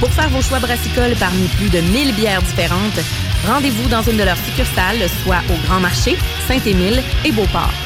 Pour faire vos choix brassicoles parmi plus de 1000 bières différentes, rendez-vous dans une de leurs succursales, soit au Grand Marché, Saint-Émile et Beauport.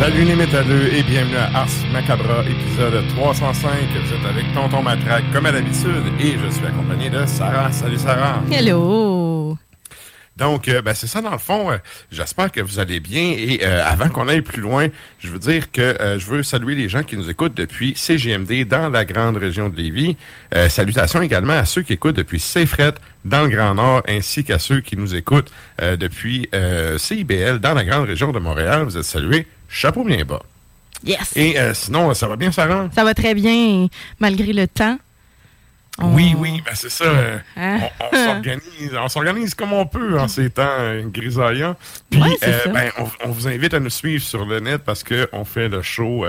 Salut les métalleux et bienvenue à Ars Macabra, épisode 305. Vous êtes avec Tonton Matraque comme à l'habitude et je suis accompagné de Sarah. Salut Sarah. Hello! Donc, euh, ben, c'est ça dans le fond. euh, J'espère que vous allez bien. Et euh, avant qu'on aille plus loin, je veux dire que je veux saluer les gens qui nous écoutent depuis CGMD dans la grande région de Lévis. Salutations également à ceux qui écoutent depuis CFRET dans le Grand Nord, ainsi qu'à ceux qui nous écoutent depuis CIBL dans la grande région de Montréal. Vous êtes salués. Chapeau bien bas. Yes! Et euh, sinon, ça va bien, Sarah? Ça va très bien, malgré le temps. On- Oui, oui, ben c'est ça. euh, Hein? on on s'organise, on s'organise comme on peut en ces temps euh, grisaillants. Puis, Ouais, euh, ben, on, on vous invite à nous suivre sur le net parce qu'on fait le show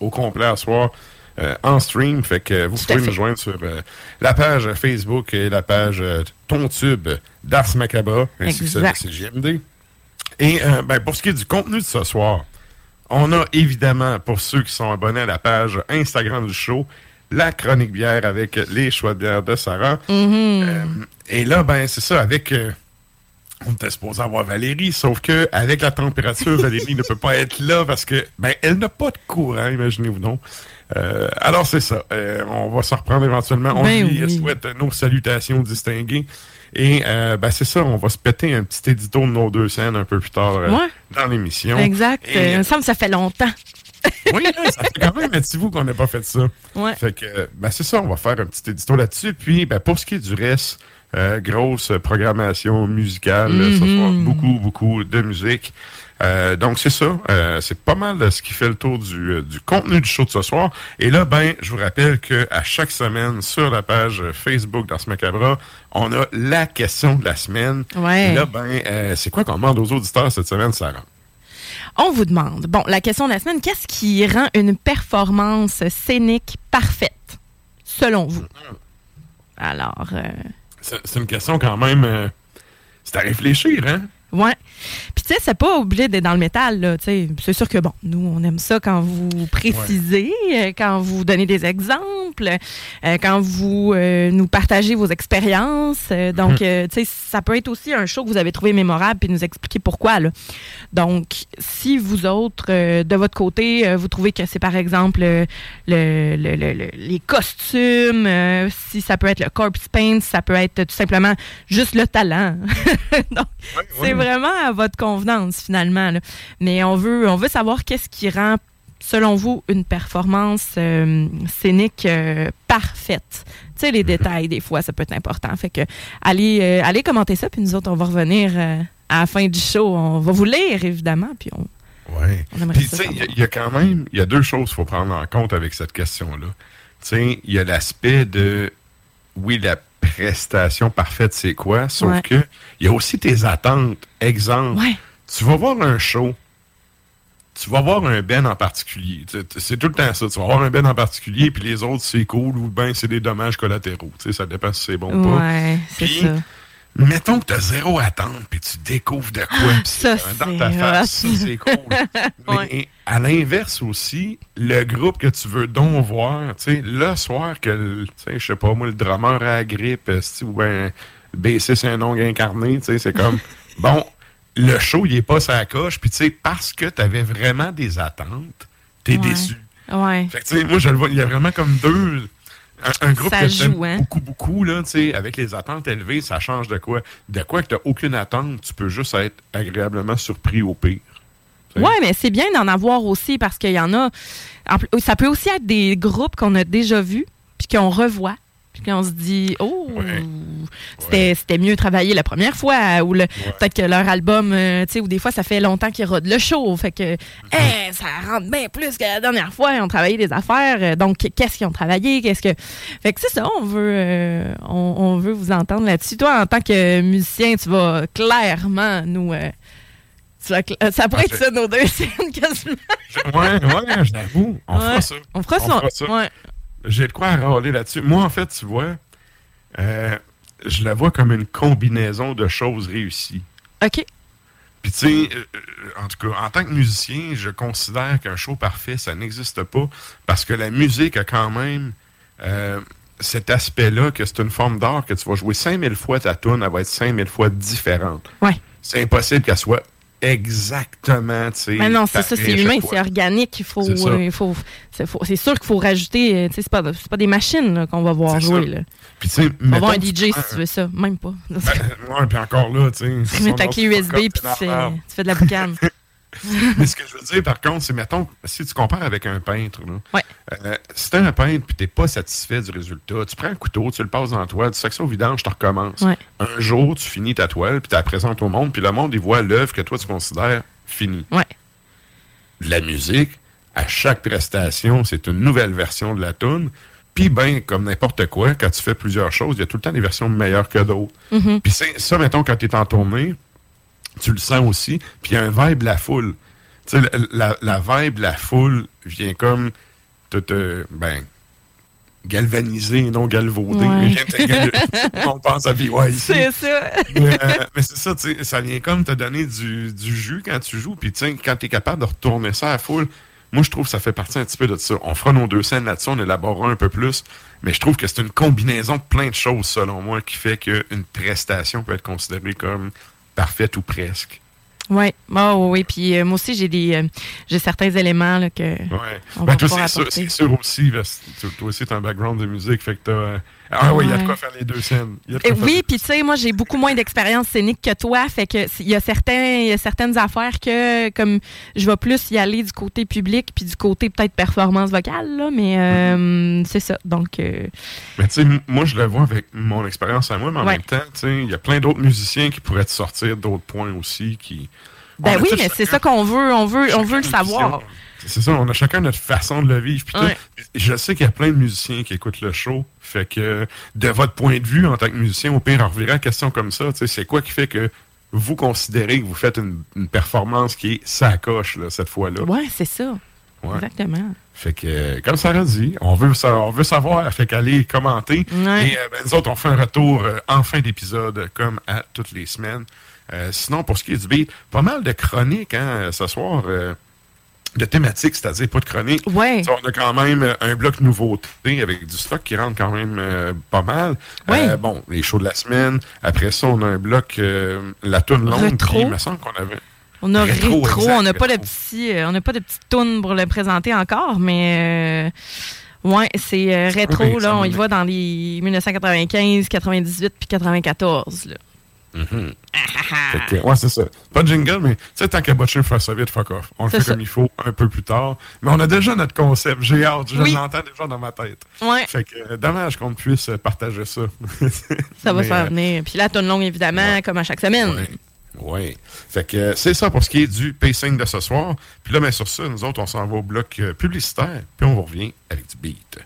au complet à soir euh, en stream. Fait que vous Tout pouvez nous joindre sur euh, la page Facebook et la page euh, Tontube d'Ars Macabra ainsi que celle de. CGMD. Et ben, pour ce qui est du contenu de ce soir, on a évidemment, pour ceux qui sont abonnés à la page Instagram du show, la chronique bière avec les choix de bière de Sarah. Euh, et là, ben, c'est ça, avec. euh, on était supposé avoir Valérie, sauf que avec la température, Valérie ne peut pas être là parce que ben elle n'a pas de courant, imaginez-vous donc. Euh, alors c'est ça. On va se reprendre éventuellement. On Ben lui oui. souhaite nos salutations distinguées. Et euh, ben c'est ça, on va se péter un petit édito de nos deux scènes un peu plus tard euh, Ouais. dans l'émission. Exact. Et, Euh, il me semble que ça fait longtemps. oui, ça fait quand même un petit bout qu'on n'a pas fait ça. Ouais. Fait que, ben, c'est ça, on va faire un petit édito là-dessus. Puis, ben, pour ce qui est du reste, euh, grosse programmation musicale euh, ce soir. Beaucoup, beaucoup de musique. Euh, donc, c'est ça. Euh, c'est pas mal ce qui fait le tour du, euh, du contenu du show de ce soir. Et là, ben, je vous rappelle que à chaque semaine, sur la page Facebook d'Ars Macabra, on a la question de la semaine. Ouais. Et là, ben, euh, c'est quoi qu'on demande aux auditeurs cette semaine, Sarah? On vous demande, bon, la question de la semaine, qu'est-ce qui rend une performance scénique parfaite, selon vous? Alors, euh, C'est une question quand même... c'est à réfléchir, hein? Ouais. Puis, tu sais, c'est pas obligé d'être dans le métal, là. tu sais. C'est sûr que, bon, nous, on aime ça quand vous précisez, euh, quand vous donnez des exemples, euh, quand vous euh, nous partagez vos expériences. Euh, donc, tu sais, ça peut être aussi un show que vous avez trouvé mémorable puis nous expliquer pourquoi, là. Donc, si vous autres, de votre côté, vous trouvez que c'est, par exemple, le, le- le- le- les costumes, si ça peut être le corpse paint, si ça peut être tout simplement juste le talent. Donc, c'est vraiment à votre convenance finalement. là. Mais on veut, on veut savoir qu'est-ce qui rend, selon vous, une performance euh, scénique euh, parfaite. Tu sais, les détails, des fois, ça peut être important. Fait que allez, euh, allez commenter ça, puis nous autres, on va revenir à la fin du show. On va vous lire, évidemment, puis on, Ouais. On Puis, tu sais, il y a- savoir. il y, a quand même, il y a deux choses qu'il faut prendre en compte avec cette question-là. Tu sais, il y a l'aspect de, oui, la prestation parfaite, c'est quoi, sauf Ouais. que il y a aussi tes attentes. Exemple, Ouais. tu vas voir un show, tu vas voir un Ben en particulier. C'est tout le temps ça. Tu vas voir un Ben en particulier, puis les autres, c'est cool, ou ben c'est des dommages collatéraux. Ça dépend si c'est bon ou pas. Ouais, Puis. Mettons que tu as zéro attente, puis tu découvres de quoi, puis ça, c'est dans ta face, ça, c'est cool. Mais Ouais. à l'inverse aussi, le groupe que tu veux donc voir, tu sais, le soir que, le- tu sais, je sais pas moi, le drummer a la grippe, ou ben, le bassiste c'est un ongle incarné, tu sais, c'est comme, bon, le show, il est pas sa coche, puis tu sais, parce que tu avais vraiment des attentes, t'es Ouais. déçu. Ouais. Fait que, tu sais, moi, je le vois, il y a vraiment comme deux. Un, un groupe Ça que joue, hein? beaucoup, beaucoup, là, tu sais, avec les attentes élevées, ça change de quoi? De quoi que tu aucune attente, tu peux juste être agréablement surpris au pire. Ouais, mais c'est bien d'en avoir aussi parce qu'il y en a. en Ça peut aussi être des groupes qu'on a déjà vus, puis qu'on revoit, puis qu'on se dit, oh, Ouais. c'était mieux travaillé la première fois, ou peut-être que leur album, euh, tu sais, ou des fois ça fait longtemps qu'ils rodent le show, fait que, Mm-hmm. eh, ça rentre bien plus que la dernière fois, ils ont travaillé des affaires, euh, donc qu'est-ce qu'ils ont travaillé, qu'est-ce que. Fait que c'est ça, on veut, euh, on, on veut vous entendre là-dessus. Toi, en tant que musicien, tu vas clairement nous. euh, ça pourrait être ça, nos deux scènes, quasiment. Ouais, ouais, je l'avoue. On fera Ouais. ça. On fera On ça. fera ça. Ouais. J'ai de quoi à râler là-dessus. Moi, en fait, tu vois, euh, je la vois comme une combinaison de choses réussies. OK. Puis, tu sais, euh, en tout cas, en tant que musicien, je considère qu'un show parfait, ça n'existe pas parce que la musique a quand même euh, cet aspect-là que c'est une forme d'art que tu vas jouer 5000 fois ta tune, elle va être 5000 fois différente. Ouais. C'est impossible qu'elle soit exactement, tu sais. Mais non, c'est ça, c'est humain, c'est organique. Il faut, C'est euh, il faut, c'est, faut- c'est sûr qu'il faut rajouter. euh, tu sais, c'est pas, c'est pas des machines là, qu'on va voir C'est jouer. Là. Puis, On va voir un DJ si tu veux ça. Même pas. Ben, ouais, puis encore là, tu sais. tu mets ta clé USB puis tu fais de la boucane. Mais ce que je veux dire, par contre, c'est, mettons, si tu compares avec un peintre, là, Ouais. euh, si t'es un peintre puis t'es pas satisfait du résultat, tu prends un couteau, tu le passes dans la toile, tu sections au vidange, tu recommences. Ouais. Un jour, tu finis ta toile, puis tu la présentes au monde, puis le monde, il voit l'œuvre que toi, tu considères finie. Ouais. De la musique, à chaque prestation, c'est une nouvelle version de la tune. Puis, ben, comme n'importe quoi, quand tu fais plusieurs choses, il y a tout le temps des versions meilleures que d'autres. Mm-hmm. Puis ça, mettons, quand tu es en tournée, tu le sens aussi. Puis il y a un vibe la foule. Tu sais, la, la, la vibe la foule vient comme te, te ben, galvaniser, non galvauder. Ouais. On pense à BYC. c'est ça. mais euh, mais c'est ça, tu sais, ça vient comme te donner du, du jus quand tu joues. Puis tu sais, quand tu es capable de retourner ça à la foule, moi je trouve que ça fait partie un petit peu de ça. On fera nos deux scènes là-dessus, on élaborera un peu plus. Mais je trouve que c'est une combinaison de plein de choses, selon moi, qui fait qu'une prestation peut être considérée comme parfaite ou presque. Oui, oh, oui. Puis euh, moi aussi, j'ai des, euh, j'ai certains éléments là, que. On Ben, toi, c'est sûr, sûr aussi, toi aussi, tu as un background de musique, fait que t'as. euh, Ah oui, il y a de quoi faire les deux scènes. Eh oui, puis tu sais, moi, j'ai beaucoup moins d'expérience scénique que toi. Fait que il y a certains, y a certaines affaires que, comme, je vais plus y aller du côté public puis du côté peut-être performance vocale, là, mais euh, c'est ça. Donc, euh, Mais tu sais, moi, je le vois avec mon expérience à moi, mais en Ouais. même temps, tu sais, il y a plein d'autres musiciens qui pourraient te sortir d'autres points aussi. qui. Ben oui, mais c'est ça qu'on veut. On veut, on veut le savoir. C'est ça, on a chacun notre façon de le vivre. Puis tout. Ouais. Je sais qu'il y a plein de musiciens qui écoutent le show. Fait que, de votre point de vue, en tant que musicien, au pire, en revirant la question comme ça, c'est quoi qui fait que vous considérez que vous faites une, une performance qui est sacoche, là, cette fois-là? Ouais, c'est ça. Ouais. Exactement. Fait que, euh, comme Sarah dit, on veut, on veut savoir. Fait qu'allez commenter. Ouais. Et euh, ben, nous autres, on fait un retour euh, en fin d'épisode, comme à toutes les semaines. Euh, sinon, pour ce qui est du beat, pas mal de chroniques hein, ce soir. Euh, de thématiques, c'est-à-dire pas de chroniques. Ouais. On a quand même un bloc nouveauté avec du stock qui rentre quand même pas mal. Ouais. bon, les shows de la semaine. Après ça, on a un bloc la toune longue. Rétro. il me semble qu'on avait. On a Rétro, rétro, exact, on n'a pas de euh, on n'a pas de petites tunes pour le présenter encore, mais euh, ouais, c'est euh, rétro Oui, là, on y va dans les 1995, 98 puis 94 là. Que, ouais, c'est ça. Pas de jingle, mais tu sais, tant qu'à botcher, faire ça vite, fuck off. On le fait ça. comme il faut un peu plus tard. Mais on a déjà notre concept. J'ai hâte. Je Oui. l'entends déjà dans ma tête. Ouais, Fait que euh, dommage qu'on ne puisse euh, partager ça. ça va Mais, se faire euh, venir. Puis la tune longue évidemment, comme à chaque semaine. Ouais. Oui. Fait que euh, c'est ça pour ce qui est du pacing de ce soir. Puis là, ben, sur ça, nous autres, on s'en va au bloc euh, publicitaire. Puis on revient avec du beat.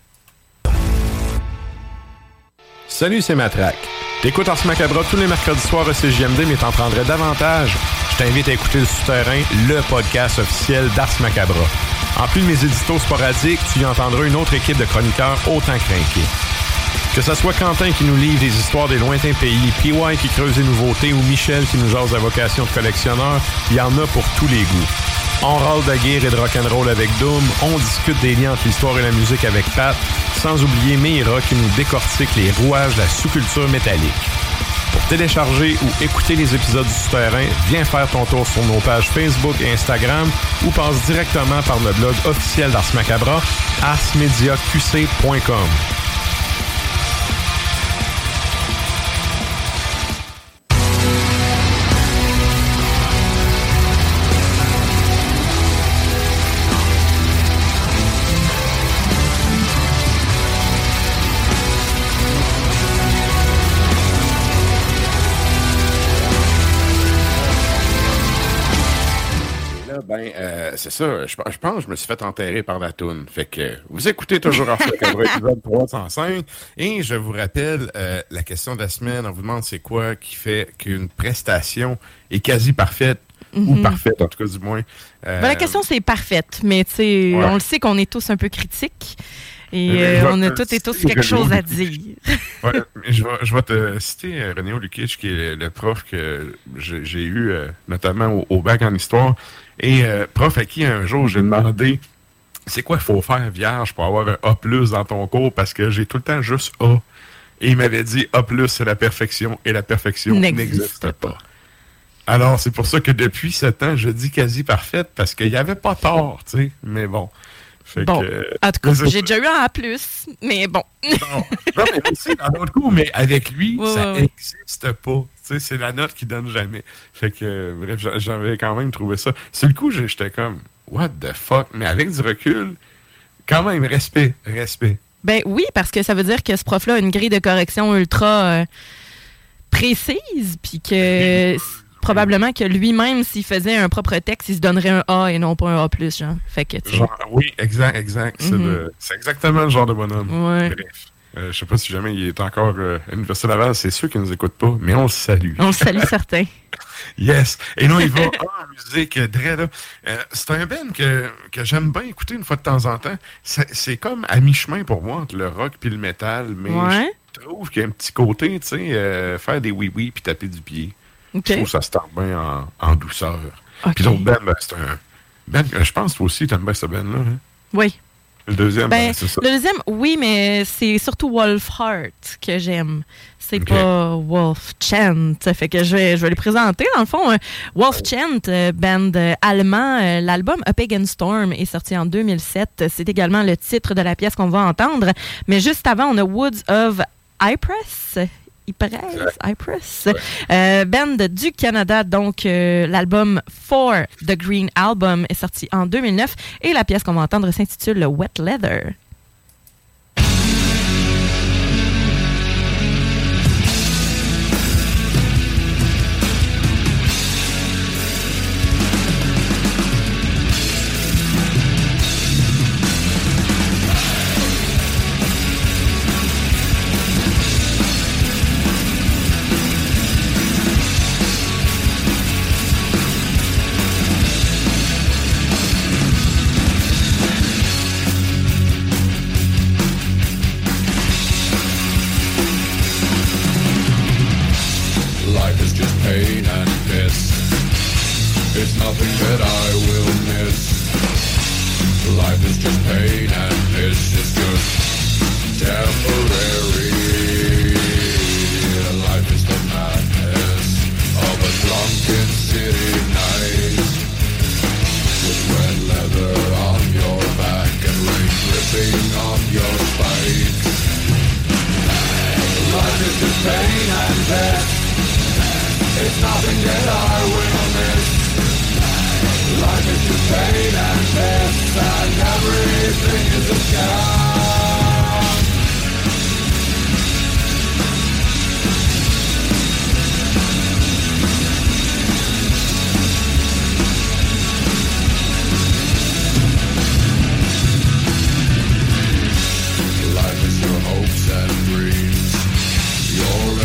Salut, c'est Matraque. T'écoutes Ars Macabra tous les mercredis soirs à CJMD, mais t'en prendrais davantage. Je t'invite à écouter Le Souterrain, le podcast officiel d'Ars Macabra. En plus de mes éditos sporadiques, tu y entendras une autre équipe de chroniqueurs autant crinqués. Que ce soit Quentin qui nous livre des histoires des lointains pays, PY qui creuse des nouveautés ou Michel qui nous jase la vocation de collectionneur, il y en a pour tous les goûts. On râle de guerre et de rock'n'roll avec Doom, on discute des liens entre l'histoire et la musique avec Pat, sans oublier Meira qui nous décortique les rouages de la sous-culture métallique. Pour télécharger ou écouter les épisodes du Souterrain, viens faire ton tour sur nos pages Facebook et Instagram ou passe directement par le blog officiel d'Ars Macabra, arsmediaqc.com. c'est ça. Je, je pense que je me suis fait enterrer par la toune. Fait que vous écoutez toujours Macabra épisode 305. Et je vous rappelle euh, la question de la semaine. On vous demande c'est quoi qui fait qu'une prestation est quasi parfaite ou parfaite, en tout cas du moins. Euh, Ben, la question c'est parfaite, mais Ouais. on le sait qu'on est tous un peu critiques et euh, on a te toutes et tous quelque chose à dire. Ouais, je, vais, je vais te citer euh, René Lukic, qui est le, prof que j'ai eu euh, notamment au, au bac en histoire. Et euh, prof à qui un jour j'ai demandé c'est quoi il faut faire vierge pour avoir un A dans ton cours? Parce que j'ai tout le temps juste A. Et il m'avait dit A c'est la perfection et la perfection N'existe n'existe pas. Alors, c'est pour ça que depuis sept ans, je dis quasi parfaite parce qu'il n'y avait pas tort, tu sais. Mais bon. Fait Bon, en tout cas, c'est- j'ai déjà eu un A+, mais bon. non, non, mais aussi, dans l'autre coup, mais avec lui, ça n'existe pas. Tu sais, c'est la note qui donne jamais. Fait que, bref, j'a- j'avais quand même trouvé ça. Sur le coup, j'étais comme, what the fuck? Mais avec du recul, quand même, respect, respect. Ben oui, parce que ça veut dire que ce prof-là a une grille de correction ultra euh, précise, puis que s- probablement que lui-même, s'il faisait un propre texte, il se donnerait un A et non pas un A+, genre. Fait que, Genre, oui, exact, exact. C'est Mhm. c'est exactement le genre de bonhomme. Ouais. Bref. Euh, je sais pas si jamais il est encore euh, à l'Université Laval, c'est sûr qu'il nous écoute pas, mais on le salue. on le salue certain. Yes. Et non, il va en musique, Dre, là. Euh, c'est un band que, que j'aime bien écouter une fois de temps en temps. C'est c'est comme à mi-chemin pour moi entre le rock puis le métal, mais Ouais. je trouve qu'il y a un petit côté, tu sais, faire des oui-oui puis taper du pied. Je trouve que ça se tente bien en, en douceur. Puis l'autre band, ben, c'est un band que je pense toi aussi, t'aimes bien ce band-là. hein? Oui. Le deuxième, Ben, ben, c'est ça. le deuxième, oui, mais c'est surtout Wolf Heart que j'aime. C'est Ok. pas Wolf Chant. Fait que je vais, je vais les présenter. Dans le fond, euh, Wolf Chant, euh, band euh, allemand, euh, l'album A Pagan Storm est sorti en 2007. C'est également le titre de la pièce qu'on va entendre. Mais juste avant, on a Woods of Ypres. Ypres, Ypres. Euh, band du Canada, donc euh, l'album For the Green Album est sorti en 2009 et la pièce qu'on va entendre s'intitule Wet Leather.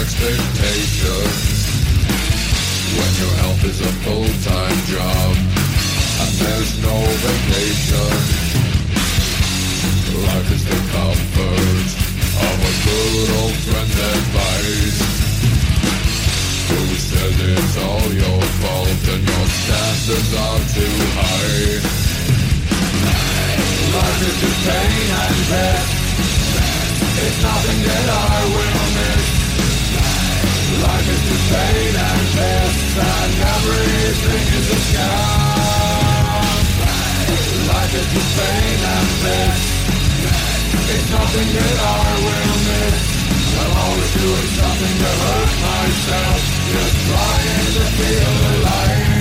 Expectations. When your health is a full-time job and there's no vacation. Life is the comfort of a good old friend's advice. Who says it's all your fault and your standards are too high? Life is just pain and death. It's nothing that I will miss. Life is just pain and death, and everything is a. Life is just pain and death. It's nothing that I will miss. I'm always something to hurt myself, just trying to feel alive.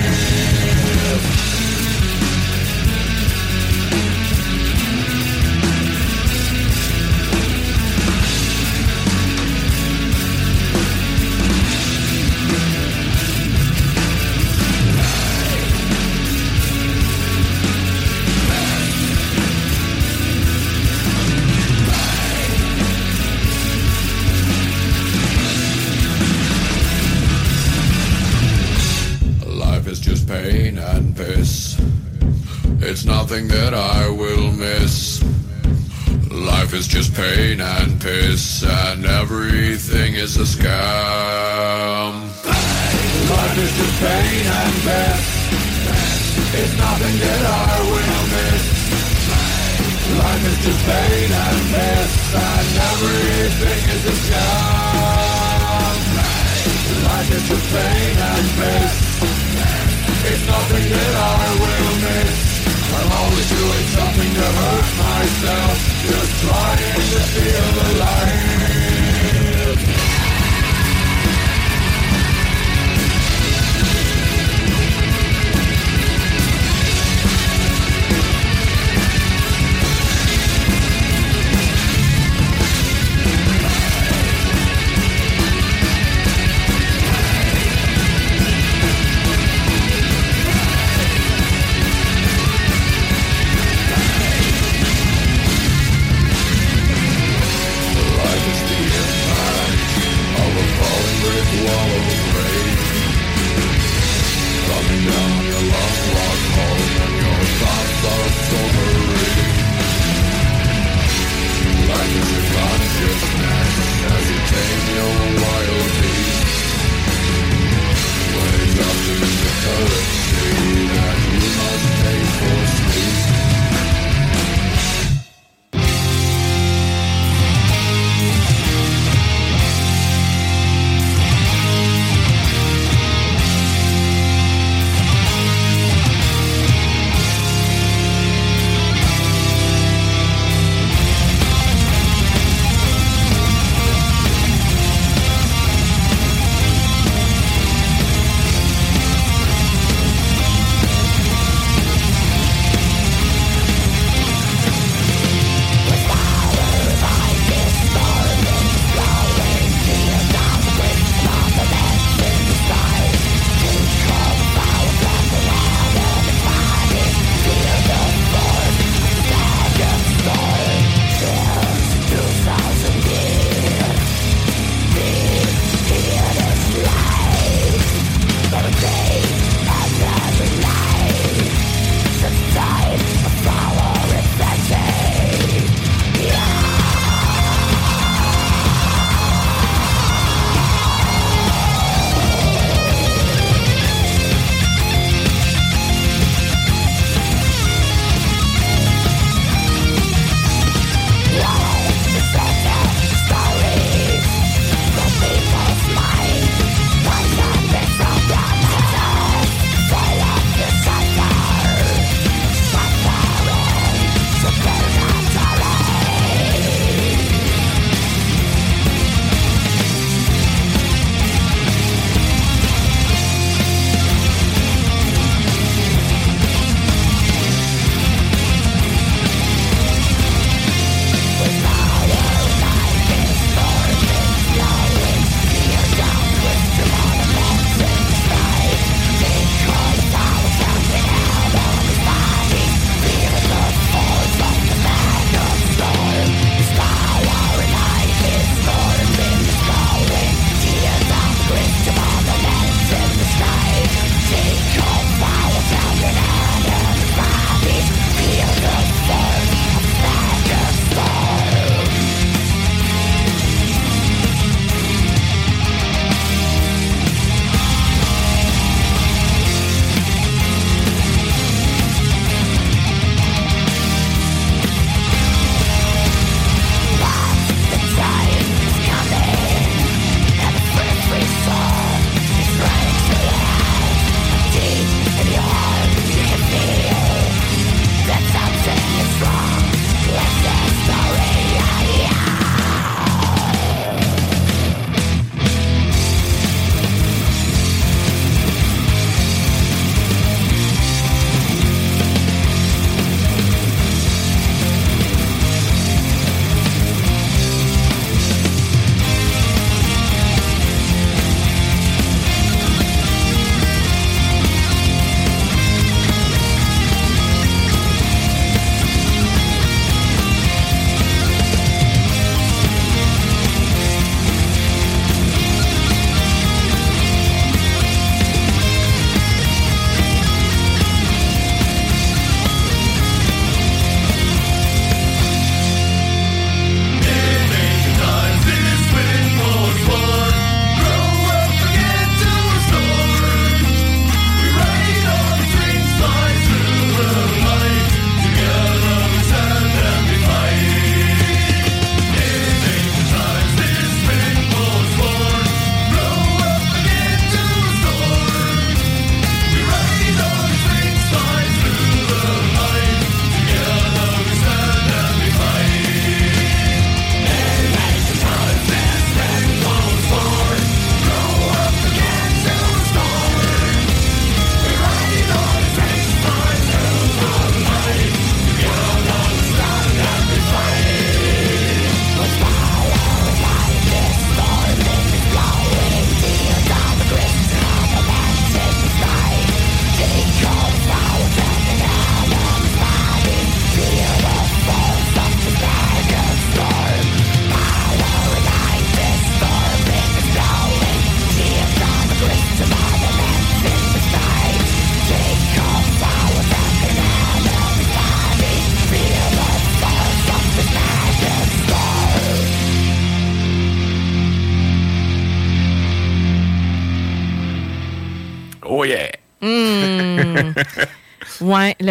Life is just pain and piss, and everything is a scam. Life is just pain and piss. It's nothing that I will miss. Life is just pain and piss, and everything is a scam. Life is just pain and piss. It's nothing that I will miss. I'm always doing something to hurt myself, just trying to feel alive.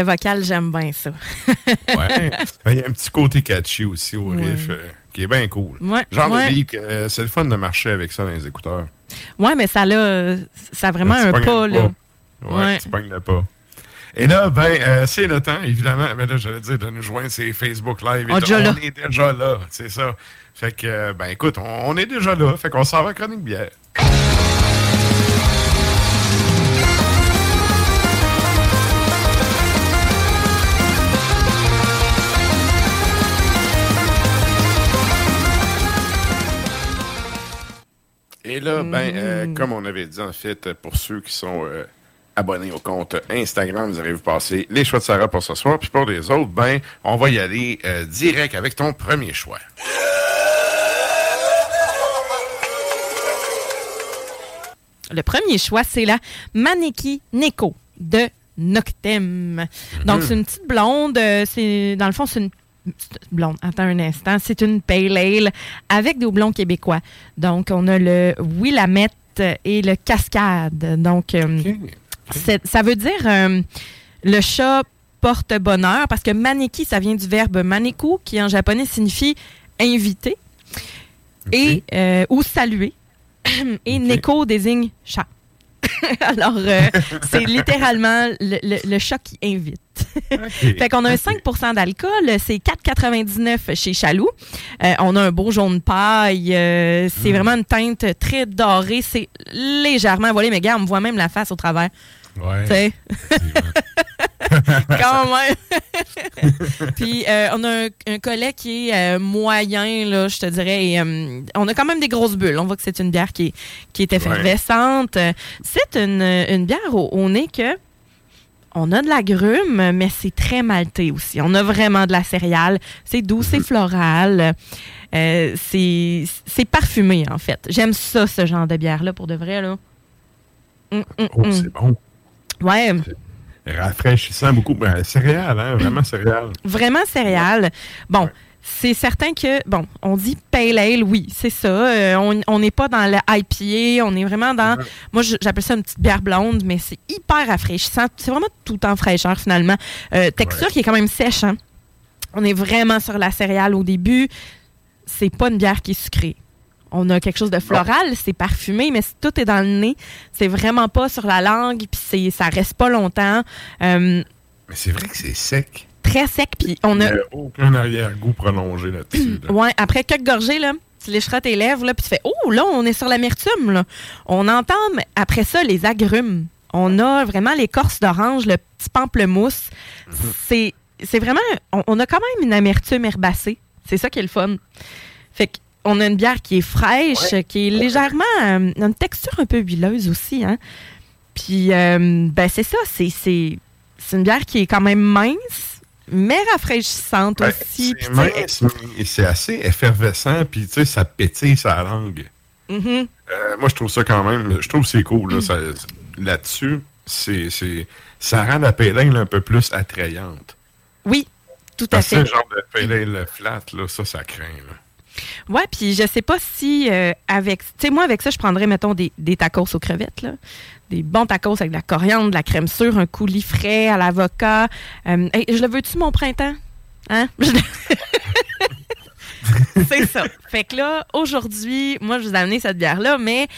Le vocal, j'aime bien ça. ouais. Il y a un petit côté catchy aussi au riff euh, qui est bien cool. Ouais, Genre ouais. de beat, euh, c'est le fun de marcher avec ça dans les écouteurs. Ouais, mais ça, là, ça a vraiment un pas, là. Ouais, Ouais. tu pognes le pas. Et là, ben, euh, c'est le temps, évidemment, ben là, j'allais dire de nous joindre, c'est Facebook Live. Et On est déjà là. est déjà là, c'est ça. Fait que, ben écoute, on, on est déjà là. Fait qu'on s'en va à Chronique Bière. Et là, ben, euh, comme on avait dit, en fait, pour ceux qui sont euh, abonnés au compte Instagram, vous allez vous passer les choix de Sarah pour ce soir. Puis pour les autres, ben, on va y aller euh, direct avec ton premier choix. Le premier choix, c'est la Maneki Neko de Noctem. Donc, c'est une petite blonde. c'est Dans le fond, c'est une blonde. Attends un instant. C'est une pale ale avec des houblons québécois. Donc, on a le Willamette et le Cascade. Donc, euh, ça veut dire euh, le chat porte bonheur parce que maneki, ça vient du verbe maneku qui en japonais signifie inviter et euh, ou saluer. et neko désigne chat. Alors, c'est littéralement le, le- le chat qui invite. fait qu'on a un 5% d'alcool, c'est 4,99 chez Chaloux. Euh, on a un beau jaune paille. euh, c'est vraiment une teinte très dorée. C'est légèrement voilé, mais gars, on me voit même la face au travers. Ouais. Tu sais. Quand même. Puis euh, on a un, un collet qui est euh, moyen, là, je te dirais. et, euh, on a quand même des grosses bulles. On voit que c'est une bière qui est, qui est effervescente. C'est une, une bière au, au nez que on a de la grume, mais c'est très maltais aussi. On a vraiment de la céréale. C'est doux, c'est floral. Euh, c'est c'est parfumé, en fait. J'aime ça, ce genre de bière-là, pour de vrai. Là. Hum, hum, Oh, hum. c'est bon. Ouais. Rafraîchissant beaucoup. Ben, céréales, hein? Vraiment céréales. vraiment céréales. Bon, c'est certain que, bon, on dit pale ale, oui, c'est ça. Euh, on n'est pas dans le IPA, on est vraiment dans, moi j'appelle ça une petite bière blonde, mais c'est hyper rafraîchissant. C'est vraiment tout en fraîcheur finalement. Euh, texture qui est quand même sèche, hein. On est vraiment sur la céréale au début. C'est pas une bière qui est sucrée. On a quelque chose de floral, c'est parfumé, mais tout est dans le nez. C'est vraiment pas sur la langue, puis ça reste pas longtemps. Euh, Mais c'est vrai que c'est sec. Très sec, puis on Il a... n'y a aucun arrière-goût prolongé là-dessus. là. Ouais, après quelques gorgées, là, tu lécheras tes lèvres, là, puis tu fais Oh, là, on est sur l'amertume, là. On entend, mais après ça, les agrumes. On a vraiment l'écorce d'orange, le petit pamplemousse. C'est, c'est vraiment. On, on a quand même une amertume herbacée. C'est ça qui est le fun. Fait qu'on a une bière qui est fraîche, qui est légèrement. euh, une texture un peu huileuse aussi, hein. Puis, euh, ben, c'est ça. C'est, c'est, c'est une bière qui est quand même mince, mais rafraîchissante Ben, aussi. C'est mince, mais c'est assez effervescent, puis tu sais, ça pétille sa langue. Mhm. Euh, moi, je trouve ça quand même, je trouve que c'est cool. Ça- là-dessus, c'est, c'est, ça rend la ale un peu plus attrayante. Oui, tout à Parce fait. le genre de ale flat, là, ça, ça craint. Là. Ouais, puis je sais pas si euh, avec. Tu sais, moi, avec ça, je prendrais, mettons, des, des tacos aux crevettes, là. Des bons tacos avec de la coriandre, de la crème sûre, un coulis frais à l'avocat. Euh, je le veux-tu, mon printemps? Hein? C'est ça. Fait que là, aujourd'hui, moi, je vous ai amené cette bière-là, mais, tu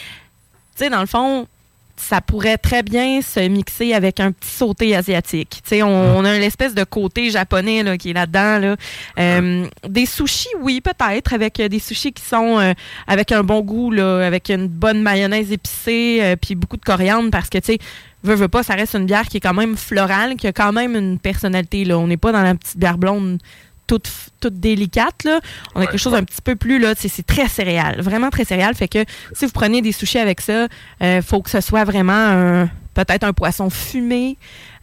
sais, dans le fond, ça pourrait très bien se mixer avec un petit sauté asiatique. Tu sais, on, on a une espèce de côté japonais là, qui est là-dedans. Là. Euh, des sushis, oui, peut-être, avec euh, des sushis qui sont euh, avec un bon goût, là, avec une bonne mayonnaise épicée, euh, puis beaucoup de coriandre, parce que, tu sais, veux, veux pas, ça reste une bière qui est quand même florale, qui a quand même une personnalité. Là. On n'est pas dans la petite bière blonde toute, toute délicate. Là. On a quelque chose un petit peu plus, là, c'est très céréal, vraiment très céréal. Fait que si vous prenez des sushis avec ça, il faut que ce soit vraiment un- peut-être un poisson fumé.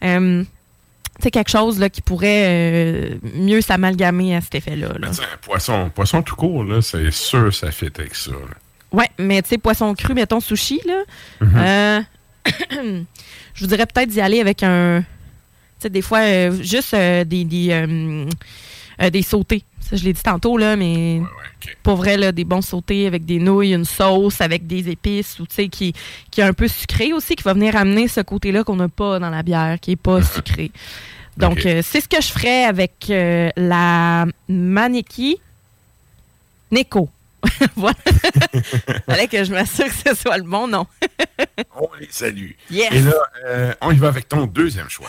Euh, sais, quelque chose là, qui pourrait euh, mieux s'amalgamer à cet effet-là. là. Poisson, poisson tout court, là, c'est sûr ça fait avec ça. là. Ouais, mais tu sais, poisson cru, mettons sushi, là. Mhm. euh, je vous dirais peut-être d'y aller avec un. Tu sais, des fois, euh, juste euh, des. des, euh, des sautés. Ça, je l'ai dit tantôt, là, mais pour vrai, là, des bons sautés avec des nouilles, une sauce, avec des épices, ou tu sais, qui, qui est un peu sucré aussi, qui va venir amener ce côté-là qu'on n'a pas dans la bière, qui n'est pas sucré. Donc, euh, c'est ce que je ferais avec euh, la Maneki Neko. voilà. Fallait que je m'assure que ce soit le bon nom. On les salue. Yes. Et là, euh, on y va avec ton deuxième choix.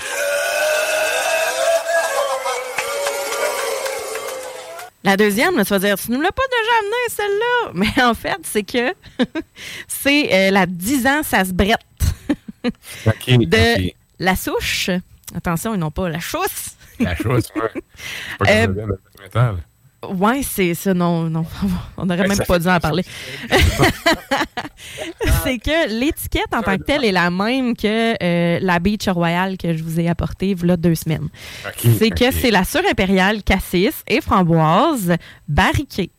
La deuxième, là, tu vas dire, tu nous l'as pas déjà amené celle-là. Mais en fait, c'est que c'est euh, la 10 ans, ça se brette. De la souche. Attention, ils n'ont pas la chousse. La chose, ouais. Ouais, c'est ça, non, non. On n'aurait Ben, même pas dû en parler. c'est que l'étiquette en tant que telle est la même que euh, la Beach Royale que je vous ai apportée il y a deux semaines. C'est que c'est la surimpériale cassis et framboise barriquée.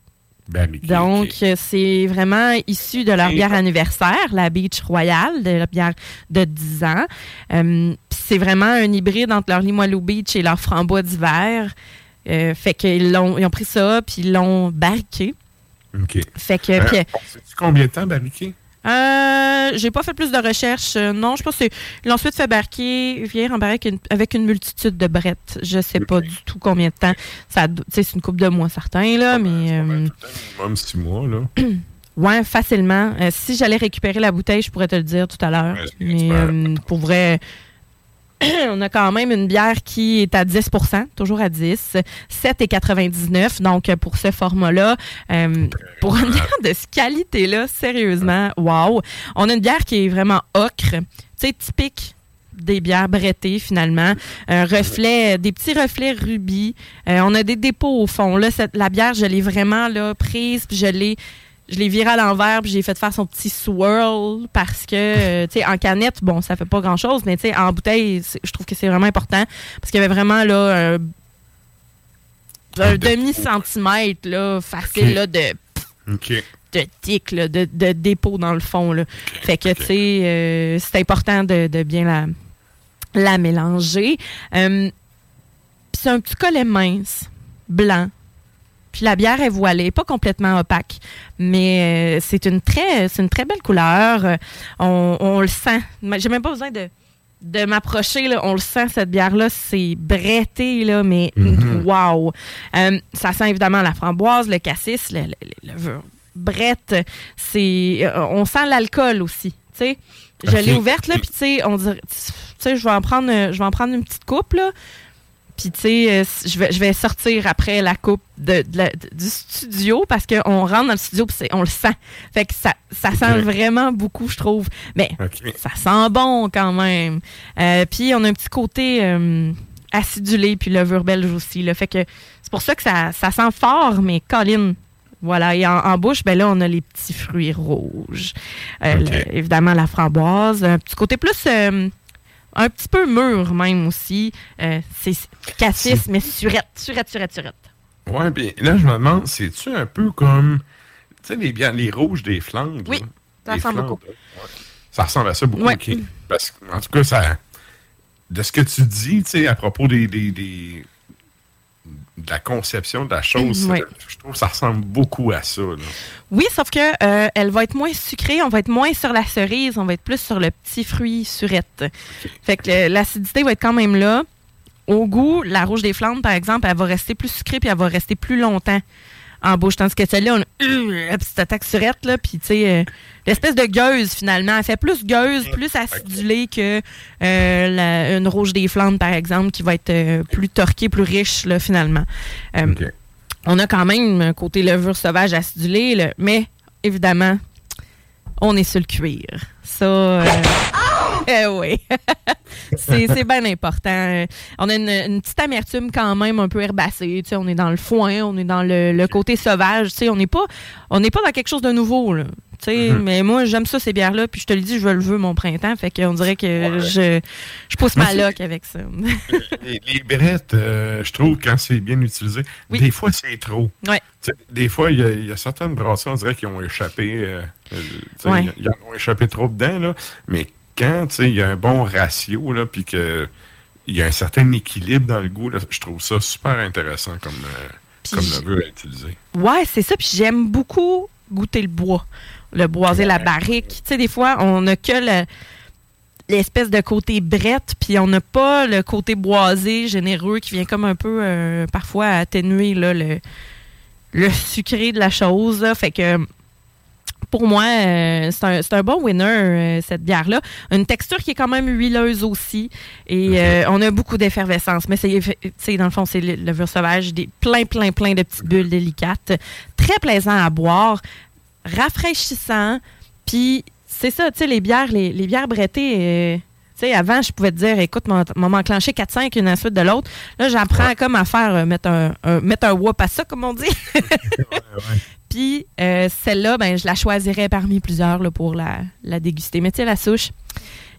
Barriqué, Donc, c'est vraiment issu de leur bière anniversaire, la Beach Royale, de la bière de 10 ans. Euh, c'est vraiment un hybride entre leur Limoilou Beach et leur frambois d'hiver. Euh, fait qu'ils l'ont, ils ont pris ça, puis ils l'ont barriqué. OK. Fait que, Euh, sait-tu combien de temps barriqué? euh, j'ai pas fait plus de recherches. Euh, non, je pense qu'ils l'ont ensuite fait barquer, vieillir en barrique avec une multitude de brettes. Je sais pas du tout combien de temps. Ça, c'est une coupe de mois certain, là, mais... euh, Minimum six mois, là. Ouais, facilement. Euh, si j'allais récupérer la bouteille, je pourrais te le dire tout à l'heure. Ouais, Mais euh, pour vrai, on a quand même une bière qui est à 10% toujours à 10, 7,99 Donc, pour ce format-là, euh, pour une bière de ce qualité-là, sérieusement, wow. On a une bière qui est vraiment ocre, tu sais, typique des bières brettées finalement, un reflet, des petits reflets rubis. Euh, on a des dépôts au fond. Là, cette- la bière, je l'ai vraiment là prise, puis je l'ai je l'ai viré à l'envers, puis j'ai fait faire son petit swirl parce que, euh, tu sais, en canette, bon, ça fait pas grand-chose, mais tu sais, en bouteille, je trouve que c'est vraiment important parce qu'il y avait vraiment, là, un, un demi-centimètre, là, facile, là, de, de tic, là, de, de dépôt dans le fond, là. Fait que, tu sais, euh, c'est important de, de bien la, la mélanger. Euh, puis c'est un petit collet mince, blanc. Puis la bière est voilée, pas complètement opaque, mais euh, c'est une très, c'est une très belle couleur. Euh, On, on le sent. J'ai même pas besoin de, de m'approcher. là. On le sent cette bière-là, c'est bretté là, mais wow. Euh, ça sent évidemment la framboise, le cassis, le, le, le- brette. C'est, on sent l'alcool aussi. Tu sais, je l'ai ouverte là, puis tu sais, on dirait, tu sais, je vais en prendre, je vais en prendre une petite coupe là. Puis, tu sais, euh, je vais, je vais sortir après la coupe de, de la- de- du studio parce qu'on rentre dans le studio puis on le sent. Fait que ça, ça sent vraiment beaucoup, je trouve. Mais ça sent bon quand même. Euh, puis, on a un petit côté euh, acidulé puis levure belge aussi. Là. Fait que c'est pour ça que ça, ça sent fort, mais Colin. Voilà, et en, en bouche, ben là, on a les petits fruits rouges. Euh, le- évidemment, la framboise. Un petit côté plus euh, un petit peu mûr même aussi. Euh, c'est cassis, mais surette, surette, surette, surette. Ouais, puis là, je me demande, c'est-tu un peu comme, tu sais, les, les rouges des Flandres? Oui, là? ça ressemble Flandres, beaucoup. Ouais. Ça ressemble à ça beaucoup, Ouais. Parce que, en tout cas, ça, de ce que tu dis, tu sais, à propos des, des, des- de la conception de la chose, je trouve que ça ressemble beaucoup à ça. là. Oui, sauf que euh, elle va être moins sucrée, on va être moins sur la cerise, on va être plus sur le petit fruit surette. Fait que l'acidité va être quand même là. Au goût, la rouge des Flandres, par exemple, elle va rester plus sucrée puis elle va rester plus longtemps en bouche. Tandis que celle-là, on a euh, la petite attaque surette, là, puis tu sais, euh, l'espèce de gueuse finalement. Elle fait plus gueuse, plus acidulée que euh, la- une rouge des Flandres, par exemple, qui va être plus torquée, plus riche, là, finalement. On a quand même un côté levure sauvage acidulée, là, mais évidemment, on est sur le cuir. Ça, euh, eh oui, c'est bien important. Euh, On a une, une petite amertume quand même un peu herbacée. Tu sais, on est dans le foin, on est dans le, le côté sauvage. Tu sais, on n'est pas, on n'est pas dans quelque chose de nouveau. Là. Sais, Mais moi, j'aime ça, ces bières-là. Puis je te le dis, je le veux, mon printemps. Fait qu'on dirait que je, je pousse ma loque avec ça. Les, les brettes, euh, je trouve, quand c'est bien utilisé, Oui. des fois, c'est trop. Ouais. Des fois, il y, a- il y a certaines brasseries, on dirait, qui ont échappé. euh, euh, Ouais. y a- ont échappé trop dedans, là. Mais quand, il y a un bon ratio, là, puis que il y a un certain équilibre dans le goût. Là. Je trouve ça super intéressant comme, euh, comme neveu à utiliser. Ouais, c'est ça. Puis j'aime beaucoup goûter le bois. Le boisé, la barrique. Tu sais, des fois, on n'a que le- l'espèce de côté brette, puis on n'a pas le côté boisé, généreux, qui vient comme un peu, euh, parfois, atténuer là, le, le sucré de la chose. là. Fait que, pour moi, euh, c'est un, c'est un bon winner, euh, cette bière-là. Une texture qui est quand même huileuse aussi. Et euh, on a beaucoup d'effervescence. Mais c'est, tu sais, dans le fond, c'est le levure sauvage, des, plein, plein, plein de petites bulles délicates. Très plaisant à boire, rafraîchissant. Puis, c'est ça, tu sais, les bières, les, les bières brettées. tu sais, avant, je pouvais te dire, écoute, m'en m'enclencher 4-5 une à la suite de l'autre. Là, j'apprends comme à faire, euh, mettre un, un- mettre un whoop à ça, comme on dit. Puis euh, celle-là, ben, je la choisirais parmi plusieurs là, pour la, la déguster. Mais tu sais, la souche,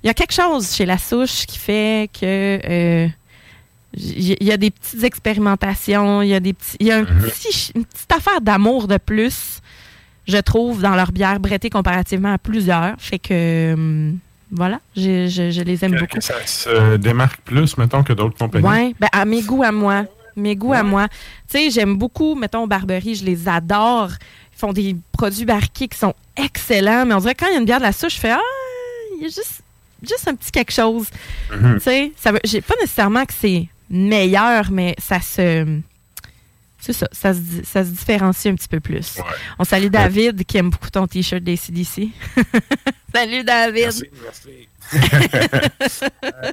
il y a quelque chose chez la souche qui fait que euh, il y, a des petites expérimentations, il y a des petits, il y a un petit, une petite affaire d'amour de plus, je trouve, dans leur bière brettée comparativement à plusieurs. Fait que hum, voilà, je, je- je les aime Que- beaucoup. que ça se démarque plus, mettons, que d'autres compagnies. Oui, ben, à mes goûts à moi. Mes goûts à moi. Tu sais, j'aime beaucoup, mettons, Barberie, je les adore. Ils font des produits barqués qui sont excellents, mais on dirait que quand il y a une bière de la souche, je fais Ah, il y a juste, juste un petit quelque chose. Tu sais, ça veut, j'ai pas nécessairement que c'est meilleur, mais ça se. C'est ça, ça se, di- ça se différencie un petit peu plus. Ouais. On salue David qui aime beaucoup ton t-shirt des CDC. Salut David! Merci, merci. Euh,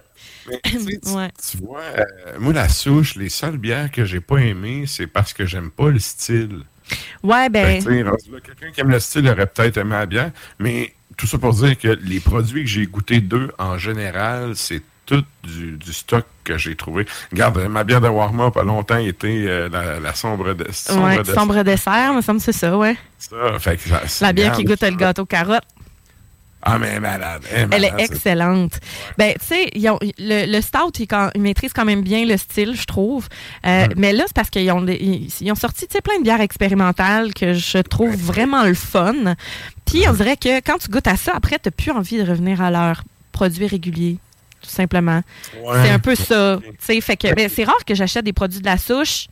mais, tu, sais, tu- Ouais. tu vois, euh, moi, la souche, les seules bières que j'ai pas aimées, c'est parce que j'aime pas le style. Ouais, ben. là, Quelqu'un qui aime le style aurait peut-être aimé la bière, mais tout ça pour dire que les produits que j'ai goûtés d'eux, en général, c'est tout du, du stock que j'ai trouvé. Regarde, euh, ma bière de warm-up a longtemps été euh, la, la sombre de sombre ouais, de- sombre dessert, me semble que c'est ça, ouais. ça. Fait que La bière qui goûte le gâteau carotte. Ah, mais elle est malade. Elle est, Elle excellente. Ben, tu sais, ils le, le stout, il, quand- il maîtrise quand même bien le style, je trouve. Euh, Mais là, c'est parce qu'ils ont, ils, ils ont sorti, plein de bières expérimentales que je trouve vraiment le fun. Puis, on dirait que quand tu goûtes à ça, après, tu plus envie de revenir à leurs produits réguliers, tout simplement. Ouais. C'est un peu ça. Fait que ben, c'est rare que j'achète des produits de la souche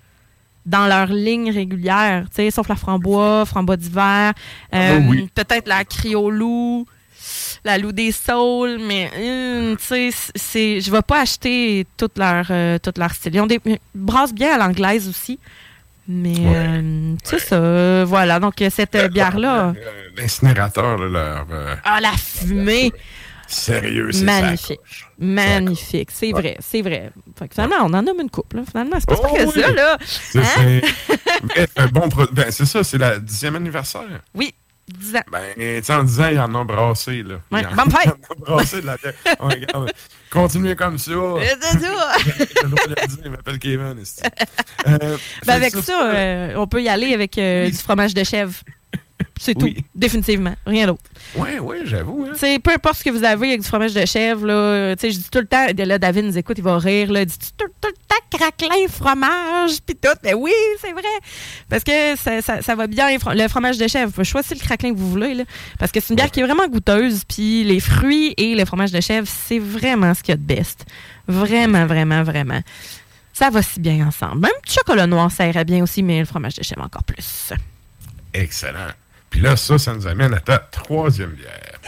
dans leur ligne régulière, tu sais, sauf la framboise, framboise d'hiver, euh, Ah oui. peut-être la criolou, la loup des saules, mais hum, tu sais, c'est, je vais pas acheter toute leur, euh, toute leur style. Ils ont des ils brassent bien à l'anglaise aussi, mais Ouais. euh, c'est ça. Voilà, donc euh, cette euh, bière-là, Euh, L'incinérateur, là, leur. euh, ah la fumée. Sérieux, c'est Magnifique. ça. Magnifique, c'est vrai, c'est vrai. Fait que finalement, on en nomme une couple. là. Finalement, c'est pas Oh ça que oui. ça, là. C'est Hein? c'est- bon. Ben, c'est ça, c'est la dixième anniversaire. Oui, 10 ans. Ben, en 10 ans, ils en ont brassé, là. Ouais, Ils en, ils en ont brassé de la bière. Oh, regarde, continuez comme ça. C'est ça. Le le il m'appelle Kevin. Euh, Ben, avec que ça, euh, on peut y aller avec euh, du fromage de chèvre. C'est Oui. tout, définitivement. Rien d'autre. Ouais, ouais, j'avoue. Hein. Peu importe ce que vous avez avec du fromage de chèvre, là, je dis tout le temps, là, David nous écoute, il va rire, là, il dit tout, tout le temps craquelin, fromage, puis tout. Mais oui, c'est vrai. Parce que ça, ça, ça va bien, le fromage de chèvre. Vous choisir le craquelin que vous voulez, là. Parce que c'est une bière qui est vraiment goûteuse, puis les fruits et le fromage de chèvre, c'est vraiment ce qu'il y a de best. Vraiment, vraiment, vraiment. Ça va si bien ensemble. Même le chocolat noir, ça irait bien aussi, mais le fromage de chèvre encore plus. Excellent. Puis là, ça, ça nous amène à ta troisième bière.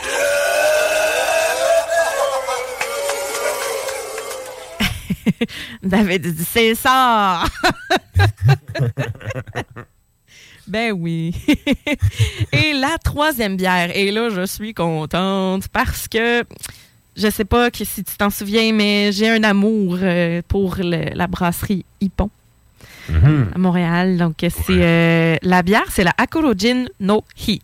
David dit c'est ça. ben oui. et la troisième bière. Et là, je suis contente parce que je sais pas si tu t'en souviens, mais j'ai un amour euh, pour la brasserie Hippon à Montréal. Donc, c'est euh, la bière, c'est la Akurojin no Hi.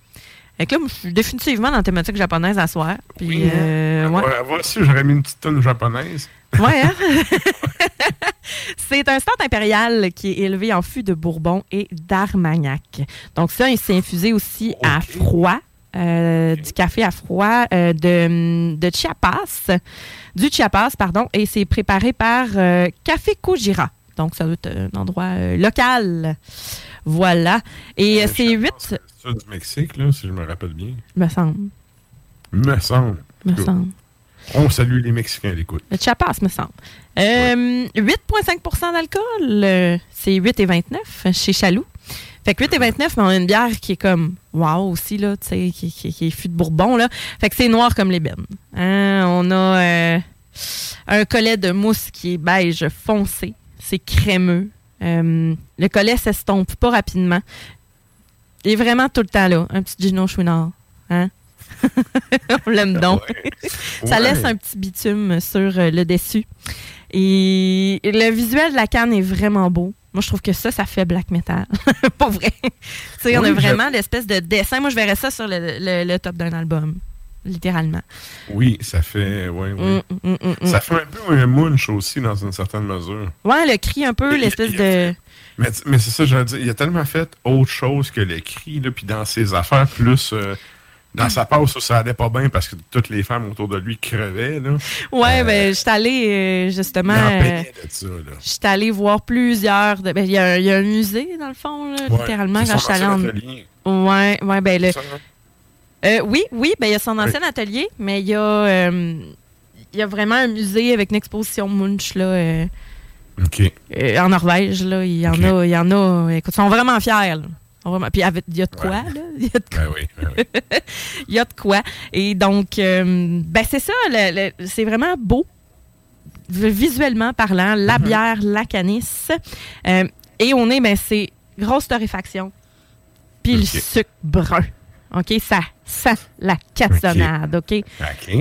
Et que là, je suis définitivement dans la thématique japonaise à soir. Puis, Oui, hein? euh, ouais. Ouais, Voici, j'aurais mis une petite tonne japonaise. Ouais, hein? c'est un stout impérial qui est élevé en fût de Bourbon et d'Armagnac. Donc ça, il s'est infusé aussi à froid, euh, du café à froid euh, de, de Chiapas, du Chiapas, pardon, et c'est préparé par Café Kojira. Donc ça doit être un endroit euh, local. Voilà. Et euh, Euh, c'est huit, C'est ça du Mexique, là, si je me rappelle bien. me semble. Me semble. Me Cool. semble. On salue les Mexicains à l'écoute. Le Chiapas, me semble. Euh, 8,5% d'alcool, c'est 8,29 chez Chaloux. Fait que 8,29, mais on a une bière qui est comme wow aussi, là, tu sais, qui, qui, qui est fût de Bourbon, là. Fait que c'est noir comme l'ébène. Hein? On a euh, un collet de mousse qui est beige foncé. C'est crémeux. Euh, le collet s'estompe pas rapidement. Il est vraiment tout le temps là. Un petit Gino Chouinard. Hein? On l'aime donc. Ça Ouais. laisse un petit bitume sur euh, le dessus. Et le visuel de la canne est vraiment beau. Moi, je trouve que ça, ça fait black metal. Pas vrai. tu sais, on a vraiment l'espèce de dessin. Moi, je verrais ça sur le, le- le top d'un album. Littéralement. Oui, ça fait. Ouais. Mm, mm, mm. Ça fait un peu un munch aussi, dans une certaine mesure. Ouais, le cri un peu, l'espèce de. Mais, mais c'est ça, je veux dire. Il a tellement fait autre chose que le cri, là, puis dans ses affaires, plus. euh, dans sa passe où ça allait pas bien parce que toutes les femmes autour de lui crevaient, là. Ouais, Euh, ben, je suis allée, euh, justement. Euh, ça. Je suis allée voir plusieurs. ben, Il y, a un- il y a un musée, dans le fond, là, Ouais, littéralement, quand je suis allée en. Ouais, ouais, ben, le, Ça, hein? Euh, oui, oui, ben, il y a son ancien atelier, mais il y a, euh, il y a vraiment un musée avec une exposition Munch là, euh, en Norvège. Là. Il y en a, il y en a. Écoute, ils sont vraiment fiers. là. Puis il y a de quoi, Ouais. là? Il y a de quoi. Ben oui, ben oui. Il y a de quoi. Et donc, euh, ben c'est ça, c'est vraiment beau, visuellement parlant, la Mm-hmm. bière, la canisse. Euh, et on est, ben c'est grosse torréfaction, puis le sucre brun. OK? Ça sent la cassonade, OK?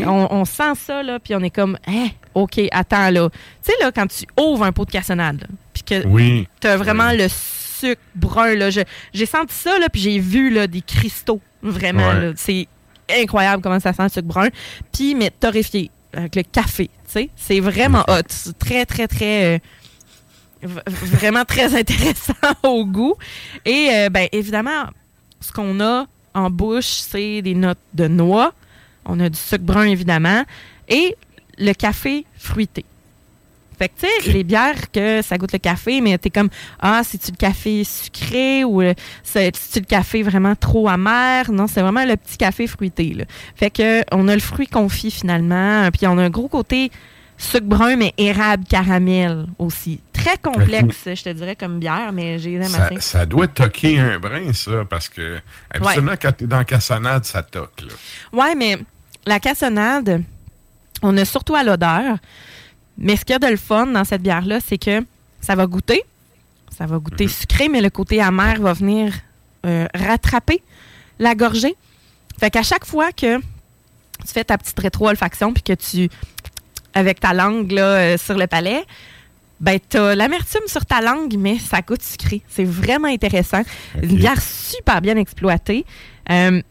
On, on sent ça, là, puis on est comme, hein, OK, attends, là. Tu sais, là, quand tu ouvres un pot de cassonade, puis que Oui. T'as vraiment Ouais. le sucre brun. Là. J'ai senti ça, là, puis j'ai vu là, des cristaux. Vraiment. Ouais. C'est incroyable comment ça sent le sucre brun. Puis, mais torréfié avec le café. tu sais. C'est vraiment hot. C'est très, très, très. euh, vraiment très intéressant au goût. Et, euh, ben, évidemment, ce qu'on a en bouche, c'est des notes de noix. On a du sucre brun, évidemment. Et le café fruité. Fait que, tu sais, les bières que ça goûte le café, mais t'es comme, ah, c'est-tu le café sucré ou c'est-tu le café vraiment trop amer? Non, c'est vraiment le petit café fruité, là. Fait que, on a le fruit confit finalement, puis on a un gros côté sucre brun, mais érable caramel aussi. Très complexe, je te dirais, comme bière, mais j'ai aime Ça, doit toquer un brin, ça, parce que habituellement, quand t'es dans la cassonade, ça toque. Là. Ouais, mais la cassonade, on a surtout à l'odeur. Mais ce qu'il y a de le fun dans cette bière-là, c'est que ça va goûter. Ça va goûter sucré, mais le côté amer va venir euh, rattraper la gorgée. Fait qu'à chaque fois que tu fais ta petite rétro-olfaction puis que tu, avec ta langue là, euh, sur le palais, ben t'as l'amertume sur ta langue, mais ça goûte sucré. C'est vraiment intéressant. Une bière super bien exploitée. Euh,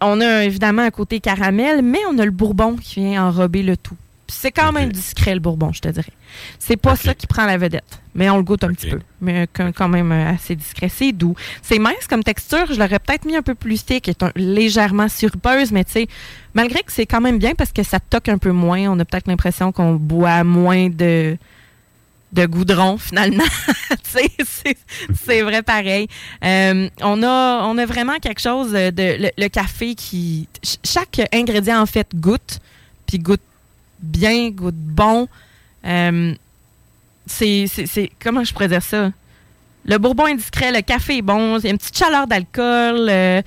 on a évidemment un côté caramel, mais on a le bourbon qui vient enrober le tout. Puis C'est quand même discret, le bourbon, je te dirais. C'est pas ça qui prend la vedette, mais on le goûte un petit peu. Mais quand quand même euh, assez discret. C'est doux. C'est mince comme texture. Je l'aurais peut-être mis un peu plus thick, est un- légèrement sirupeuse, mais tu sais, malgré que c'est quand même bien parce que ça toque un peu moins, on a peut-être l'impression qu'on boit moins de de goudron finalement. C'est vrai pareil. Euh, on, a, on a vraiment quelque chose de... Le, le café qui... ch- Chaque ingrédient, en fait, goûte, puis goûte bien, goûte bon. Euh, c'est... c'est- c'est- Comment je pourrais dire ça? Le bourbon est discret, le café est bon, il y a une petite chaleur d'alcool. euh,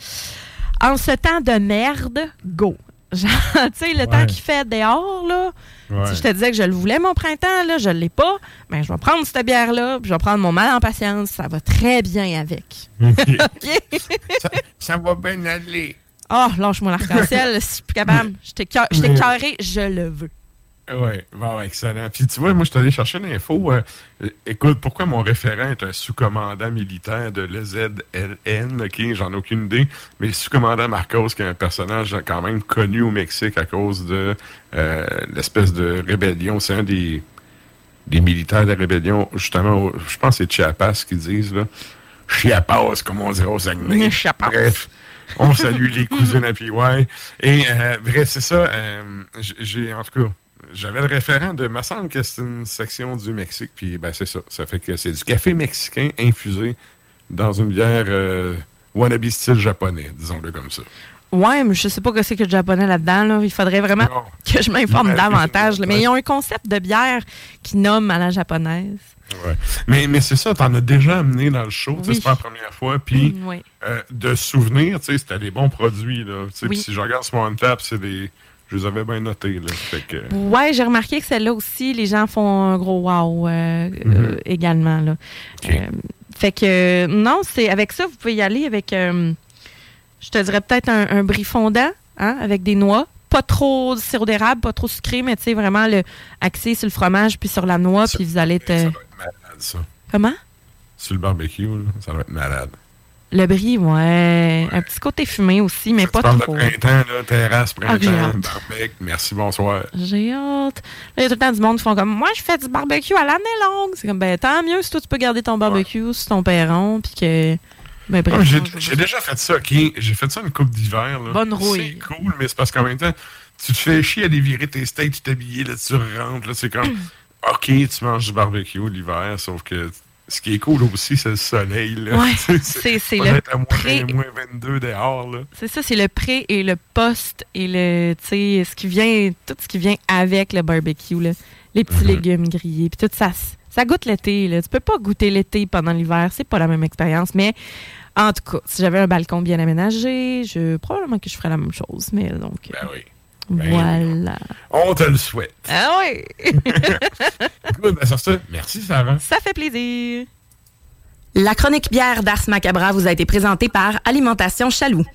en ce temps de merde, go! Genre, tu sais, le temps qu'il fait dehors, là, Ouais. si je te disais que je le voulais, mon printemps, là, je ne l'ai pas, ben, je vais prendre cette bière-là, puis je vais prendre mon mal en patience. Ça va très bien avec. OK? ça, ça va bien aller. Oh, lâche-moi l'arc-en-ciel, si je suis plus capable. Je t'ai Mais- carré, je le veux. Oui, bon, excellent. Puis tu vois, moi, je suis allé chercher l'info. euh, écoute, pourquoi mon référent est un sous-commandant militaire de l'EZLN, OK, j'en ai aucune idée, mais le sous-commandant Marcos, qui est un personnage quand même connu au Mexique à cause de euh, l'espèce de rébellion, c'est un des, des militaires de la rébellion, justement, je pense que c'est Chiapas qu'ils disent, là. Chiapas, comme on dirait au Saguenay. Chiapas. Bref, on salue les cousines à PY. Et euh, bref, c'est ça. euh, j'ai, en tout cas, j'avais le référent de, me semble que c'est une section du Mexique, puis ben c'est ça. Ça fait que c'est du café mexicain infusé dans une bière euh, wannabe style japonais, disons-le comme ça. Ouais, mais je sais pas que c'est que le japonais là-dedans. Là. Il faudrait vraiment Non. que je m'informe davantage. là. Mais ils ont un concept de bière qui nomme à la japonaise. Ouais. Mais, mais c'est ça, t'en as déjà amené dans le show, Oui. c'est pas la première fois. Puis, Oui. euh, de souvenirs, tu sais, c'était des bons produits, là. Oui. si je regarde sur mon tap, c'est des. Je les avais bien notés, là. Fait que. Ouais, j'ai remarqué que celle-là aussi, les gens font un gros wow euh, euh, également. Là. Euh, fait que non, c'est avec ça, vous pouvez y aller avec, je te dirais peut-être un, un brie fondant, hein, avec des noix. Pas trop de sirop d'érable, pas trop sucré, mais tu sais, vraiment le axé sur le fromage puis sur la noix, Ça- puis vous allez Ça doit être malade, ça. Comment? Sur le barbecue, là, ça doit être malade. Le brie, ouais. Un petit côté fumé aussi, mais pas trop. de printemps, là, terrasse, Ah, printemps, hâte. barbecue, merci, bonsoir. J'ai hâte. Là, il y a tout le temps du monde qui font comme Moi, je fais du barbecue à l'année longue. C'est comme Ben, tant mieux si toi, tu peux garder ton barbecue sur ton perron. Puis que. Ben, bref. Ah, J'ai veux j'ai déjà fait ça, OK? J'ai fait ça une coupe d'hiver. là. Bonne rouille. C'est cool, mais c'est parce qu'en même temps, tu te fais chier à aller virer tes steaks, tu t'habiller, là, tu rentres, là, c'est comme, OK, tu manges du barbecue l'hiver, sauf que ce qui est cool aussi, c'est le soleil, là. Ouais, c'est- le pré- moins 22 dehors, là. C'est ça, c'est le pré et le post et le, ce qui vient, tout ce qui vient avec le barbecue, là. Les petits légumes grillés, puis tout ça, ça goûte l'été, là. Tu peux pas goûter l'été pendant l'hiver, c'est pas la même expérience, mais en tout cas, si j'avais un balcon bien aménagé, je, probablement que je ferais la même chose, mais donc, Ben oui. Ben voilà. On te le souhaite. Ah oui! Écoute, ben sur ça, merci, Sarah. Ça fait plaisir. La chronique bière d'Ars Macabra vous a été présentée par Alimentation Chaloux.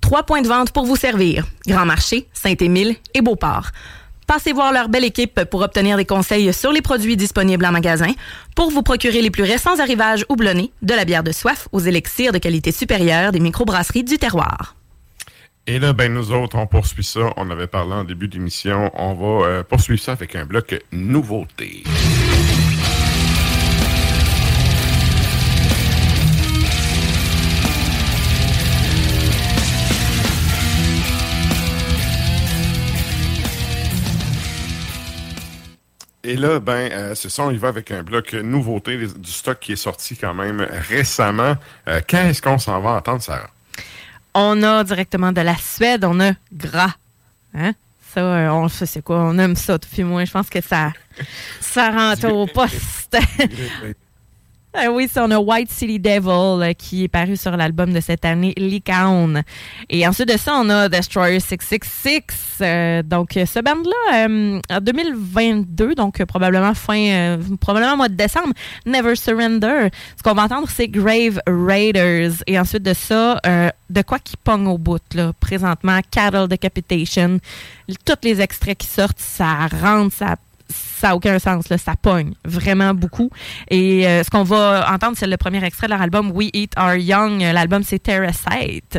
Trois points de vente pour vous servir. Grand Marché, Saint-Émile et Beauport. Passez voir leur belle équipe pour obtenir des conseils sur les produits disponibles en magasin, pour vous procurer les plus récents arrivages houblonnés, de la bière de soif aux élixirs de qualité supérieure des microbrasseries du terroir. Et là, ben nous autres, on poursuit ça. On avait parlé en début d'émission. On va euh, poursuivre ça avec un bloc nouveauté. Et là, ben, euh, c'est ça, on y va avec un bloc nouveauté du stock qui est sorti quand même récemment. Euh, Qu'est-ce qu'on s'en va entendre, Sarah? On a directement de la Suède, on a gras. Hein? Ça, euh, on sait c'est quoi, on aime ça, puis moi, je pense que ça, ça rentre au poste. Ah oui, c'est on a White City Devil euh, qui est paru sur l'album de cette année, Likaon. Et ensuite de ça, on a Destroyer 666. euh, donc, ce band-là, euh, en 2022, donc probablement fin, probablement mois de décembre, Never Surrender. Ce qu'on va entendre, c'est Grave Raiders. Et ensuite de ça, de quoi qui pogne au bout, là, présentement, Cattle Decapitation. Tous les extraits qui sortent, ça rentre, ça ça n'a aucun sens, là, ça pogne vraiment beaucoup. Et euh, ce qu'on va entendre, c'est le premier extrait de leur album We Eat Our Young. L'album, c'est Terracite.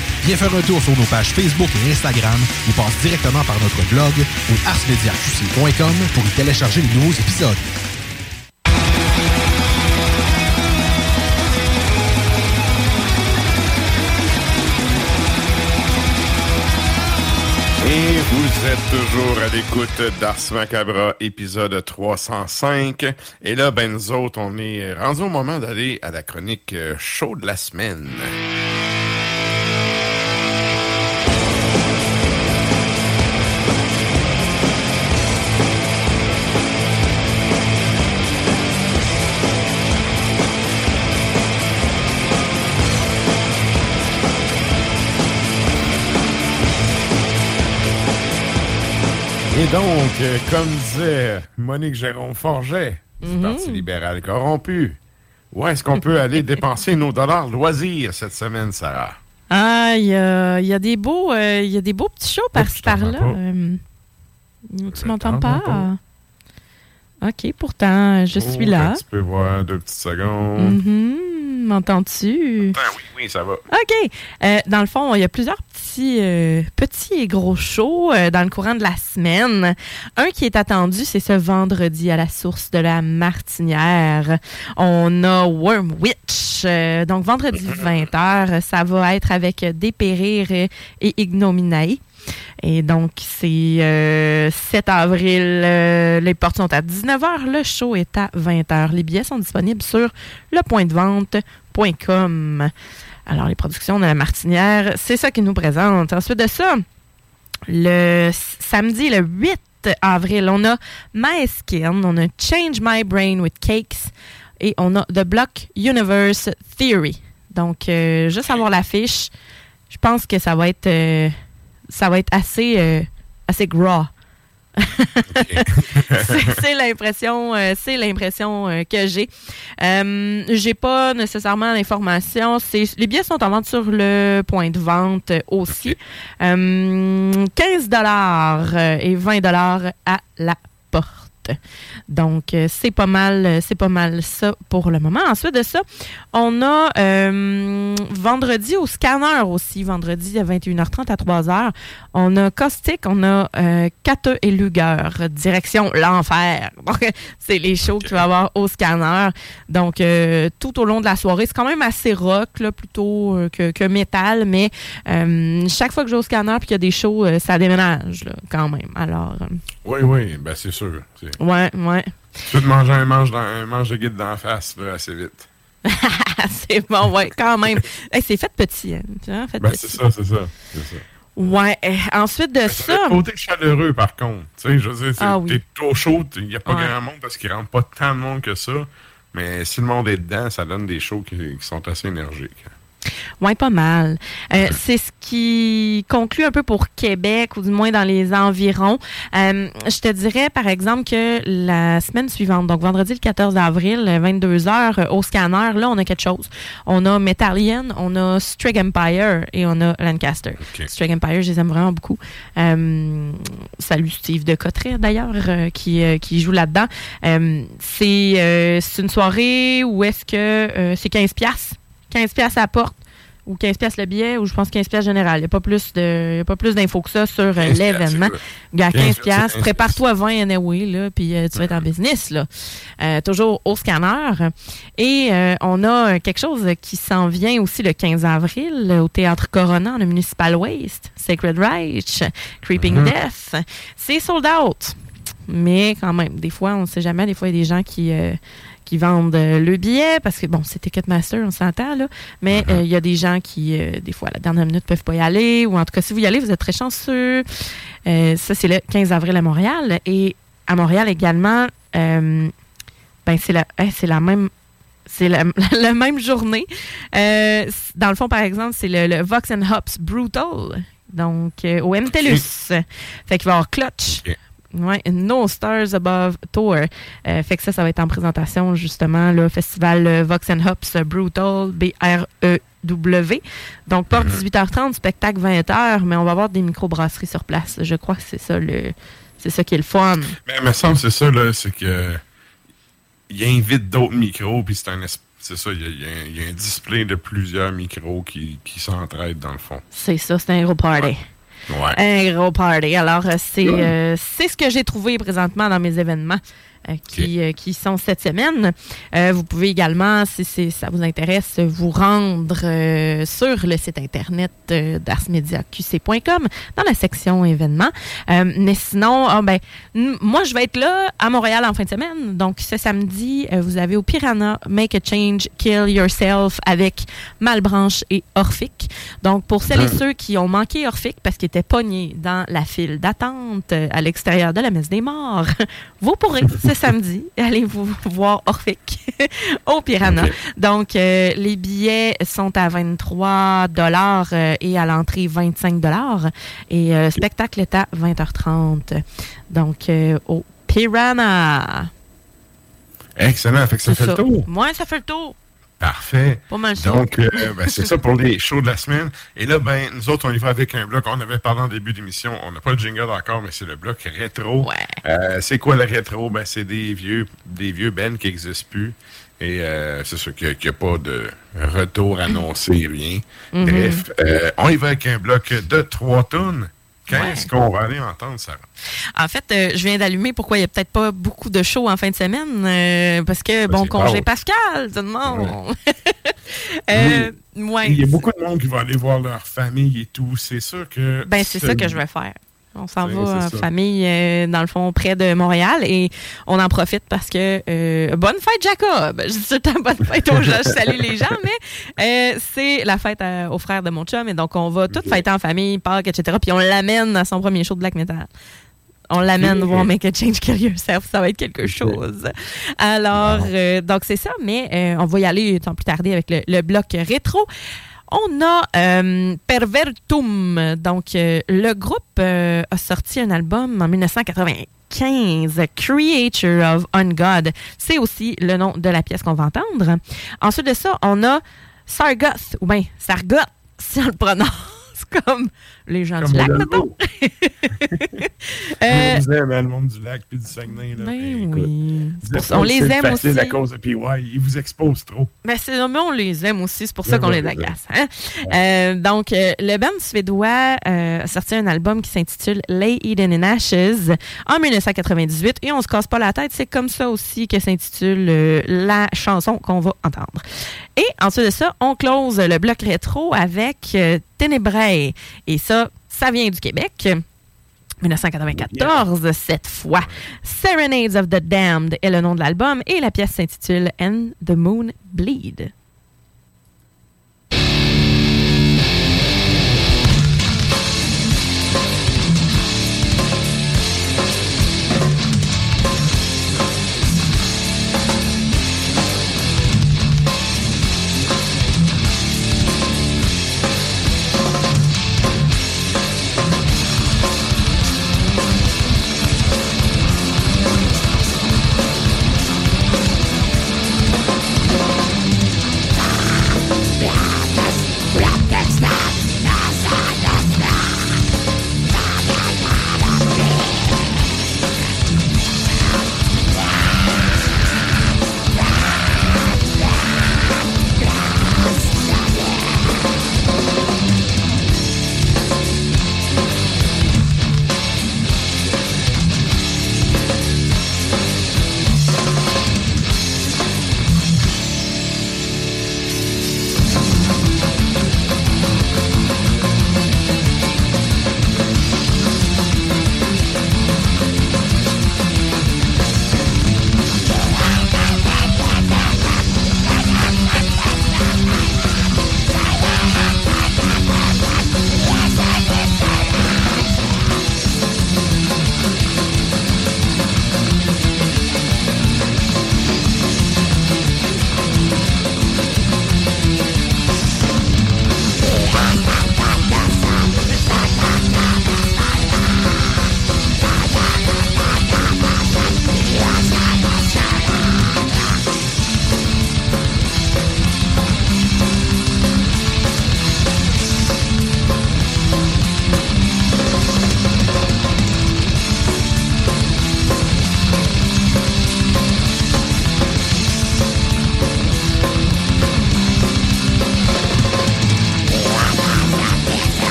Viens faire un tour sur nos pages Facebook et Instagram ou passe directement par notre blog ou arsmediaqc.com pour y télécharger les nouveaux épisodes. Et vous êtes toujours à l'écoute d'Ars Macabra, épisode 305. Et là, ben nous autres, on est rendu au moment d'aller à la chronique chaud de la semaine. Et donc, euh, comme disait Monique Jérôme Forget, du Mhm. Parti libéral corrompu, où est-ce qu'on peut aller dépenser nos dollars loisirs cette semaine, Sarah? Ah, il y a, il y a des beaux, euh, il y a des beaux petits shows par-ci par-là. Euh, tu m'entends pas? Ok, pourtant, je suis Oh, là. Tu peux voir deux petites secondes. Mhm, M'entends-tu? Ah oui, oui, ça va. OK. Euh, dans le fond, il y a plusieurs petits, euh, petits et gros shows euh, dans le courant de la semaine. Un qui est attendu, c'est ce vendredi à la source de la Martinière. On a Worm Witch. Donc, vendredi 20h, ça va être avec Dépérir et Ignominae. Et donc, c'est euh, 7 avril. euh, les portes sont à 19h. Le show est à 20h. Les billets sont disponibles sur lepointdevente.com. Alors, les productions de la Martinière, c'est ça qui nous présente. Ensuite de ça, le samedi, le 8 avril, on a My Skin, on a Change My Brain with Cakes et on a The Block Universe Theory. Donc, euh, juste avoir l'affiche, je pense que ça va être, euh, ça va être assez, euh, assez gras. c'est c'est l'impression euh, c'est l'impression euh, que j'ai. Euh, j'ai pas nécessairement l'information. Les billets sont en vente sur le point de vente aussi. Euh, 15 dollars et 20 dollars à la porte donc euh, c'est pas mal euh, c'est pas mal ça pour le moment ensuite de ça on a euh, vendredi au scanner aussi vendredi à 21h30 à 3h on a Caustic, on a euh, Kate et Luger, direction l'enfer. Donc, c'est les shows qu'il va y avoir au scanner. Donc, euh, tout au long de la soirée, c'est quand même assez rock, là, plutôt que, que métal, mais chaque fois que je vais au scanner puis qu'il y a des shows, ça déménage, là, quand même. Alors, Oui, oui, ben c'est sûr. C'est- ouais, ouais. Tu peux te manger un manche, dans, un manche de guide d'en face là, assez vite. c'est bon, ouais, quand même. Hey, c'est fait petit, hein, tu vois, fait Ben c'est ça, c'est ça. c'est ça. Ouais, euh, ensuite de ça... Le côté chaleureux, par contre. Tu sais, je veux dire, c'est- Ah oui. t'es trop chaud, il n'y a pas Ouais. grand monde parce qu'il rentre pas tant de monde que ça. Mais si le monde est dedans, ça donne des shows qui, qui sont assez énergiques. Oui, pas mal. Euh, c'est ce qui conclut un peu pour Québec, ou du moins dans les environs. Euh, je te dirais, par exemple, que la semaine suivante, donc vendredi le 14 avril, 22h, au scanner, là, on a quelque chose. On a Metallian, on a Strig Empire et on a Lancaster. Strig Empire, je les aime vraiment beaucoup. Euh, salut Steve de Cotteret, d'ailleurs, euh, qui, euh, qui joue là-dedans. Euh, c'est euh, c'est une soirée où est-ce que euh, c'est 15 piastres. 15 piastres à la porte ou 15 piastres le billet ou je pense 15 piastres général. Il n'y a pas plus de il y a pas plus d'infos que ça sur euh, 15 l'événement. Gars, 15 15 piastres, piastres, 15 prépare-toi 20 anyway là, puis euh, tu vas être en business là. Euh, toujours au scanner. Et euh, on a quelque chose qui s'en vient aussi le 15 avril au théâtre Corona, le Municipal Waste, Sacred Reich, Creeping Mhm. Death. C'est sold out. mais quand même, des fois, on ne sait jamais. Des fois, il y a des gens qui, qui vendent euh, le billet parce que, bon, c'est Ticketmaster, on s'entend, là. Mais Mm-hmm. euh, il y a des gens qui, euh, des fois, à la dernière minute, peuvent pas y aller. Ou en tout cas, si vous y allez, vous êtes très chanceux. Ça, c'est le 15 avril à Montréal. Et à Montréal également, ben, c'est la, hein, c'est la même. C'est la, la même journée. Euh, dans le fond, par exemple, c'est le, le Vox and Hops Brutal. Donc, euh, au MTLUS. Fait qu'il va y avoir Clutch. Ouais, No Stars Above Tour. Euh, fait que ça, ça va être en présentation, justement, le festival euh, Vox and Hops Brutal, B-R-E-W. Donc, porte 18h30, spectacle 20h, mais on va avoir des microbrasseries sur place. Je crois que c'est ça le. C'est ça qui est le fun. Mais il me semble c'est ça, là, c'est que. Il invite d'autres micros, puis c'est un. es- C'est ça, il y, a, y un- il y a un display de plusieurs micros qui, qui s'entraident dans le fond. C'est ça, c'est un gros party. Ouais. Un gros party. Alors, euh, c'est euh, c'est ce que j'ai trouvé présentement dans mes événements qui, euh, qui sont cette semaine. Euh, vous pouvez également, si ça vous intéresse, vous rendre euh, sur le site internet euh, d'arsmediaqc.com dans la section événements. Euh, mais sinon, ah, ben, moi, je vais être là à Montréal en fin de semaine. Donc, ce samedi, euh, vous avez au Piranha Make a Change, Kill Yourself avec Malbranche et Orphic. Donc, pour celles et ceux qui ont manqué Orphic parce qu'ils étaient pognés dans la file d'attente euh, à l'extérieur de la messe des morts, vous pourrez ce samedi aller vous voir Orphic au Piranha. Donc, euh, les billets sont à 23 dollars euh, et à l'entrée 25 dollars. Et euh, le spectacle est à 20h30. Donc, euh, au Piranha. Excellent, fait que ça fait le tour. Moi, ça fait le tour. Parfait. Pas mal. Donc, euh, ben, c'est ça pour les shows de la semaine. Et là, ben, nous autres, on y va avec un bloc. On avait parlé en début d'émission. On n'a pas le jingle encore, mais c'est le bloc rétro. Ouais. Euh, c'est quoi le rétro? Ben, c'est des vieux, des vieux bands qui n'existent plus. Et euh, c'est sûr qu'il n'y a, pas de retour annoncé, rien. Mhm. Bref, euh, on y va avec un bloc de trois tonnes. Qu'est-ce qu'on va aller entendre, Sarah? En fait, euh, je viens d'allumer pourquoi il n'y a peut-être pas beaucoup de shows en fin de semaine. euh, parce que, bon, c'est congé. Pascal, tout le monde. Euh, ouais. Il y a beaucoup de monde qui va aller voir leur famille et tout. C'est sûr que. Ben, c'est ça que je vais faire. On s'en va en famille, euh, dans le fond, près de Montréal et on en profite parce que euh, bonne fête, Jacob! Je dis tout le temps bonne fête aux gens, je salue les gens, mais euh, c'est la fête à- aux frères de mon chum et donc on va tout fêter en famille, Pâques, etc. Puis on l'amène à son premier show de black metal. On l'amène voir Make a Change Kill Yourself. Ça va être quelque chose. Alors, donc c'est ça, mais on va y aller sans plus tarder avec le, le bloc rétro. On a euh, Pervertum. Donc, euh, le groupe euh, a sorti un album en 1995, Creature of Ungod. C'est aussi le nom de la pièce qu'on va entendre. Ensuite de ça, on a Sargoth, ou bien Sargoth, si on le prononce comme les gens Comme du lac, mettons. Euh, Je disais, mais le monde du lac puis du Saguenay. Là, ben écoute, oui. On les aime aussi. à cause de PY. Ils vous exposent trop. Mais, c'est, mais on les aime aussi, c'est pour ça qu'on les agace. hein. Euh, donc, euh, le band suédois euh, a sorti un album qui s'intitule Lay Eden in Ashes en 1998 et on se casse pas la tête, c'est comme ça aussi que s'intitule la chanson qu'on va entendre. Et ensuite de ça, on close le bloc rétro avec Ténébrae. Et ça, ça vient du Québec. 1994, cette fois. Serenades of the Damned est le nom de l'album et la pièce s'intitule And the Moon Bleed.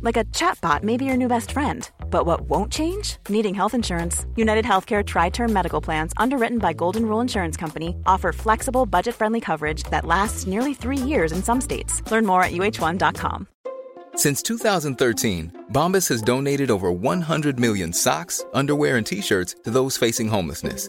Like a chatbot may be your new best friend. But what won't change? Needing health insurance. United Healthcare Tri Term Medical Plans, underwritten by Golden Rule Insurance Company, offer flexible, budget friendly coverage that lasts nearly three years in some states. Learn more at uh1.com. Since 2013, Bombas has donated over 100 million socks, underwear, and t shirts to those facing homelessness.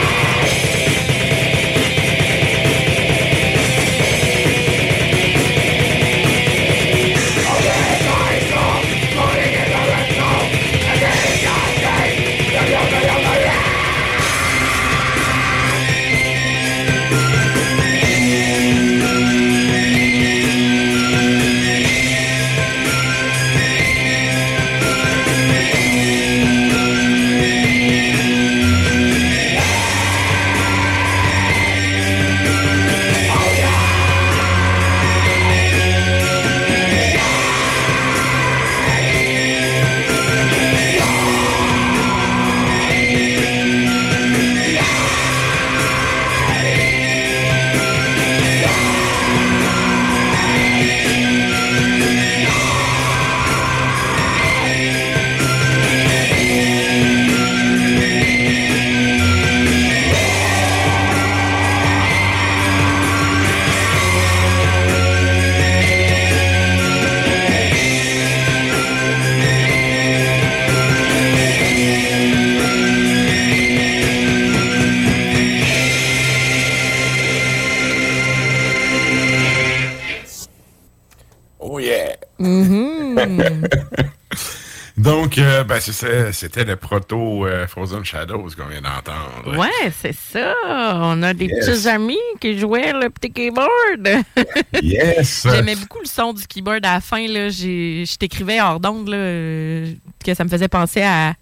Donc, euh, ben, c'est ça, c'était le proto euh, Frozen Shadows qu'on vient d'entendre. Ouais, c'est ça. On a des Yes. petits amis qui jouaient le petit keyboard. Yes! J'aimais beaucoup le son du keyboard à la fin. Là. Je t'écrivais hors d'onde là, euh, que ça me faisait penser à,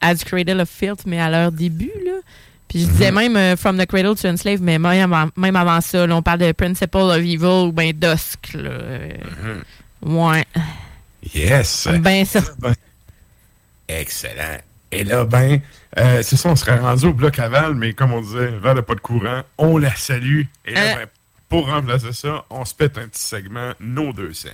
à du Cradle of Filth, mais à leur début. Là. Puis je disais même euh, From the Cradle to Enslave, mais même avant, même avant ça, là, on parle de Principle of Evil ou ben Dusk. Là. Euh, Ouais. Yes! Ben ça. Ben, Excellent. Et là, ben, euh, c'est ça, on serait rendu au bloc aval, mais comme on disait, vers le pas de courant, on la salue. Et là, Euh. ben, pour remplacer ça, on se pète un petit segment, nos deux scènes.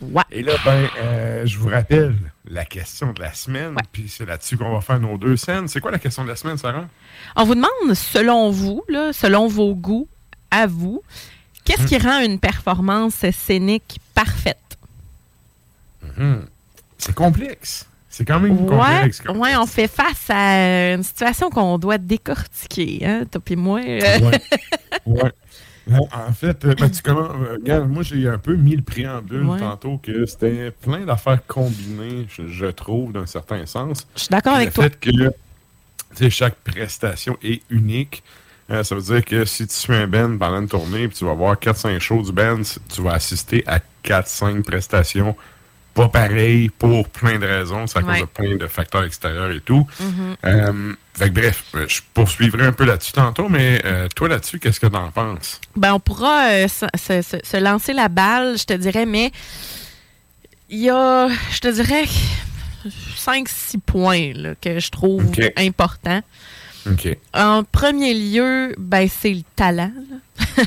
Ouais. Et là, ben, euh, je vous rappelle la question de la semaine, puis c'est là-dessus qu'on va faire nos deux scènes. C'est quoi la question de la semaine, Sarah? On vous demande, selon vous, là, selon vos goûts, à vous, qu'est-ce qui rend une performance scénique parfaite? Mhm. C'est complexe. C'est quand même Ouais, complexe. comme ouais, on fait face à une situation qu'on doit décortiquer, hein, toi et moi. euh. Ouais. ouais. Bon, en fait, euh, ben, tu euh, regarde, moi j'ai un peu mis le préambule Ouais. tantôt que c'était plein d'affaires combinées, je, je trouve, d'un certain sens. Je suis d'accord avec toi. Le fait que chaque prestation est unique. Euh, ça veut dire que si tu suis un band pendant une tournée puis tu vas voir 4-5 shows du band, tu vas assister à 4-5 prestations pas pareilles pour plein de raisons. Ouais. cause de plein de facteurs extérieurs et tout. Mhm. Euh, fait que bref, euh, je poursuivrai un peu là-dessus tantôt, mais euh, toi là-dessus, qu'est-ce que t'en penses? Ben, on pourra euh, se, se- se- se lancer la balle, je te dirais, mais il y a, je te dirais, 5-6 points là, que je trouve importants. En premier lieu, ben, c'est le talent.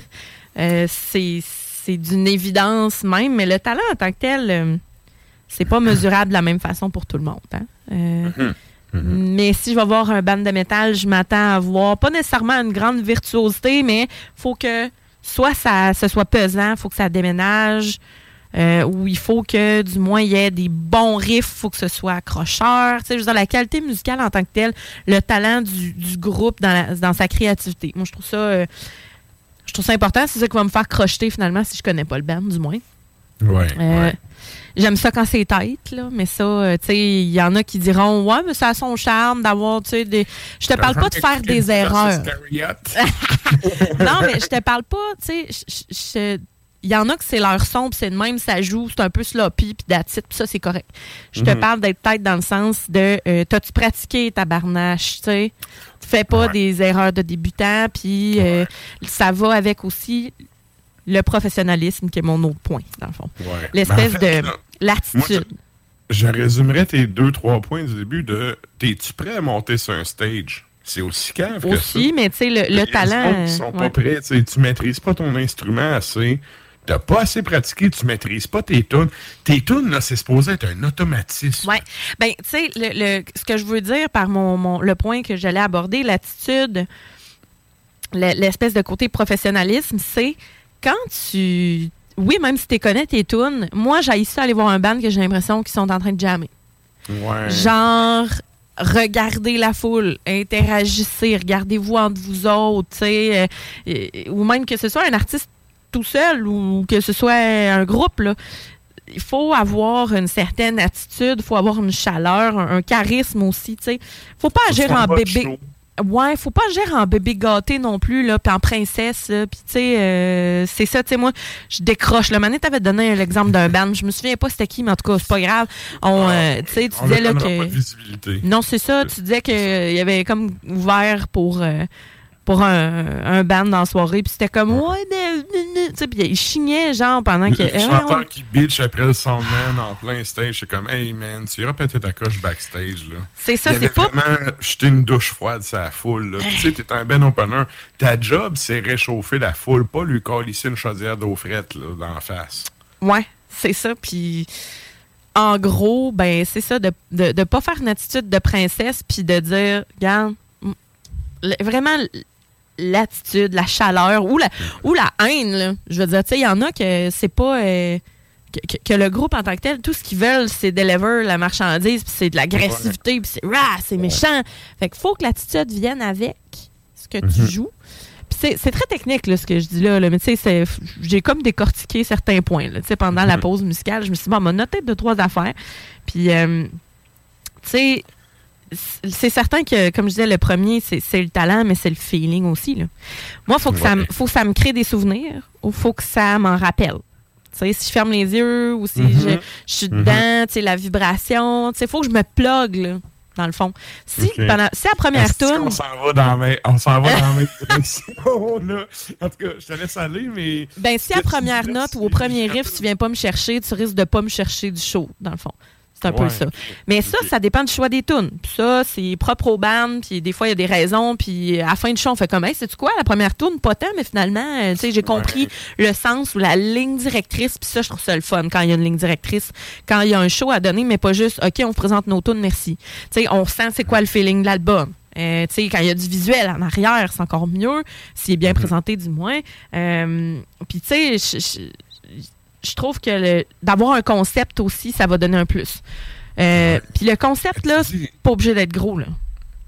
Euh, c'est d'une évidence même, mais le talent en tant que tel, euh, c'est pas mesurable de la même façon pour tout le monde. hein. Euh, Mais si je vais voir un band de métal, je m'attends à voir pas nécessairement une grande virtuosité, mais faut que soit ça ce soit pesant, faut que ça déménage, euh, ou il faut que du moins il y ait des bons riffs, faut que ce soit accrocheur. Tu sais, je veux dire, la qualité musicale en tant que telle, le talent du, du groupe dans, la- dans sa créativité. Moi, je trouve ça, euh, je trouve ça important. C'est ça qui va me faire crocheter finalement si je connais pas le band, du moins. Ouais. Euh, ouais. J'aime ça quand c'est tête, là, mais ça, euh, tu sais, il y en a qui diront, ouais, mais ça a son charme d'avoir, tu sais, des. Je te parle pas de faire des erreurs. non, mais je te parle pas, tu sais, il y en a que c'est leur son, puis c'est de même, ça joue, c'est un peu sloppy, puis it, puis ça, c'est correct. Je te Mhm. parle d'être peut-être dans le sens de euh, t'as-tu pratiqué ta barnache, tu sais? Fais pas des erreurs de débutant, puis euh, ça va avec aussi le professionnalisme, qui est mon autre point, dans le fond. Ouais. L'espèce Ben, en fait, de l'attitude. Je résumerais tes deux, trois points du début de T'es-tu prêt à monter sur un stage? C'est aussi cave que ça. Aussi, mais tu sais, le, le talent. qui sont pas prêts. Tu maîtrises pas ton instrument assez. T'as pas assez pratiqué, tu maîtrises pas tes tunes. Tes tunes, là, c'est supposé être un automatisme. Oui. Ben, tu sais, le, le- ce que je veux dire par mon, mon- le point que j'allais aborder, l'attitude, le- l'espèce de côté professionnalisme, c'est quand tu. Oui, même si tu connais tes tunes, moi, j'ai ça aller voir un band que j'ai l'impression qu'ils sont en train de jammer. Ouais. Genre, regardez la foule, interagissez, regardez-vous entre vous autres, tu sais, euh, euh, ou même que ce soit un artiste tout seul ou que ce soit un groupe, là. Il faut avoir une certaine attitude, il faut avoir une chaleur, un, un charisme aussi, tu sais. Faut pas Faut agir en bébé. Ouais, faut pas agir en bébé gâté non plus, là, puis en princesse. Puis, tu sais, euh, c'est ça, tu sais, moi, je décroche. Le Manet t'avais donné l'exemple d'un band. Je me souviens pas c'était qui, mais en tout cas, c'est pas grave. On, euh, tu sais, tu disais, là, que. pas de visibilité. Non, c'est ça. Tu disais qu'il y avait comme ouvert pour, euh, pour un, un band dans la soirée. Puis c'était comme, ouais, mais. Tu sais, puis il chignait, genre, pendant que. Le chanteur ouais, qui bitch après le soundman en plein stage, c'est comme, hey man, tu iras péter ta coche backstage. là. C'est ça, c'est pas- vraiment jeté une douche froide sur la foule. là. Tu sais, t'es un ben opener. Ta job, c'est réchauffer la foule, pas lui colisser une chaudière d'eau frette là, dans la face. Ouais, c'est ça. Puis, en gros, ben, c'est ça, de ne de, pas faire une attitude de princesse, puis de dire, regarde, vraiment l'attitude, la chaleur ou la, ou la haine. là. Je veux dire, tu sais, il y en a que c'est pas. euh, que, le groupe en tant que tel, tout ce qu'ils veulent, c'est deliver la marchandise, puis c'est de l'agressivité, puis c'est rah, c'est méchant. Fait qu'il faut que l'attitude vienne avec ce que tu Mhm. joues. Puis c'est c'est très technique, là, ce que je dis là, là, mais tu sais, j'ai comme décortiqué certains points. Là, Tu sais, pendant la pause musicale, je me suis dit, bon, on m'a noté deux, trois affaires. Puis, euh, tu sais, c'est certain que, comme je disais, le premier, c'est le talent, mais c'est le feeling aussi. Là. Moi, il faut, que ça faut que ça me crée des souvenirs ou faut que ça m'en rappelle. Si je ferme les yeux ou si Mhm. je, je suis dedans, sais, la vibration, il faut que je me plug, là, dans le fond. Si, pendant, si la première s'en va dans la même- on s'en va dans la direction, là? En tout cas, je te laisse aller, mais. Ben, si à première note ou au premier riff, tu viens pas me chercher, tu risques de pas me chercher du show, dans le fond. C'est un peu ça. Mais ça, ça dépend du choix des tunes. Puis ça, c'est propre au band, puis des fois, il y a des raisons, puis à la fin du show, on fait comme, hey, c'est-tu quoi, la première tune, pas tant, mais finalement, euh, tu sais, j'ai compris le sens ou la ligne directrice, puis ça, je trouve ça le fun quand il y a une ligne directrice, quand il y a un show à donner, mais pas juste, OK, on vous présente nos tunes, merci. Tu sais, on sent c'est quoi le feeling de l'album. Euh, tu sais, quand il y a du visuel en arrière, c'est encore mieux, s'il est bien présenté du moins. Euh, puis tu sais, je- trouve que d'avoir un concept aussi, ça va donner un plus. Euh, Puis le concept, là, c'est pas obligé d'être gros, là.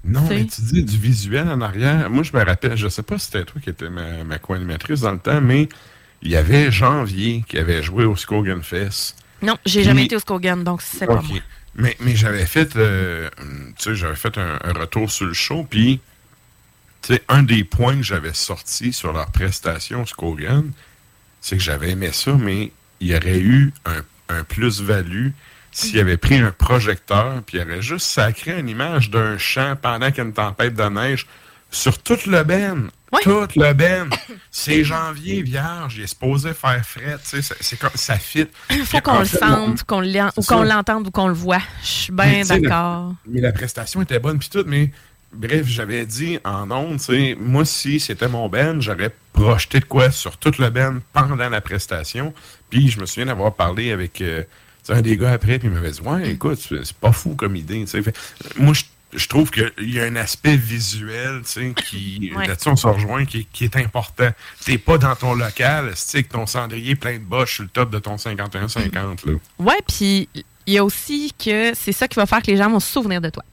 Non, mais tu dis du visuel en arrière. Moi, je me rappelle, je sais pas si c'était toi qui étais ma, ma co-animatrice dans le temps, mais il y avait Janvier qui avait joué au Skogan Fest. Non, j'ai Puis- jamais été au Skogan, donc c'est pas moi. Mais, mais j'avais fait, euh, tu sais, j'avais fait un, un retour sur le show, puis, tu sais, un des points que j'avais sorti sur leur prestation Skogan, c'est que j'avais aimé ça, mais il y aurait eu un, un plus-value s'il avait pris un projecteur, puis il aurait juste sacré une image d'un champ pendant qu'il y a une tempête de neige sur toute le ben. Toute le ben. C'est janvier, vierge, il est supposé faire frais, tu sais, c'est- comme ça fit. Il faut qu'on le sente, qu'on ou qu'on l'entende ou qu'on le voit. Je suis bien d'accord. Mais la prestation était bonne, puis tout, mais bref, j'avais dit en ondes, moi, si c'était mon band, j'aurais projeté de quoi sur toute le band pendant la prestation. Puis je me souviens d'avoir parlé avec euh, un des gars après, puis il m'avait dit Ouais, écoute, c'est pas fou comme idée. Fait, moi, je trouve qu'il y a un aspect visuel, tu sais, qui, Ouais. là-dessus, on se rejoint, qui, qui est important. T'es pas dans ton local, avec ton cendrier plein de boches sur le top de ton 51-50, là. Ouais, puis il y a aussi que c'est ça qui va faire que les gens vont se souvenir de toi.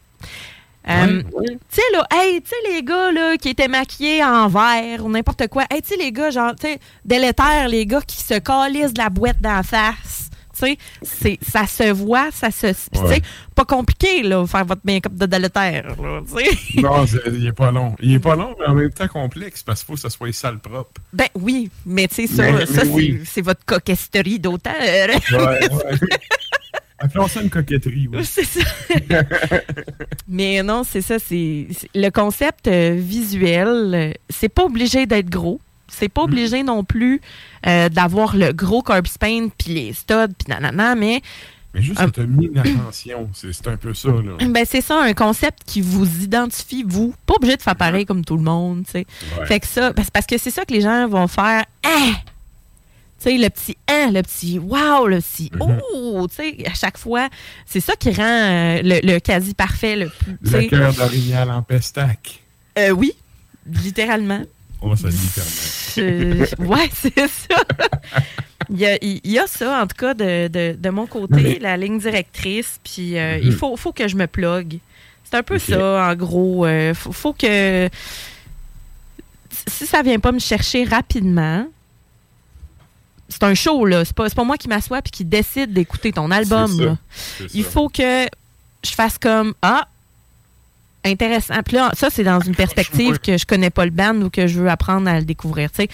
Euh, Tu sais, là, hey, tu sais, les gars, là, qui étaient maquillés en vert ou n'importe quoi. Hey, tu sais, les gars, genre, tu sais, délétères, les gars qui se calissent de la boîte d'en face. Tu sais, ça se voit, ça se... tu Ouais. sais, pas compliqué, là, faire votre make-up de délétère, là, tu sais. Non, il est pas long. Il est pas long, mais en même temps complexe parce qu'il faut que ça soit sale propre. Ben oui, mais tu sais, ça, ça oui. c'est votre coquesterie d'auteur. Ouais, ouais. Appelons ça une coquetterie, oui. C'est ça. Mais non, c'est ça. C'est le concept euh, visuel. euh, C'est pas obligé d'être gros. C'est pas obligé non plus euh, d'avoir le gros corpse paint puis les studs puis nanana, mais Mais juste, ça t'a mis l'attention. C'est c'est un peu ça, là. ben c'est ça un concept qui vous identifie vous. Pas obligé de faire pareil comme tout le monde, tu sais. Ouais. Fait que ça, parce que c'est ça que les gens vont faire. Ah! Tu sais, le petit hein, le petit wow, le petit Mhm. oh, tu sais, à chaque fois, c'est ça qui rend euh, le, le quasi parfait le plus. Le cœur d'orignal en pestac. Euh, oui, littéralement. Oh, ça dit Euh, ouais, c'est ça. Il y, a, il y a ça, en tout cas, de, de, de mon côté, la ligne directrice. Puis euh, Mhm. il faut, faut que je me plug. C'est un peu ça, en gros. Faut, faut que. Si ça vient pas me chercher rapidement, c'est un show, là. C'est pas, c'est pas moi qui m'assois puis qui décide d'écouter ton album, là. Il ça. faut que je fasse comme Ah, intéressant. Puis là, ça, c'est dans une perspective que je connais pas le band ou que je veux apprendre à le découvrir. Tu sais,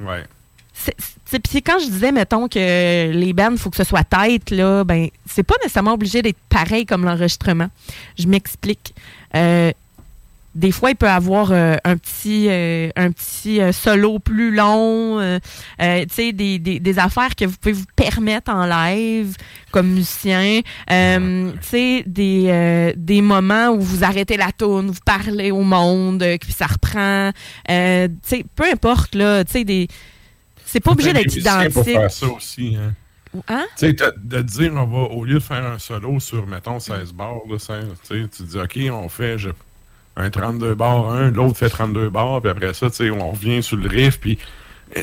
Ouais. C'est- c'est- Puis quand je disais, mettons, que les bands, il faut que ce soit tête, là, ben, c'est pas nécessairement obligé d'être pareil comme l'enregistrement. Je m'explique. Euh, des fois, il peut avoir euh, un petit, euh, un petit euh, solo plus long, euh, tu sais, des, des, des affaires que vous pouvez vous permettre en live comme musicien. Tu sais, des, des moments où vous arrêtez la tune, vous parlez au monde, puis ça reprend. Tu sais, peu importe, là, tu sais, des... C'est pas obligé d'être identique. pour faire ça aussi, hein. Hein? Tu sais, de dire, on va, au lieu de faire un solo sur, mettons, 16 bars, là, 16, tu sais, tu dis, OK, on fait je- un 32 bars, un, l'autre fait 32 bars, puis après ça, tu sais, on revient sur le riff, puis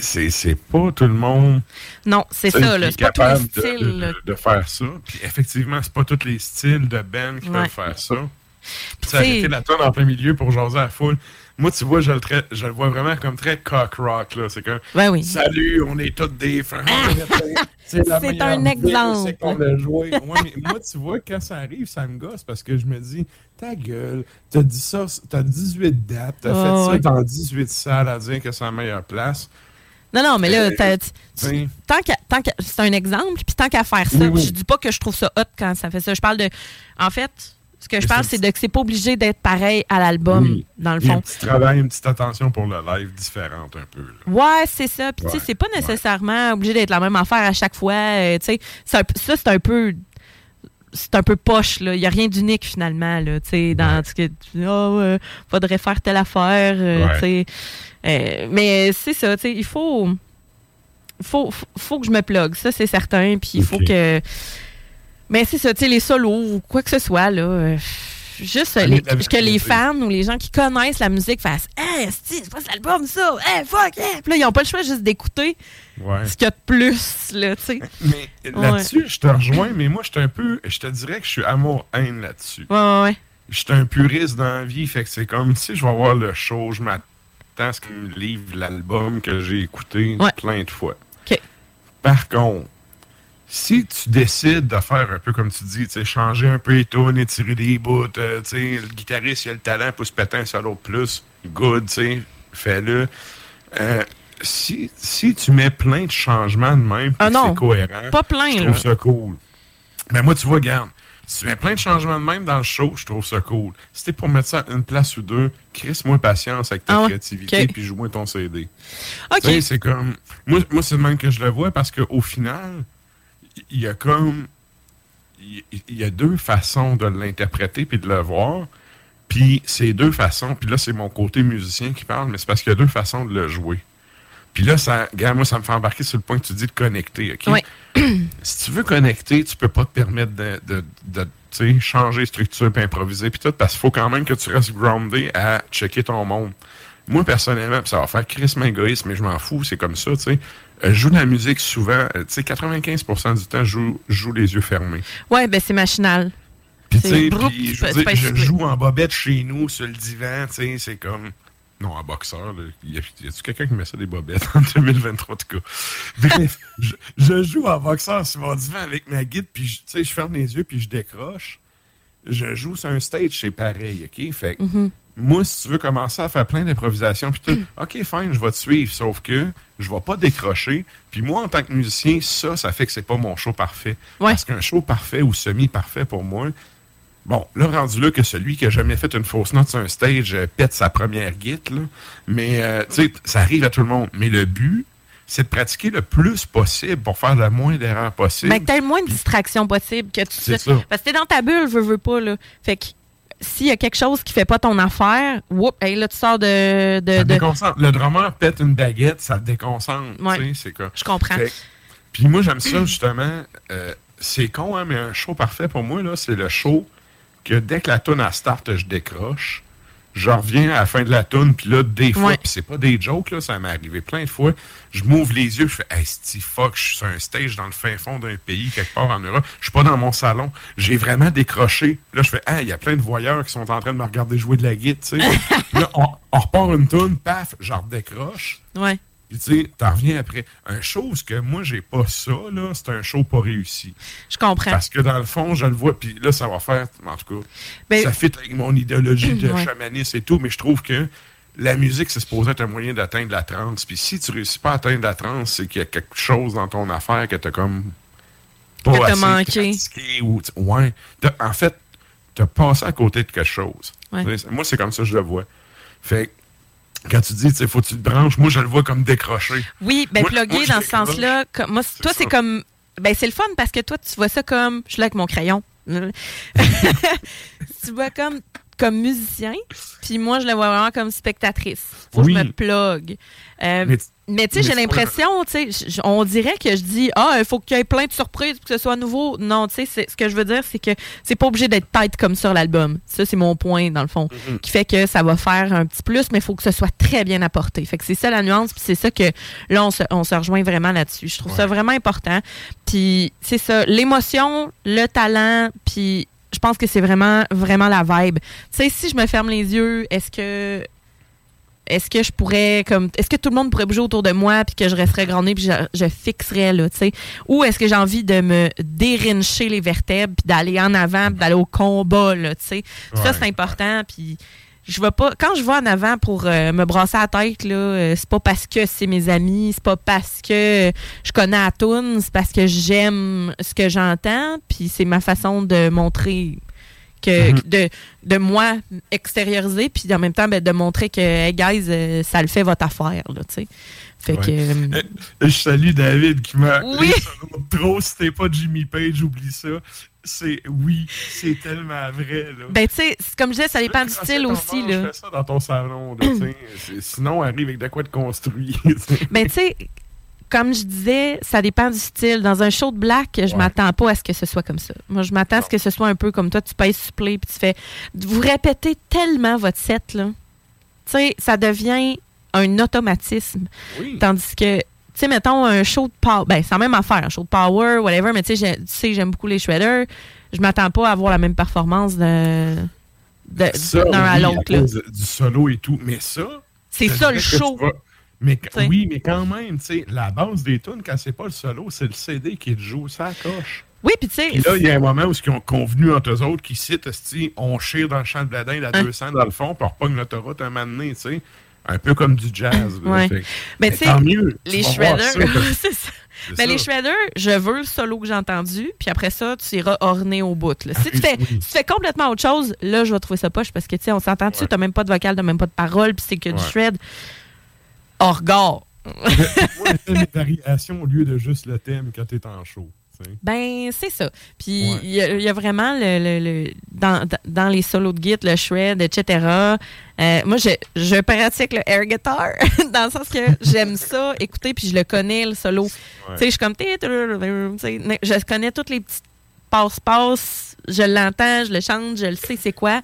c'est pas tout le monde Non, c'est ça, là. est C'est pas tous les styles. de, là. de- de faire ça. Puis effectivement, c'est pas tous les styles de band qui Ouais. peuvent faire ça. Puis t'sais- arrêter la tonne en plein milieu pour jaser à la foule. Moi, tu vois, je le, trai- je le vois vraiment comme très cock rock. là. C'est comme Ouais, oui. Salut, on est tous des frères. c'est la C'est un exemple. C'est qu'on a joué. Ouais, mais moi, tu vois, quand ça arrive, ça me gosse parce que je me dis, ta gueule, t'as dit ça, t'as 18 dates, t'as fait ça dans 18 salles à dire que c'est la meilleure place. Non, non, mais là, Euh, t'as- tu- tant qu'à- tant qu'à- c'est un exemple, puis tant qu'à faire ça, Oui, oui. je dis pas que je trouve ça hot quand ça fait ça. Je parle de. En fait, ce que je parle, c'est- de que c'est pas obligé d'être pareil à l'album, Oui. dans le Il y a fond. Un petit travail, une petite attention pour le live différente un peu. là. Ouais, c'est ça. Puis, tu sais, Ouais, c'est pas nécessairement obligé d'être la même affaire à chaque fois. euh, tu sais, ça, c'est un peu. C'est un peu poche, là. Il n'y a rien d'unique, finalement, là. Tu sais, dans ce que ah, ouais, faudrait faire telle affaire, euh, Ouais. tu sais. Euh, mais c'est ça, tu sais, il faut. Faut, faut, que je me plug, ça, c'est certain. Puis, il faut que. Mais c'est ça, tu sais, les solos ou quoi que ce soit, là. euh, Juste les- que les fans ou les gens qui connaissent la musique fassent Hey, c'est c'est pas cet album, ça! Hey, fuck! Hey! Puis là, ils n'ont pas le choix juste d'écouter Ouais. ce qu'il y a de plus, là, tu sais. Mais là-dessus, je te rejoins, mais moi, je suis un peu. Je te dirais que je suis amour-haine là-dessus. Ouais, ouais, ouais. Je suis un puriste dans la vie, fait que c'est comme si je vais voir le show, je m'attends à ce qu'il me livre l'album que j'ai écouté plein de fois. OK. Par contre, si tu décides de faire un peu comme tu dis, tu sais, changer un peu les tunes, étirer des bouts, euh, tu sais, le guitariste, il a le talent, pousse pétin, un solo de plus, good, tu sais, fais-le. Euh, si, si tu mets plein de changements de même, Ah c'est cohérent, pas plein, je là. trouve ça cool. Mais moi, tu vois, regarde, si tu mets plein de changements de même dans le show, je trouve ça cool. Si t'es pour mettre ça à une place ou deux, crisse-moi patience avec ta Ah créativité, ok. puis joue-moi ton CD. OK. Tu sais, c'est comme. Moi, moi c'est de même que je le vois parce qu'au final, il y a comme. Il il y a deux façons de l'interpréter puis de le voir. Puis ces deux façons, puis là, c'est mon côté musicien qui parle, mais c'est parce qu'il y a deux façons de le jouer. Puis là, ça, regarde, moi, ça me fait embarquer sur le point que tu dis de connecter, OK? Ouais. si tu veux connecter, tu peux pas te permettre de, de, de, changer structure puis improviser puis tout, parce qu'il faut quand même que tu restes groundé à checker ton monde. Moi, personnellement, puis ça va faire crissement égoïste, mais je m'en fous, c'est comme ça, tu sais. Euh, je joue de la musique souvent, euh, tu sais, 95% du temps, je joue, je joue les yeux fermés. Ouais, ben c'est machinal. Puis, tu C'est sais, je dire, joue en bobette chez nous, sur le divan, tu sais, c'est comme... Non, un boxeur. Là. Y a-tu quelqu'un qui met ça des bobettes en 2023, en tout cas? Bref, je, je, joue en boxeur sur mon divan avec ma guide, puis tu sais, je ferme les yeux, puis je décroche. Je joue sur un stage, c'est pareil, OK? Fait mm-hmm. moi, si tu veux commencer à faire plein d'improvisations, puis tout, OK, fine, je vais te suivre, sauf que je vais pas décrocher. Puis moi, en tant que musicien, ça, ça fait que c'est pas mon show parfait. Parce qu'un show parfait ou semi-parfait pour moi, Bon, là, rendu là que celui qui a jamais fait une fausse note sur un stage euh, pète sa première là. Mais, euh, tu sais, ça arrive à tout le monde. Mais le but, c'est de pratiquer le plus possible pour faire le moins d'erreurs possible. Mais que tu le moins de distractions possible que tu. Parce que t'es dans ta bulle, veux, veux pas, là. Fait que s'il y a quelque chose qui fait pas ton affaire, whoop, hey, là, tu sors de. de, de... Le drummer pète une baguette, ça te déconcentre. Ouais. C'est quoi? Je comprends. Puis moi, j'aime ça, justement. Euh, c'est con, hein, mais un show parfait pour moi, là, c'est le show que dès que la toune à start, je décroche. Je reviens à la fin de la toune, puis là, des fois, puis c'est pas des jokes, là, ça m'est arrivé plein de fois. Je m'ouvre les yeux, je fais, hey, fuck, je suis sur un stage dans le fin fond d'un pays, quelque part en Europe. Je suis pas dans mon salon. J'ai vraiment décroché. Là, je fais, ah, il y a plein de voyeurs qui sont en train de me regarder jouer de la guitare, tu sais. là, on, on, repart une toune, paf, je redécroche. Ouais. Puis tu sais, t'en reviens après. Un chose que moi, j'ai pas ça, là, c'est un show pas réussi. Je comprends. Parce que dans le fond, je le vois, puis là, ça va faire, en tout cas, ben, ça fit avec mon idéologie de chamanisme et tout, mais je trouve que la musique, c'est supposé être un moyen d'atteindre la transe. Puis si tu réussis pas à atteindre la transe, c'est qu'il y a quelque chose dans ton affaire que t'as comme pas assez manqué. Ou, ouais. En fait, t'as passé à côté de quelque chose. Moi, c'est comme ça que je le vois. Fait quand tu dis, il faut que tu te branches, moi, je le vois comme décroché. Oui, ben, plugger dans ce sens-là. Moi, toi, c'est comme. Ben, c'est le fun parce que toi, tu vois ça comme. Je suis là avec mon crayon. tu vois comme comme musicien, puis moi, je le vois vraiment comme spectatrice. Faut que je me plug. Euh, mais, tu sais, j'ai l'impression, tu sais, on dirait que je dis, ah, il faut qu'il y ait plein de surprises pour que ce soit nouveau. Non, tu sais, ce que je veux dire, c'est que c'est pas obligé d'être tête comme sur l'album. Ça, c'est mon point, dans le fond, mm-hmm. qui fait que ça va faire un petit plus, mais il faut que ce soit très bien apporté. Fait que c'est ça la nuance, puis c'est ça que là, on se, on se rejoint vraiment là-dessus. Je trouve ça vraiment important. Puis c'est ça, l'émotion, le talent, puis je pense que c'est vraiment, vraiment la vibe. Tu sais, si je me ferme les yeux, est-ce que est-ce que je pourrais comme est-ce que tout le monde pourrait bouger autour de moi puis que je resterais grandé puis je, fixerais là tu sais? Ou est-ce que j'ai envie de me dérincher les vertèbres puis d'aller en avant d'aller au combat là tu sais? Ça c'est important puis je vais pas quand je vais en avant pour euh, me brasser la tête là euh, c'est pas parce que c'est mes amis c'est pas parce que je connais Atoun c'est parce que j'aime ce que j'entends puis c'est ma façon de montrer que mhm. de, de moi extérioriser puis en même temps ben, de montrer que hey guys euh, ça le fait votre affaire là tu sais fait que je salue David qui m'a oui. trop si t'es pas Jimmy Page oublie ça c'est oui, c'est tellement vrai. Là. Ben, tu sais, comme je disais, ça dépend du style aussi. Là. Tu fais ça dans ton salon. sinon, arrive avec de quoi de construit. ben, tu sais, comme je disais, ça dépend du style. Dans un show de black, je m'attends pas à ce que ce soit comme ça. Moi, je m'attends à ce que ce soit un peu comme toi. Tu payes supplé puis tu fais. Vous répétez tellement votre set, là. Tu sais, ça devient un automatisme. Tandis que tu sais, mettons un show de power. Ben, c'est la même affaire, un show de power, whatever, mais tu sais, j'aime beaucoup les shredders. Je m'attends pas à avoir la même performance de, d'un à l'autre. Du solo et tout. Mais ça. C'est ça le show. Mais, oui, mais quand même, tu sais, la base des tunes, quand c'est pas le solo, c'est le CD qui joue, ça coche. Oui, puis tu sais. là, il y a un moment où ils ont convenu entre eux autres qui citent, on chire dans le champ de bladin 200 hein? dans le fond, puis on repogne l'autoroute un moment donné, tu sais un peu comme du jazz. mais tu sais, les shredders, c'est ça. Mais les shredders, je veux le solo que j'ai entendu, puis après ça, tu iras orner au bout. Si, tu fais, tu fais complètement autre chose, là, je vais trouver ça poche parce que, tu sais, on s'entend dessus, tu n'as même pas de vocal, tu même pas de parole, puis c'est que du shred hors regard. Moi, une variation au lieu de juste le thème quand tu es en show. Ben, c'est ça. Puis, il y, a vraiment le, le, dans, dans, les solos de guitare, le shred, etc. Euh, moi, je, je pratique le air guitar dans le sens que j'aime ça, écouter, puis je le connais, le solo. Tu sais, je suis comme. Je connais toutes les petites passe-passe. Je l'entends, je le chante, je le sais, c'est quoi.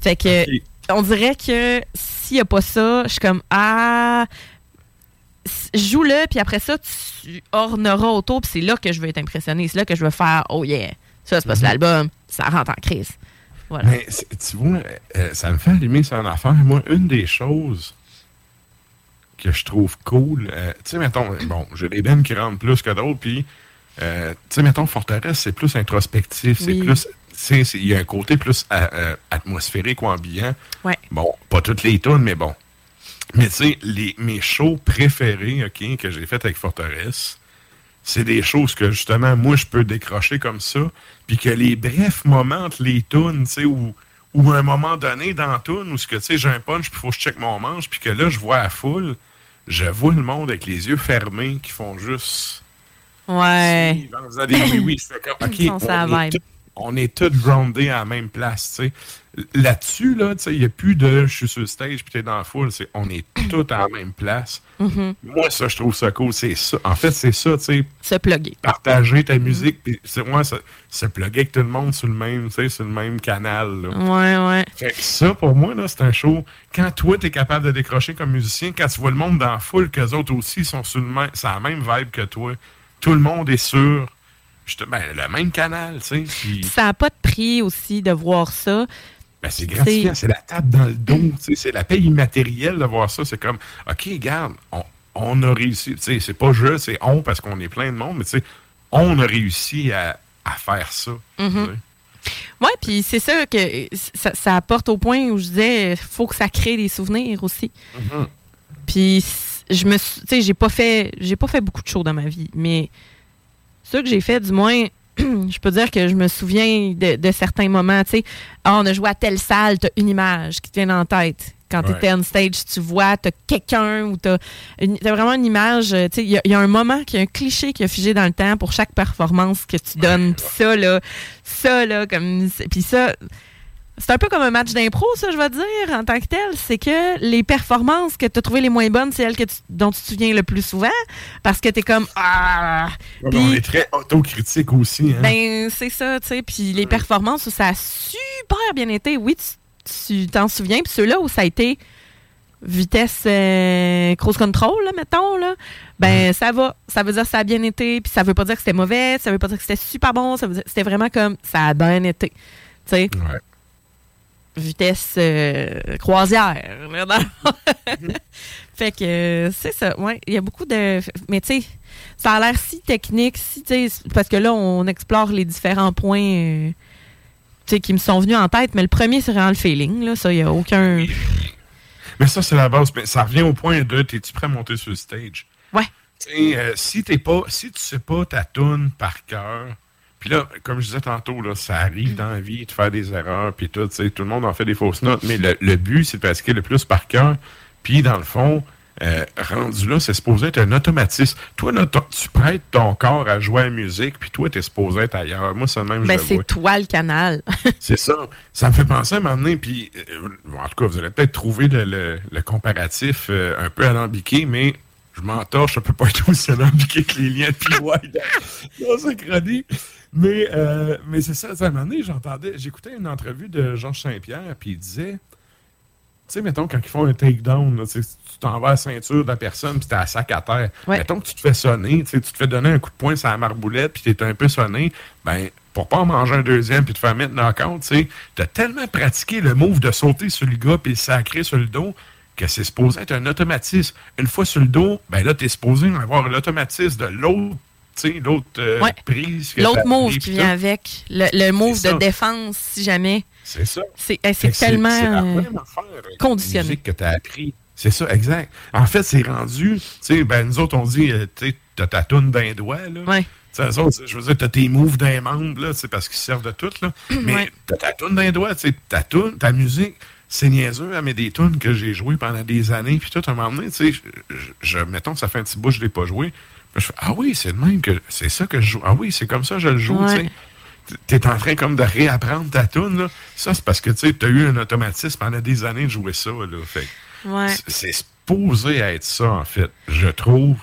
Fait que, on dirait que s'il n'y a pas ça, je suis comme. Ah joue-le, puis après ça, tu orneras autour, puis c'est là que je veux être impressionné. C'est là que je veux faire, oh yeah, ça, c'est pas mhm. l'album, ça rentre en crise. Voilà. Mais tu vois, euh, ça me fait allumer sur une affaire. Moi, une des choses que je trouve cool. Euh, tu sais, mettons, bon, j'ai des bands qui rentrent plus que d'autres, puis, euh, tu sais, mettons, Forteresse, c'est plus introspectif, c'est plus. Sais, Il y a un côté plus euh, euh, atmosphérique ou ambiant. Ouais. Bon, pas toutes les tunes, mais bon. Mais tu sais, les- mes shows préférés, OK, que j'ai fait avec Forteresse, c'est des choses que justement, moi, je peux décrocher comme ça. Puis que les brefs moments entre les tunes, tu sais, où à un moment donné dans la tune, où ce que, tu sais, j'ai un punch, puis faut que je check mon manche, puis que là, je vois à foule, je vois le monde avec les yeux fermés qui font juste. Ouais. Dans faisant des oui, oui, je fais comme, OK, la on est, on est tous groundés à la même place, tu sais. Là-dessus, là, tu sais, il n'y a plus de je suis sur le stage puis t'es dans la foule, c'est on est tous à la même place. Mhm. Moi, ça, je trouve ça cool. C'est ça. En fait, c'est ça, tu sais, Se plugger. partager ta musique, puis c'est moi, ça, se plugger avec tout le monde sur le même, sur le même canal. là. Ouais, ouais. Fait que ça, pour moi, là, c'est un show. Quand toi, t'es capable de décrocher comme musicien, quand tu vois le monde dans la foule, qu'eux autres aussi sont sur le même, c'est la même vibe que toi. Tout le monde est juste, ben, le même canal, tu sais. puis- Ça n'a pas de prix aussi de voir ça. Ben, c'est gratifiant, c'est la tape dans le dos, c'est la paye immatérielle de voir ça. C'est comme, OK, regarde, on, on a réussi. tu sais, C'est pas je, c'est on parce qu'on est plein de monde, mais tu sais, on a réussi à, à faire ça. Mhm. sais. Oui, puis c'est ça que ça, ça apporte au point où je disais, faut que ça crée des souvenirs aussi. Mhm. Puis je me suis- tu sais, j'ai pas fait j'ai pas fait beaucoup de shows dans ma vie, mais ceux que j'ai fait du moins je peux dire que je me souviens de, de certains moments, tu sais, Ah, on a joué à telle salle, t'as une image qui te vient en tête. Quand Ouais. t'étais on stage, tu vois, t'as quelqu'un ou t'as une- t'as vraiment une image, tu sais, il y, a- il y a un moment, qui y a un cliché qui a figé dans le temps pour chaque performance que tu donnes. Puis ça, là, ça, là, comme... Puis ça, c'est un peu comme un match d'impro, ça, je vais dire, en tant que tel. C'est que les performances que tu as trouvées les moins bonnes, c'est elles que tu- dont tu te souviens le plus souvent. Parce que tu es comme. Ah! Ouais, Puis- ben, on est très autocritique aussi. Hein? ben, c'est ça, tu sais. Puis les performances où ça a super bien été, oui, tu t'en souviens. Puis ceux-là où ça a été vitesse euh, cross control, là, mettons, là, ben, ça va. Ça veut dire que ça a bien été. Puis ça veut pas dire que c'était mauvais. Ça veut pas dire que c'était super bon. Ça veut dire que c'était vraiment comme ça a bien été. Tu sais? Vitesse euh, croisière. là, dans fond. fait que euh, c'est ça. Ouais, il y a beaucoup de. Mais tu sais, ça a l'air si technique, si, tu parce que là, on explore les différents points euh, qui me sont venus en tête, mais le premier, c'est vraiment le feeling. Là, ça, il n'y a aucun. Mais ça, c'est la base. Mais ça revient au point de t'es-tu prêt à monter sur le stage? Ouais. Si t'es pas, si tu sais pas ta tune par cœur, puis là, comme je disais tantôt, là, ça arrive dans la vie de faire des erreurs, puis tout, tu sais, tout le monde en fait des fausses notes, mais le, le but, c'est de pratiquer le plus par cœur, puis dans le fond, euh, rendu là, c'est supposé être un automatisme. Toi, là, tu prêtes ton corps à jouer à la musique, puis toi, t'es supposé être ailleurs. Moi, c'est le même, je Ben, c'est toi le canal. C'est ça. Ça me fait penser à un moment donné, puis euh, en tout cas, vous allez peut-être trouver le, le- le comparatif euh, un peu alambiqué, mais je m'entorche, ça peut pas être aussi alambiqué que les liens de PY dans, dans sa chronique. Mais, euh, mais c'est ça, tu à un moment donné, j'entendais, j'écoutais une entrevue de Georges Saint-Pierre, puis il disait, tu sais, mettons, quand ils font un takedown, tu tu t'en vas à la ceinture de la personne, puis t'es à sac à terre. Mettons que tu te fais sonner, tu tu te fais donner un coup de poing sur la marboulette, puis t'es un peu sonné, ben, pour pas en manger un deuxième, puis te faire mettre knock-out, tu t'as tellement pratiqué le move de sauter sur le gars, puis le sacrer sur le dos, que c'est supposé être un automatisme. Une fois sur le dos, ben là, t'es supposé avoir l'automatisme de l'autre, tu l'autre euh, Ouais. prise. L'autre move pris, qui vient avec. Le, le move C'est de défense, si jamais. C'est ça. C'est c'est tellement c'est euh, avec conditionné. que tu as appris. C'est ça, exact. En fait, c'est rendu, tu sais, ben, nous autres, on dit, euh, tu t'as ta toune d'un doigt, là. Ouais. Autres, je veux dire, t'as tes moves d'un membre, là, sais, parce qu'ils servent de tout, là. Mais Ouais. t'as ta toune d'un doigt, tu sais, ta toune, ta musique, c'est niaiseux, hein, mais des tunes que j'ai jouées pendant des années, puis tout, à un moment donné, tu sais, je, je- je- mettons, ça fait un petit bout, je l'ai pas joué. Je fais, ah oui, c'est le même que, c'est ça que je joue. Ah oui, c'est comme ça que je le joue, Ouais. tu t'es en train comme de réapprendre ta tune là. Ça, c'est parce que tu as eu un automatisme pendant des années de jouer ça. Là. Fait Ouais. c'est- supposé être ça, en fait, je trouve,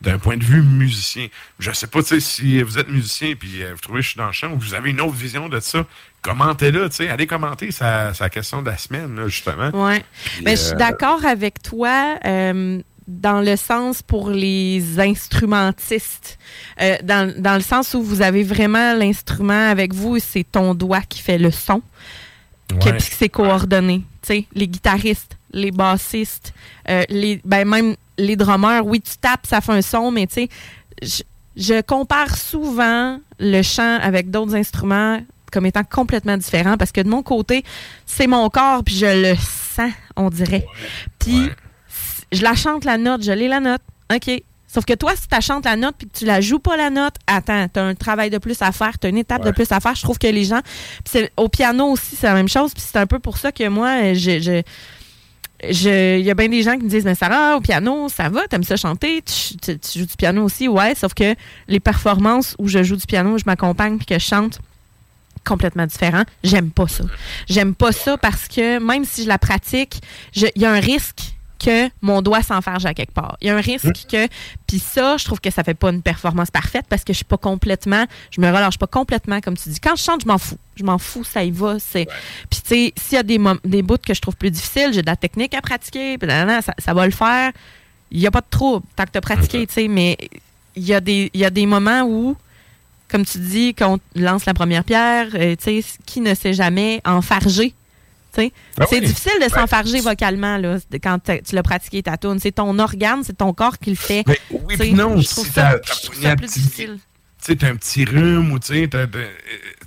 d'un point de vue musicien. Je sais pas tu sais, si vous êtes musicien puis euh, vous trouvez que je suis dans le champ ou vous avez une autre vision de ça. Commentez-le, tu sais, allez commenter sa, sa question de la semaine, là, justement. Ouais. Puis, Mais je suis euh, d'accord avec toi euh, dans le sens pour les instrumentistes. Euh, dans, dans le sens où vous avez vraiment l'instrument avec vous et c'est ton doigt qui fait le son. Ouais. puis c'est coordonné. Tu sais, les guitaristes, les bassistes, euh, les, ben même les drummers, oui, tu tapes, ça fait un son, mais tu sais, je, je compare souvent le chant avec d'autres instruments comme étant complètement différents parce que de mon côté, c'est mon corps, puis je le sens, on dirait. Puis je la chante la note, je l'ai la note. OK. Sauf que toi, si tu chantes la note puis que tu la joues pas la note, attends, tu as un travail de plus à faire, tu as une étape de plus à faire. Je trouve que les gens. Au piano aussi, c'est la même chose. Puis c'est un peu pour ça que moi, je. il y a bien des gens qui me disent, mais Sarah, au piano, ça va, t'aimes ça chanter, tu, tu- tu joues du piano aussi, ouais, sauf que les performances où je joue du piano, je m'accompagne puis que je chante, complètement différent. J'aime pas ça. J'aime pas ça parce que même si je la pratique, il y a un risque que mon doigt s'enfarge à quelque part. Il y a un risque que puis ça, je trouve que ça fait pas une performance parfaite parce que je suis pas complètement, je me relâche pas complètement comme tu dis. Quand je chante, je m'en fous. Je m'en fous, ça y va, c'est puis tu sais, s'il y a des des bouts que je trouve plus difficiles, j'ai de la technique à pratiquer, puis ça, ça va le faire. Il y a pas de trouble tant que tu as pratiqué, tu sais, mais il y a des il y a des moments où comme tu dis, quand on lance la première pierre, euh, tu sais, qui ne sait jamais enfarger. Ah c'est oui. difficile de Ben, s'enfarger vocalement là, quand tu l'as pratiqué ta tune. C'est ton organe, c'est ton corps qui le fait. Mais oui, puis non, je trouve si ça, t'as- plus difficile. Tu sais, t'as un petit rhume ou tu sais, euh,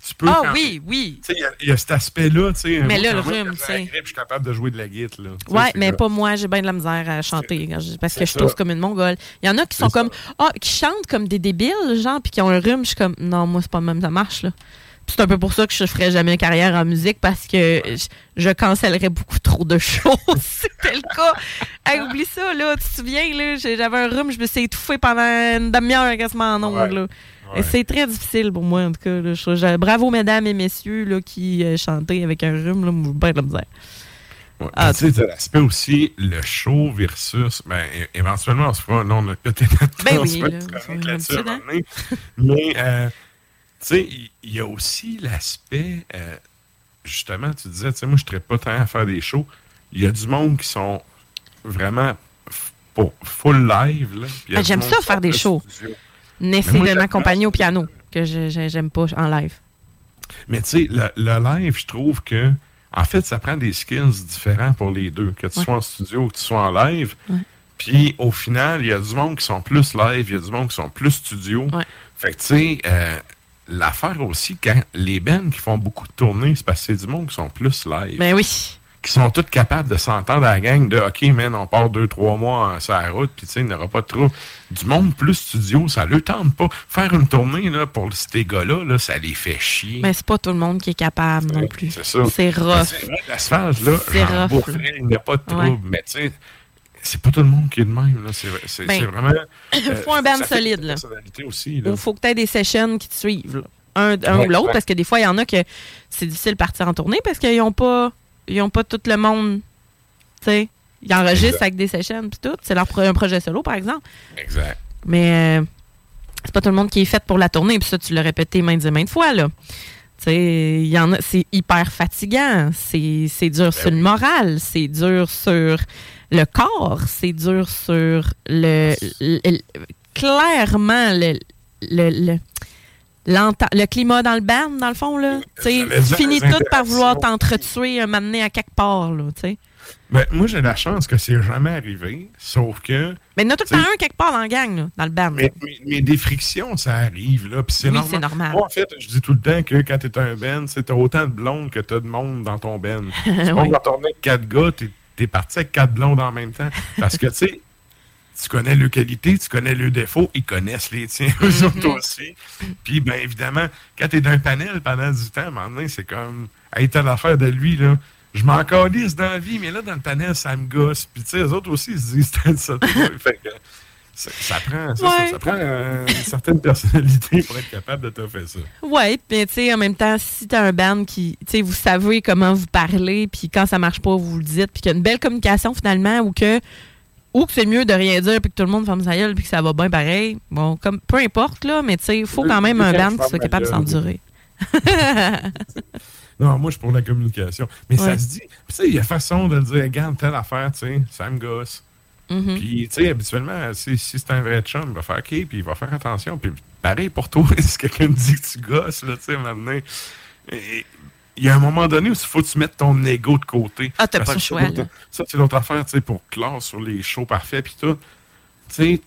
tu peux. Ah quand- oui, oui. Tu sais, il y a- il y, a cet aspect-là, tu sais. Mais là, le rhume, tu sais. Je suis capable de jouer de la guitare, là. Ouais, mais pas moi, j'ai bien de la misère à chanter je- parce que je tousse comme une mongole. Il y en a qui sont comme ah qui chantent comme des débiles genre puis qui ont un rhume, je suis comme non, moi c'est pas même ça marche là. C'est un peu pour ça que je ferais jamais une carrière en musique parce que je, je cancellerais beaucoup trop de choses c'était le cas. Hey, oublie ça, là. Tu te souviens, là, j'avais un rhume, je me suis étouffée pendant une demi-heure quasiment en ondes, Ouais. là. C'est très difficile pour moi, en tout cas. là. Je- je- bravo, mesdames et messieurs, là, qui euh, chantaient avec un rhume, là, ben de la misère. Ouais, Ah, tu sais, l'aspect aussi, le show versus. Ben, éventuellement, on se fera. Là, on a peut-être Ben oui, là, une on chronique a là-dessus à un l'habitude, hein. Mais, euh, sais, il y, a aussi l'aspect. euh, justement, tu disais, tu sais, moi, je ne pas tant à faire des shows. Il y a du monde qui sont vraiment pour full live. Du J'aime ça faire des shows. Mais moi, de m'accompagner au piano, que je- j'aime pas en live. Mais tu sais, le, le live, je trouve que, en fait, ça prend des skills différents pour les deux, que tu Ouais. sois en studio ou que tu sois en live. Ouais. Puis, au final, il y a du monde qui sont plus live, il y a du monde qui sont plus studio. Ouais. Fait que, tu sais, euh, l'affaire aussi, quand les bands qui font beaucoup de tournées, c'est parce que c'est du monde qui sont plus live. Ben oui. Qui sont tous capables de s'entendre à la gang de OK, man, on part deux, trois mois sur la route, puis tu sais, il n'y aura pas de trouble. Du monde plus studio, ça ne tente pas. Faire une tournée, là, pour ces gars-là, là, ça les fait chier. Mais c'est pas tout le monde qui est capable non plus. C'est ça. C'est rough. C'est vrai, L'asphalte, là, C'est j'en rough, boufferais, il n'y a pas de trouble. Ouais. Mais tu sais, c'est pas tout le monde qui est de même. là. C'est c'est- Ben, c'est vraiment. euh, faut un band solide, là. personnalité aussi. Là. Il faut que tu aies des sessions qui te suivent. là. Un, un Ouais, ou l'autre, ouais. parce que des fois, il y en a que c'est difficile de partir en tournée parce qu'ils n'ont pas, ils ont pas tout le monde. Tu sais, ils enregistrent Exact. avec des sessions puis tout. C'est leur pro- un projet solo, par exemple. Exact. Mais euh, c'est pas tout le monde qui est fait pour la tournée. Puis ça, tu l'as répété maintes et maintes fois, là. Il y en a, c'est hyper fatigant. C'est, c'est dur sur le moral. C'est dur sur le corps. C'est dur sur le, le- le- clairement le, le, le, climat dans le band, dans le fond, là. Tu dire tu finis tout par vouloir t'entretuer donné à quelque part, là, tu sais. Ben, moi, j'ai la chance que c'est jamais arrivé, sauf que. Mais il y en a tout le temps un quelque part dans la gang, là, dans le band. Mais, mais- mais des frictions, ça arrive, là. Puis c'est Oui, normal. Moi, en fait, je dis tout le temps que quand t'es un band, c'est t'as autant de blondes que t'as de monde dans ton band. pas Oui. on avec quatre gars, t'es, t'es parti avec quatre blondes en même temps. Parce que, tu sais, tu connais leurs qualités, tu connais leurs défauts, ils connaissent les tiens, eux Mm-hmm. autres aussi. Puis, bien évidemment, quand t'es d'un panel pendant du temps, à un moment donné, c'est comme, hey, t'as l'affaire de lui, là. Je m'en calisse dans la vie, mais là, dans le panel, ça me gosse. Puis, tu sais, eux autres aussi, ils se disent, c'est ça. fait que, ça, ça prend, ça, ça- Ouais. ça prend euh, une certaine personnalité pour être capable de te faire ça. Ouais, mais tu sais, en même temps, si t'as un band qui, tu sais, vous savez comment vous parlez, puis quand ça marche pas, vous le dites, puis qu'il y a une belle communication finalement, ou que, ou que c'est mieux de rien dire, puis que tout le monde ferme sa gueule, puis que ça va bien pareil. Bon, comme, peu importe, là, mais tu sais, il faut quand même un band qui soit capable de s'endurer. Non, moi, je suis pour la communication. Mais Ouais. ça se dit. Tu sais, il y a façon de le dire, regarde, telle affaire, tu sais, ça me gosse. Mhm. Puis, tu sais, habituellement, si, si c'est un vrai chum, il va faire OK, puis il va faire attention. Puis, pareil pour toi, si quelqu'un dit que tu gosses, là, tu sais, maintenant. Il y a un moment donné où il faut que tu mettes ton ego de côté. Ah, t'as pas le choix, là. Ça, c'est l'autre affaire, tu sais, pour clore sur les shows parfaits puis tout. Tu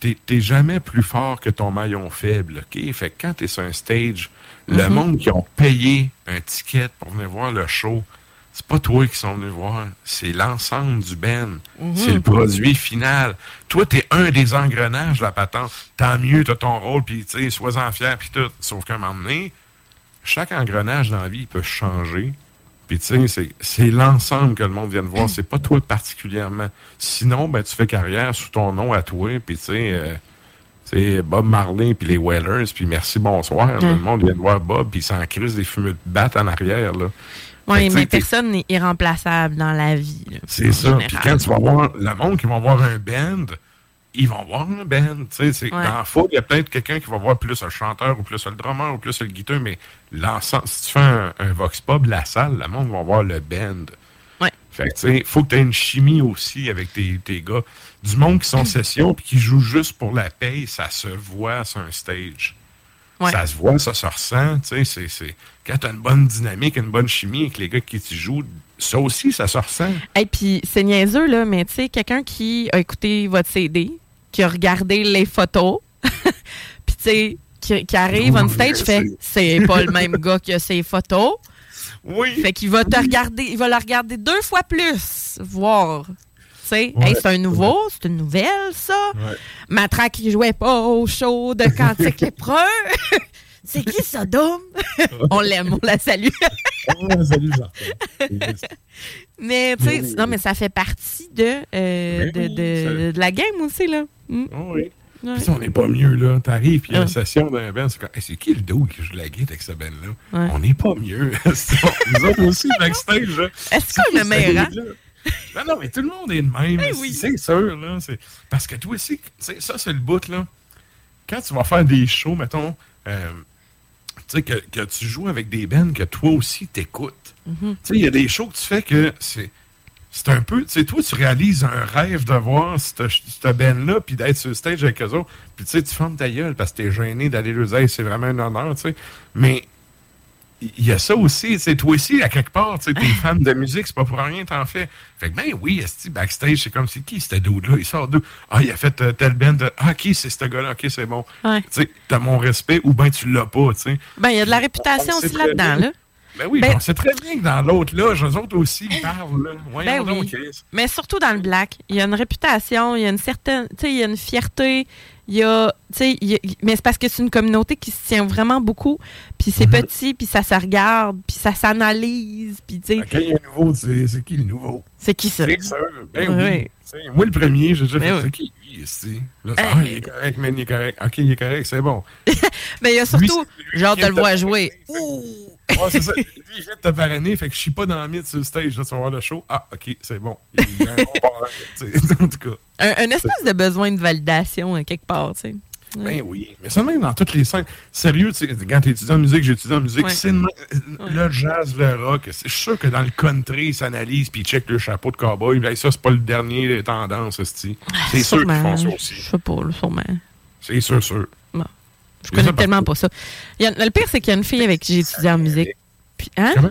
sais, t'es jamais plus fort que ton maillon faible, OK? Fait que quand t'es sur un stage, le Mhm. monde qui ont payé un ticket pour venir voir le show, c'est pas toi qui sont venus voir, c'est l'ensemble du band. Mhm. C'est le produit final. Toi, t'es un des engrenages de la patente. Tant mieux, t'as ton rôle, puis tu sais, sois-en fier, puis tout. Sauf qu'à un moment donné, chaque engrenage dans la vie il peut changer. Puis tu sais, c'est- l'ensemble que le monde vient de voir. C'est pas toi particulièrement. Sinon, ben tu fais carrière sous ton nom à toi. Puis tu sais, euh, c'est Bob Marley puis les Whalers. Puis merci, bonsoir. Le monde vient de voir Bob, puis il s'en crise des fumeux de batte en arrière. là. Oui, mais personne n'est irremplaçable dans la vie. c'est ça. Puis quand tu vas voir le monde qui va voir un band, ils vont voir un band. Ouais. Dans la foule, il y a peut-être quelqu'un qui va voir plus le chanteur ou plus le drummer ou plus le guitar, mais l'ensemble, si tu fais un, un vox pop, la salle, le monde va voir le band. Ouais. Fait que, tu sais, faut que tu aies une chimie aussi avec tes, tes gars. Du monde qui sont session puis qui jouent juste pour la paye, ça se voit sur un stage. Ouais. Ça se voit, ça se ressent. Tu sais, c'est- c'est- Quand tu as une bonne dynamique, une bonne chimie avec les gars qui tu joues, ça aussi, ça se ressent. Et puis, c'est niaiseux, là, mais tu sais, quelqu'un qui a écouté votre CD, qui a regardé les photos, puis tu sais, qui, qui arrive on stage, fait c'est pas le même gars qui a ses photos. Oui. Fait qu'il va te regarder, il va le regarder deux fois plus, voir. Tu sais, Ouais. Hey, c'est un nouveau, c'est une nouvelle, ça. Matraque qui jouait pas au show de Cantique Lépreux. C'est qui ça, Dom? on l'aime, on la salue. salut, Mais, tu sais, Oui. non, mais ça fait partie de, euh, de, oui, de- de la game aussi, là. Mm. oui. Ouais. Puis on n'est pas mieux, là. T'arrives, puis il y a une Ah. session d'un band, c'est comme, Hey, c'est qui le dos qui joue de la guitare avec cette band-là? Ouais. On n'est pas mieux. Nous autres aussi, backstage, là. Est-ce qu'on est le meilleur, hein? Non, non, mais tout le monde est le même. Eh oui. C'est sûr, là. c'est- Parce que toi aussi, ça, c'est le bout, là. Quand tu vas faire des shows, mettons, euh, sais, que, que tu joues avec des bands que toi aussi t'écoutes. Tu sais, il y a des shows que tu fais que c'est. C'est un peu, tu sais, toi, tu réalises un rêve de voir cette, band-là, puis d'être sur le stage avec eux autres, puis tu sais, tu fermes ta gueule parce que t'es gêné d'aller leur dire, c'est vraiment un honneur, tu sais. Mais il y a ça aussi, sais, toi aussi, à quelque part, tu t'es fan de musique, c'est pas pour rien t'en fais. Fait que, ben oui, esti, backstage, c'est comme, c'est qui ce dude-là? Il sort d'où? Ah, il a fait euh, tel band, de- ah, qui c'est ce gars-là? Ok, c'est bon. Ouais. Tu sais, t'as mon respect, ou ben tu l'as pas, tu sais. Ben, il y a de la réputation On aussi là-dedans, là. Ben oui, Ben- on sait très bien que dans l'autre, là, eux autres aussi, ils parlent, là. Voyons Ben oui. Mais surtout dans le black, il y a une réputation, il y a une certaine, tu sais, il y a une fierté, il y a, tu sais, mais c'est parce que c'est une communauté qui se tient vraiment beaucoup, puis c'est Mhm. petit, puis ça se regarde, puis ça s'analyse, puis tu sais, Quand il y a un nouveau, c'est qui le nouveau? c'est qui ça? C'est sûr. Ben Oui. oui. Moi, le premier, j'ai déjà Ben fait, oui. c'est qui lui, ici? Là, Hey. ah, il est correct, man, il est correct. Ok, il est correct, c'est bon. Mais il y a surtout, qui de le voir jouer. Ouais, c'est ça. Lui, il vient de te parrainer, fait que je suis pas dans le mythe sur le stage, là, tu vas voir le show. Ah, ok, c'est bon. Il y a un bon parrain, tu sais, en tout cas. Un, un espèce de besoin de validation, hein, quelque part, tu sais. Ben oui. Mais ça, même dans toutes les scènes. Sérieux, tu sais, quand tu étudies en musique, j'étudie en musique, Ouais. c'est le, le jazz, le rock. c'est- Je suis sûr que dans le country, ils s'analysent puis ils checkent le chapeau de cowboy. Ben, ça, c'est pas le dernier tendance. C'est sûr qu'ils font ça aussi. Je sais pas, sûrement. C'est sûr, sûr. Bon. Je connais ça, tellement pas ça. Il y a- le pire, c'est qu'il y a une fille avec qui j'ai étudié en musique. Puis, hein? Comment?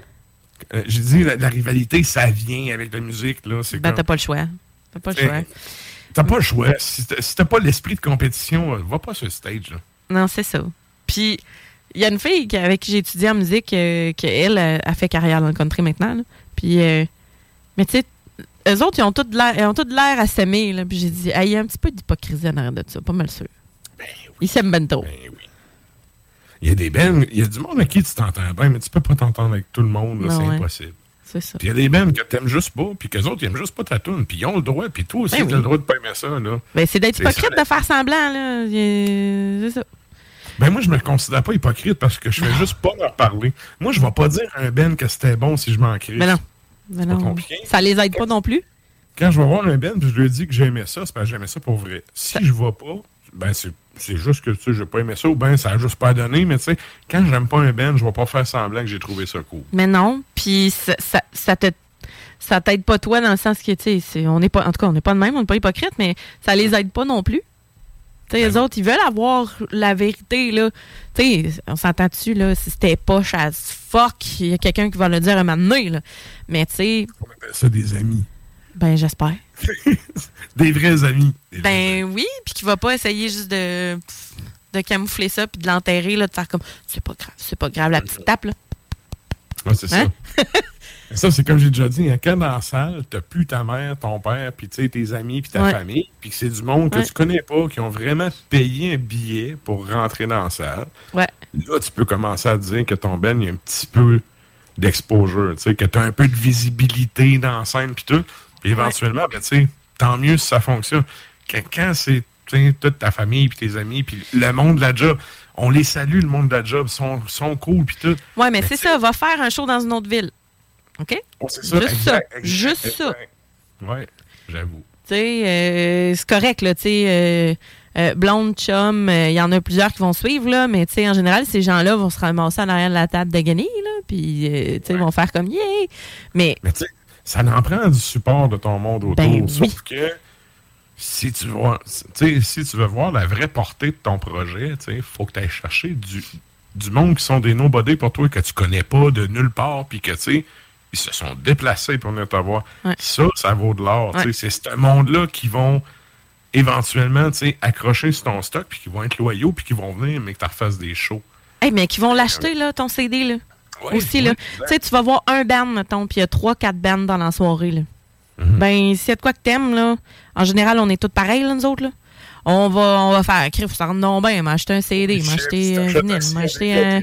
Euh, J'ai dit, la, la rivalité, ça vient avec la musique. là. C'est Ben, comme- t'as pas le choix. T'as pas le choix. T'as pas le choix. Si t'as si t'as pas l'esprit de compétition, euh, va pas sur le stage. Là. Non, c'est ça. Puis, il y a une fille avec qui j'ai étudié en musique, euh, qui, elle, euh, a fait carrière dans le country maintenant. là. Puis, euh, mais tu sais, eux autres, ils ont tous de l'air, ils ont tous de l'air à s'aimer. là. Puis j'ai dit, Ah, il y a un petit peu d'hypocrisie en arrière de ça, pas mal sûr. Ils s'aiment ben trop. Il y a des bands, il y a du monde avec qui tu t'entends bien, mais tu peux pas t'entendre avec tout le monde. C'est ouais. impossible. C'est ça. Puis il y a des bands que t'aimes juste pas, puis qu'eux autres, ils aiment juste pas ta tune, puis ils ont le droit, puis toi aussi, Ben t'as oui. le droit de pas aimer ça, là. Ben, c'est d'être hypocrite ça. de faire semblant, là. C'est ça. Ben moi, je me considère pas hypocrite parce que je fais juste pas leur parler. Moi, je vais pas dire à un Ben que c'était bon si je m'en crie. Mais non. Mais pas non. compliqué. Ça les aide pas non plus. Quand je vais voir un Ben, puis je lui dis que j'aimais ça, c'est parce que j'aimais ça pour vrai. Si je vais pas, ben c'est c'est juste que tu sais, j'ai pas aimé ça, ou ben ça a juste pas donné, mais tu sais, quand j'aime pas un Ben, je vais pas faire semblant que j'ai trouvé ça cool. Mais non. Puis ça, ça, ça te ça t'aide pas toi dans le sens que tu sais, on n'est pas en tout cas on n'est pas de même, on n'est pas hypocrite, mais ça les aide pas non plus. Tu sais, les autres, ils veulent avoir la vérité, là. Tu sais, on s'entend dessus, là, si c'était poche as fuck, il y a quelqu'un qui va le dire un moment donné, là. Mais, tu sais... On appelle ça des amis. Ben, j'espère. des vrais amis. Des ben oui, puis qui va pas essayer juste de, de camoufler ça puis de l'enterrer, là, de faire comme c'est pas grave, c'est pas grave, la petite tape, là. Ouais, c'est Hein? ça. ça, c'est comme j'ai déjà dit, hein, quand dans la salle, t'as plus ta mère, ton père, puis tu sais, tes amis, puis ta Ouais. famille, puis que c'est du monde que Ouais. tu connais pas, qui ont vraiment payé un billet pour rentrer dans la salle. Ouais. Là, tu peux commencer à dire que ton Ben, il y a un petit peu d'exposure, tu sais, que tu as un peu de visibilité dans la scène, puis tout. Puis éventuellement, ben, tu sais, tant mieux si ça fonctionne. Quand c'est toute ta famille, puis tes amis, puis le monde de la job, on les salue, le monde de la job, sont, sont cool, puis tout. Ouais, mais c'est ça, va faire un show dans une autre ville. OK? Oh, c'est ça, Juste exact, ça. exact, Juste ça. Ouais, j'avoue. Tu sais, euh, c'est correct, là, tu sais. euh, euh, blonde, chum, euh, il y en a plusieurs qui vont suivre, là, mais tu sais, en général, ces gens-là vont se ramasser en arrière de la table de guenilles, là, puis, euh, tu sais, vont faire comme, yeah! Mais, Mais ça en prend du support de ton monde autour. Ben Sauf oui. que si tu, vois, si tu veux voir la vraie portée de ton projet, il faut que tu ailles chercher du, du monde qui sont des nobody pour toi, que tu connais pas de nulle part, puis que tu sais, ils se sont déplacés pour venir te voir. Ouais. Ça, ça vaut de l'or. Ouais. C'est ce monde-là qui vont éventuellement accrocher sur ton stock, puis qui vont être loyaux, puis qui vont venir, mais que tu refasses des shows. hey, mais qui vont l'acheter, là, ton CD, là? Ouais, Aussi, là. Tu sais, tu vas voir un band, mettons, puis il y a trois, quatre bands dans la soirée, là. Mhm. Ben, s'il y a de quoi que t'aimes, là, en général, on est tous pareils, là, nous autres, là. On va, on va faire, crif, ça rentre non bien, m'acheter un CD, m'acheter un vinyle, m'acheter un,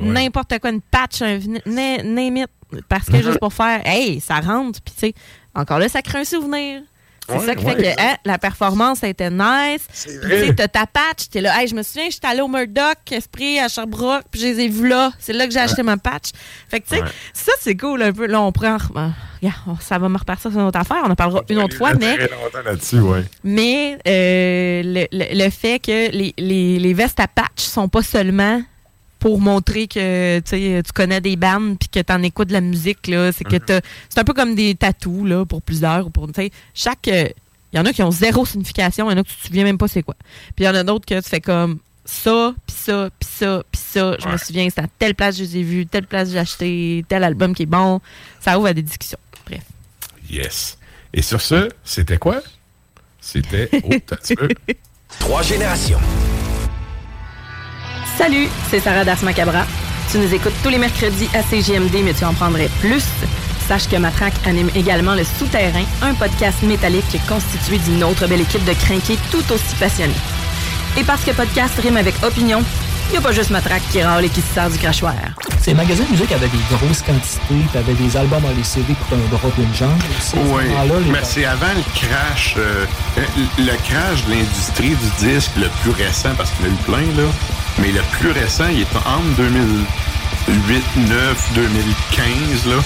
n'importe quoi, une patch, un vinyle, na- name it. Parce que juste pour faire, hey, ça rentre, puis tu sais, encore là, ça crée un souvenir. C'est Ouais, ça qui ouais, fait que hein, la performance a été nice. Tu sais, t'as ta patch, t'es là, hey, je me souviens, j'étais allé au Murdoch, Esprit, à Sherbrooke, puis je les ai vus là. C'est là que j'ai acheté ma patch. Fait que, tu sais, ça, c'est cool un peu. Là, on prend. ben, regarde, ça va me repartir sur une autre affaire, on en parlera une autre fois, mais. Là-dessus, ouais. Mais euh, le, le- le fait que les, les, les vestes à patch sont pas seulement pour montrer que tu connais des bandes puis que tu en écoutes de la musique là, c'est que Mhm. t'as- c'est un peu comme des tatous là pour plusieurs ou pour tu sais, chaque il y en a qui ont zéro signification, il y en a que tu te souviens même pas c'est quoi. Puis il y en a d'autres que tu fais comme ça, puis ça, puis ça, puis ça, je me souviens, c'est à telle place que je les ai vus, telle place j'ai acheté, tel album qui est bon, ça ouvre à des discussions. Bref. Yes. Et sur ce, c'était quoi? C'était. Oh. Trois générations. Salut, c'est Sarah Das Macabra. Tu nous écoutes tous les mercredis à CGMD, mais tu en prendrais plus. Sache que Matraque anime également Le Souterrain, un podcast métallique constitué d'une autre belle équipe de crinqués tout aussi passionnés. Et parce que podcast rime avec opinion, il n'y a pas juste Matraque qui râle et qui se sert du crachoir. Ces magasins de musique avaient des grosses quantités, t'avais des albums en CD pour un drop d'une jambe. À Oui, les- mais c'est avant le crash, euh, le crash de l'industrie du disque le plus récent, parce qu'il y en a eu plein, là. Mais le plus récent, il est entre 2008, 9, 2015, là.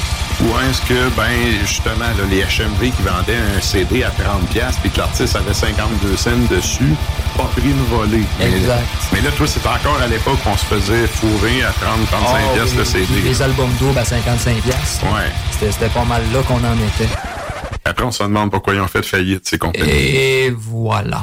Où est-ce que, ben, justement, là, les HMV qui vendaient un CD à 30$, piastres, puis que l'artiste avait 52 cents dessus, pas pris une volée. Mais- Exact. Mais, là, toi, c'était encore à l'époque qu'on se faisait fourrer à 30-35$ Ah, piastres le CD. Les albums doubles à 55$. piastres. Ouais. C'était c'était pas mal là qu'on en était. Après, on se demande pourquoi ils ont fait faillite, ces compagnies. Et voilà.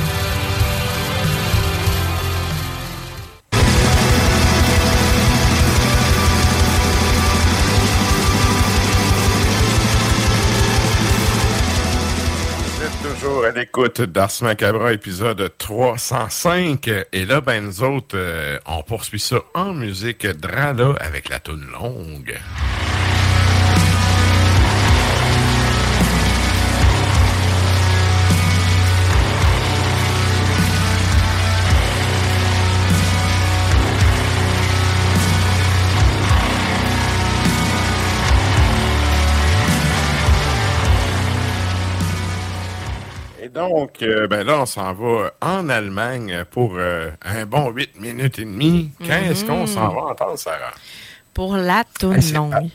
À l'écoute d'Ars Macabra, épisode 305. Et là, ben, nous autres, euh, on poursuit ça en musique Drala avec la toune longue. Donc, euh, ben là, on s'en va en Allemagne pour euh, un bon 8 minutes et demie. Qu'est-ce qu'on s'en va entendre, Sarah? Pour la toune Hey.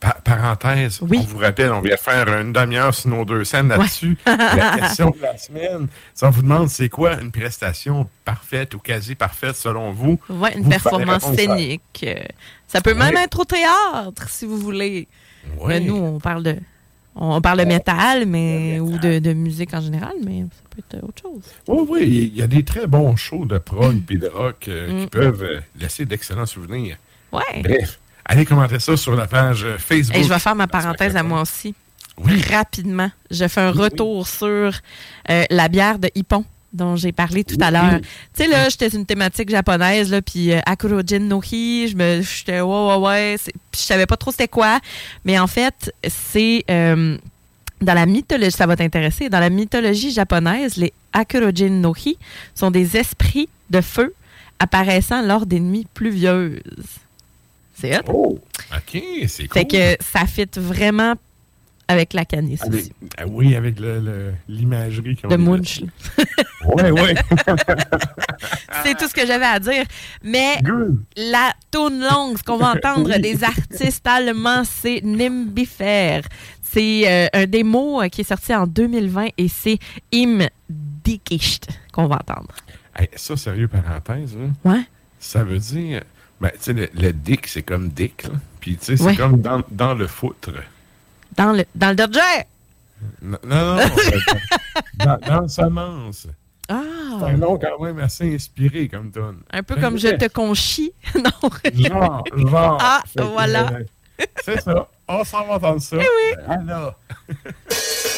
Pa- parenthèse, on vous rappelle, on vient faire une demi-heure sur nos deux scènes là-dessus. la question de la semaine, ça on vous demande c'est quoi une prestation parfaite ou quasi parfaite selon vous? Ouais, une Vous performance scénique. Ça peut même être au théâtre, si vous voulez. Mais nous, on parle de. On parle de métal, mais ou de, de musique en général, mais ça peut être autre chose. Oui, oui, il y a des très bons shows de prog et de rock euh, qui Mm. peuvent euh, laisser d'excellents souvenirs. Ouais. Bref, allez commenter ça sur la page euh, Facebook. Et je vais faire ma parenthèse à moi aussi. Rapidement. Je fais un retour sur euh, la bière de Hippon dont j'ai parlé tout à l'heure. Tu sais, là, j'étais sur une thématique japonaise, là, puis euh, Akurojin no Hi, je me, j'étais, ouais, ouais, ouais, je savais pas trop c'était quoi, mais en fait, c'est, euh, dans la mythologie, ça va t'intéresser, dans la mythologie japonaise, les Akurojin no Hi sont des esprits de feu apparaissant lors des nuits pluvieuses. C'est hot. Oh, OK, c'est cool. Fait que ça fit vraiment avec la canisse Avec- aussi. ah oui, avec le- le- l'imagerie est Munch. Oui, oui. C'est tout ce que j'avais à dire. Mais la tune longue, ce qu'on va entendre des artistes allemands, c'est Nimbifer. C'est euh, un démo euh, qui est sorti en 2020 et c'est Im Dickicht qu'on va entendre. Hey, ça, sérieux, parenthèse, là, Ouais. ça veut dire... Ben, tu sais, le, le dick, c'est comme dick, là. Puis, tu sais, c'est Ouais. comme dans, dans le foutre. Dans le, dans le Dodger. Non, non, non. dans, dans le semence. Ah. C'est un nom quand même assez inspiré comme tonne. Un peu comme je te conchis. non. Genre, genre. Ah, voilà. c'est ça. On s'en va entendre ça. Eh oui. Alors.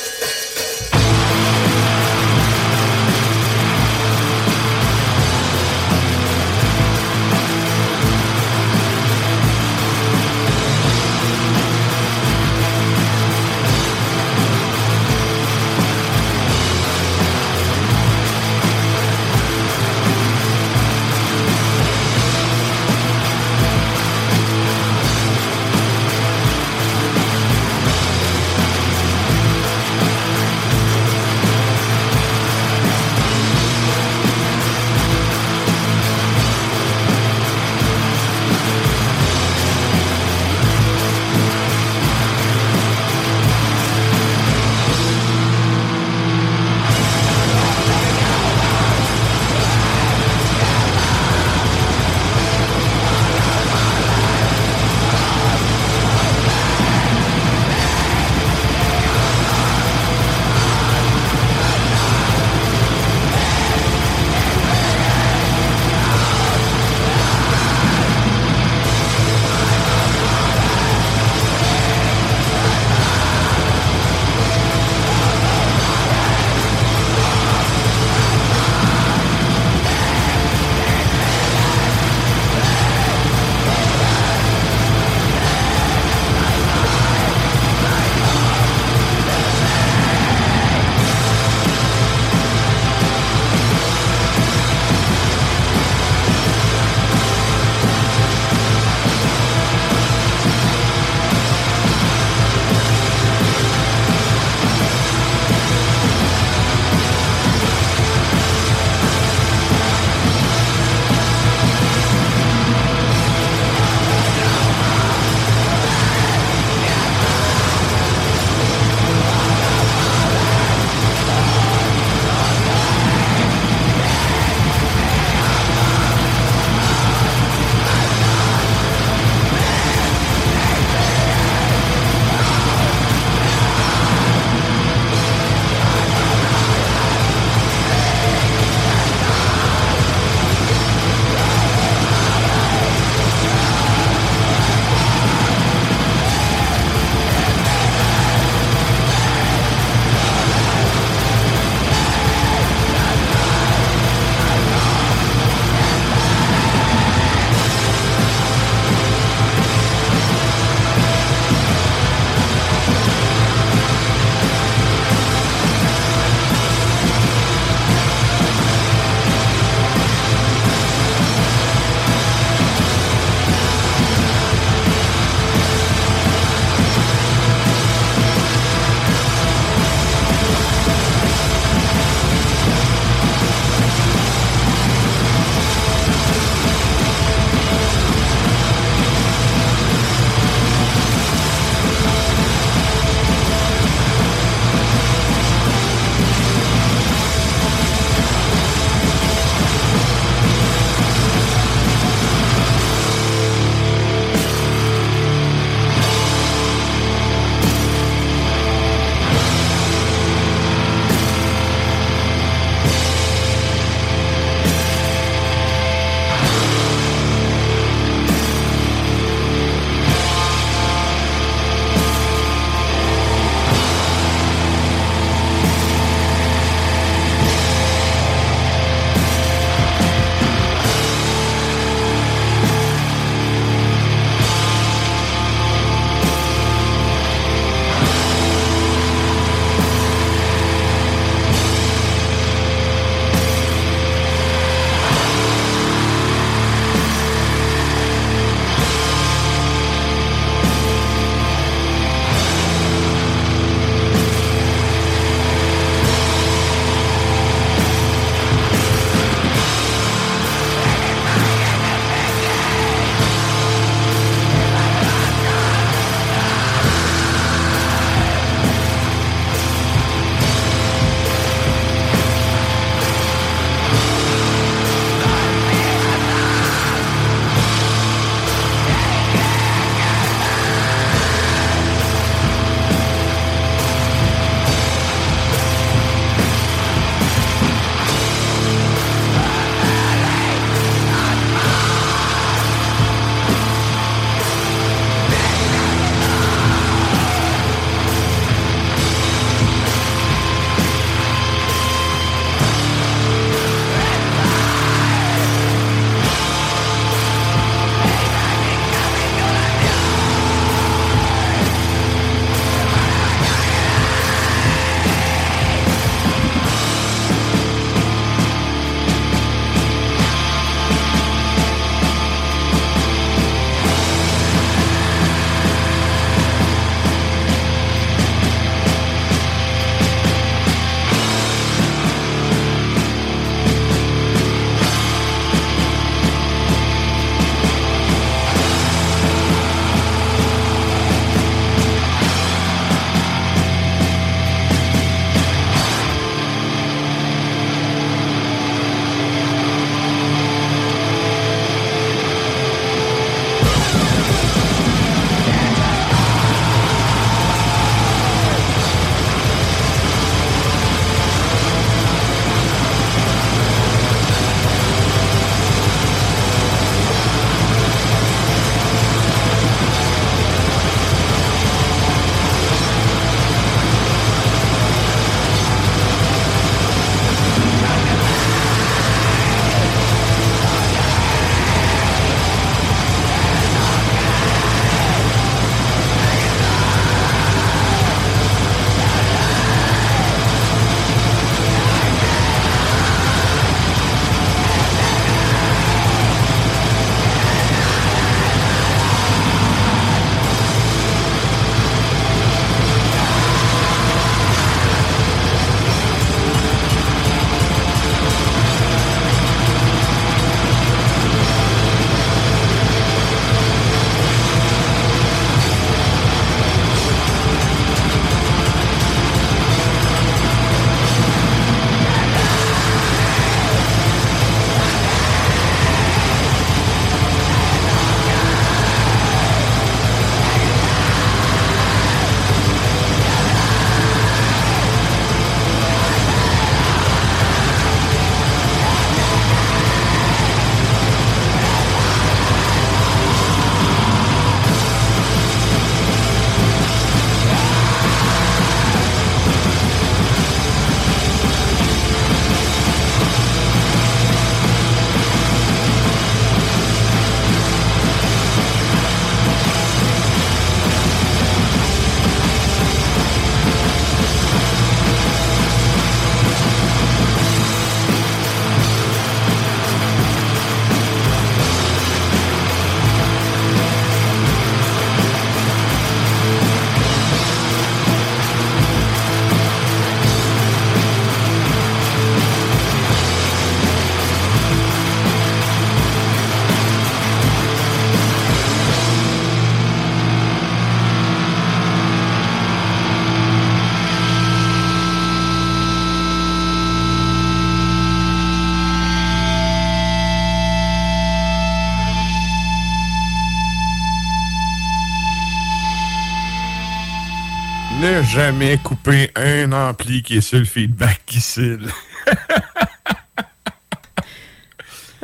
jamais couper un ampli qui est sur le feedback ici.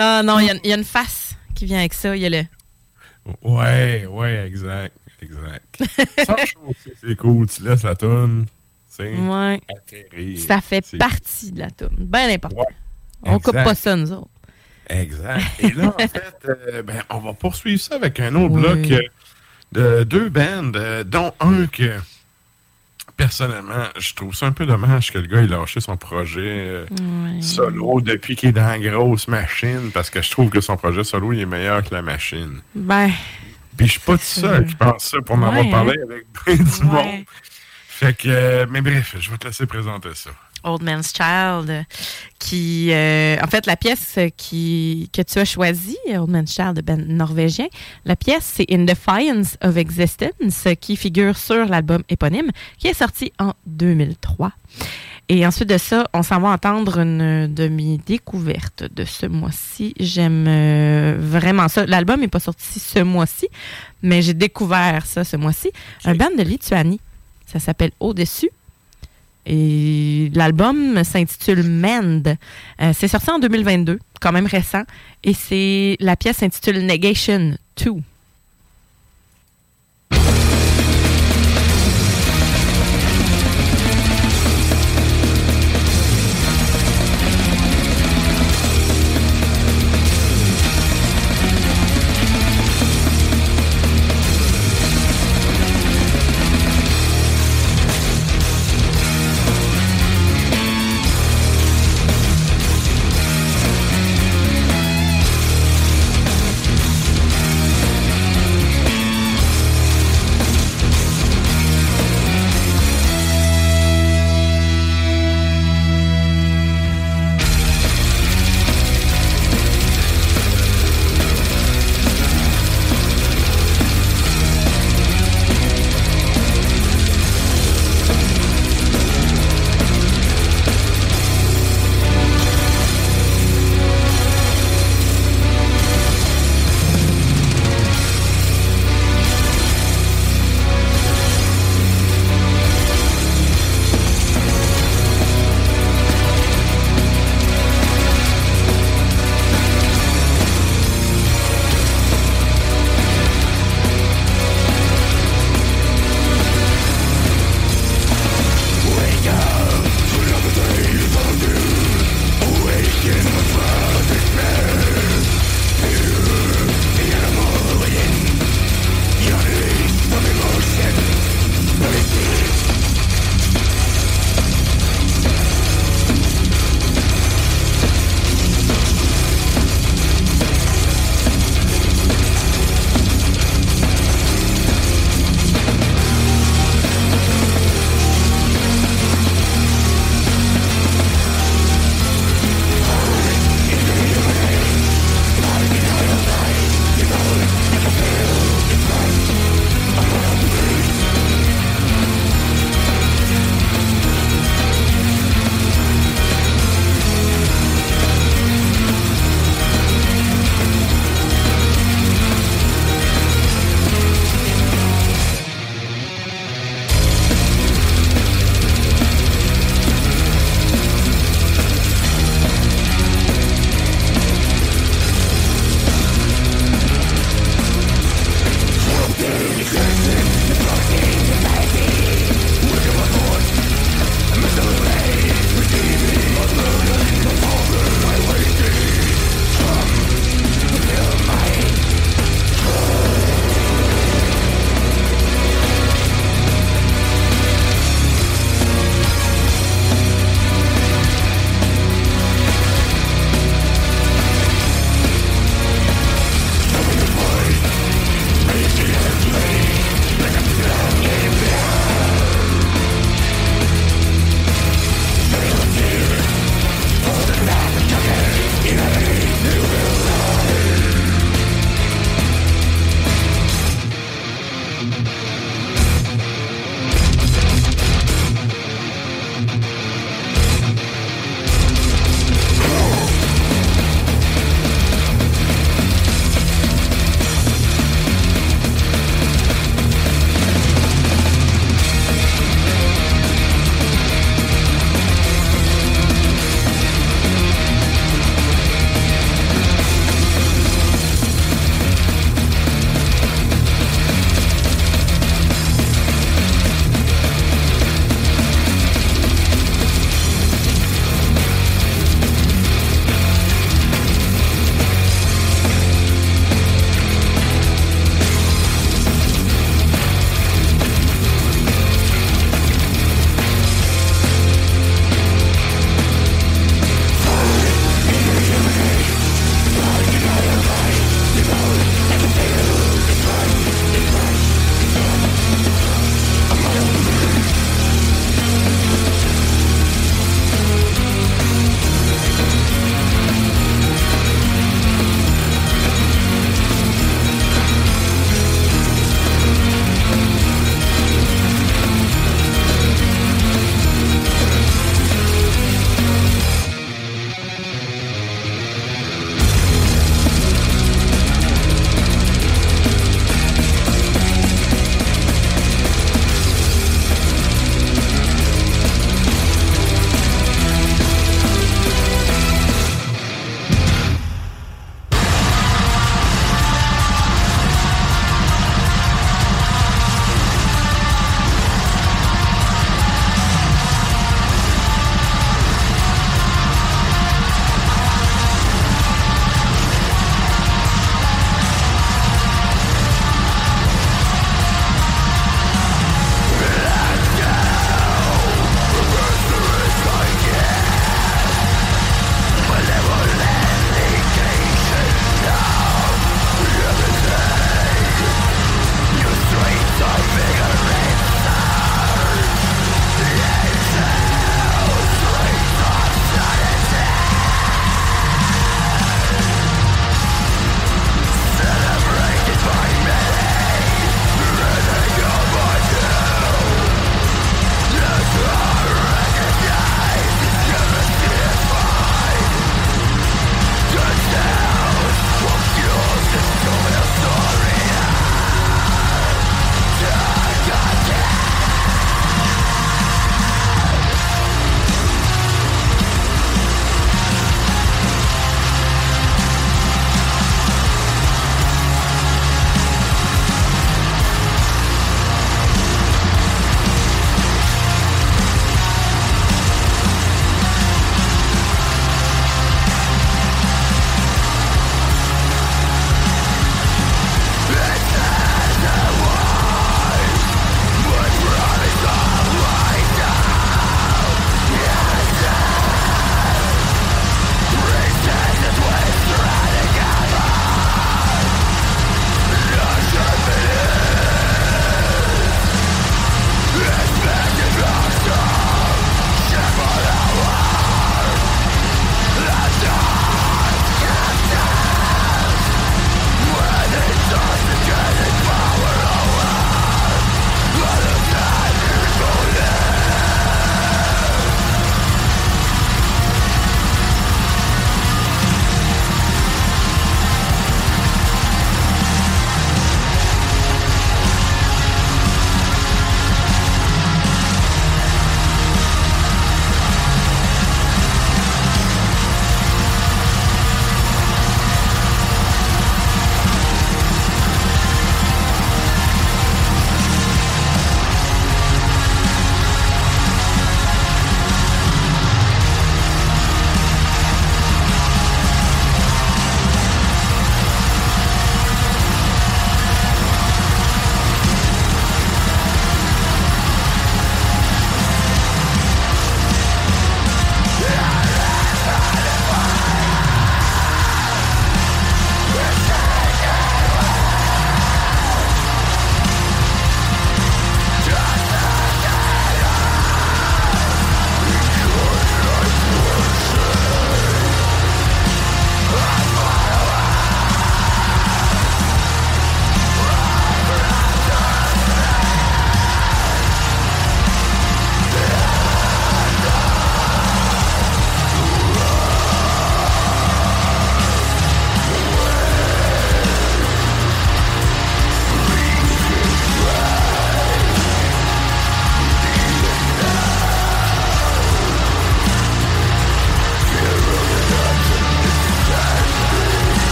Ah non, il y, a- il y a une face qui vient avec ça. Il y a le. Ouais, ouais, exact. Exact. Ça, c'est cool. Tu laisses la toune. Ouais. atterrir. Ça fait partie de la toune. Ben important. On exact. coupe pas ça, nous autres. Exact. Et là, en fait, euh, ben, on va poursuivre ça avec un autre Oui. bloc euh, de deux bands, euh, dont un que, personnellement, je trouve ça un peu dommage que le gars ait lâché son projet euh, solo depuis qu'il est dans la grosse machine, parce que je trouve que son projet solo, il est meilleur que la machine. Ben. Puis je suis pas tout seul qui pense ça pour m'avoir Ouais, parlé hein? avec ben du Ouais. monde. Fait que, euh, mais bref, je vais te laisser présenter ça. Old Man's Child, qui, euh, en fait, la pièce qui, que tu as choisie, Old Man's Child de Ben norvégien, la pièce, c'est In Defiance of Existence, qui figure sur l'album éponyme, qui est sorti en 2003. Et ensuite de ça, on s'en va entendre une demi-découverte de ce mois-ci. J'aime euh, vraiment ça. L'album n'est pas sorti ce mois-ci, mais j'ai découvert ça ce mois-ci. Un band de Lituanie. Ça s'appelle Au-dessus. Et l'album s'intitule Mend. Euh, c'est sorti en 2022, quand même récent. Et c'est la pièce s'intitule Negation 2.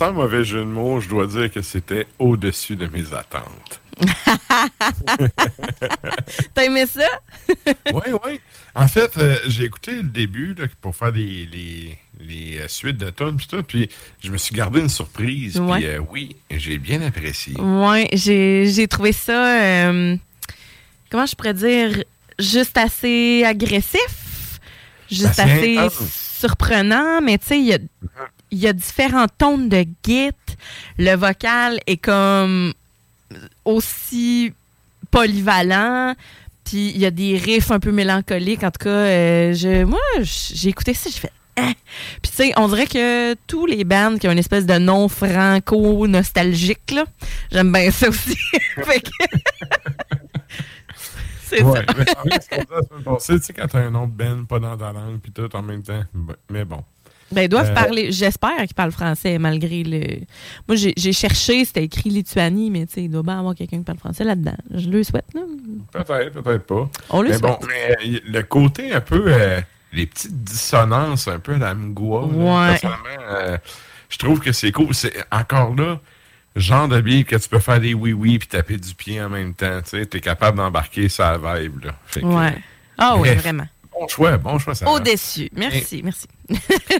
Sans mauvais jeu de mots, je dois dire que c'était au-dessus de mes attentes. T'as aimé ça? oui, oui. En fait, euh, j'ai écouté le début là, pour faire les, les, les euh, suites de tonnes puis tout, puis je me suis gardé une surprise. Ouais. Puis euh, oui, j'ai bien apprécié. Oui, j'ai trouvé ça, euh, comment je pourrais dire, juste assez agressif, juste Assez surprenant, mais tu sais, il y a, il y a différents tons de git. Le vocal est comme aussi polyvalent. Puis il y a des riffs un peu mélancoliques. En tout cas, euh, je, moi, j'ai écouté ça, j'ai fait. Hein? Puis tu sais, on dirait que tous les bands qui ont une espèce de nom franco-nostalgique, là, j'aime bien ça aussi. Fait que- C'est Ouais, ça. mais semaine passée, tu sais, quand t'as un nom de Ben pas dans ta langue, puis tout en même temps. Ben, Mais bon. Ben, ils doivent Euh, parler. J'espère qu'ils parlent français malgré le. Moi, j'ai cherché, c'était écrit Lituanie, mais tu sais, il doit bien avoir quelqu'un qui parle français là-dedans. Je le souhaite, là. Peut-être, peut-être pas. On le mais bon, souhaite. mais euh, le côté un peu, euh, les petites dissonances un peu la Mgoa, là, Ouais. personnellement, je trouve que c'est cool. C'est encore là, genre de bible que tu peux faire des oui-oui puis taper du pied en même temps. Tu sais, t'es capable d'embarquer sa vibe, là. Que, Ouais. Ah oui, bref, vraiment. Bon choix, bon choix, ça. Au-dessus. Merci, merci.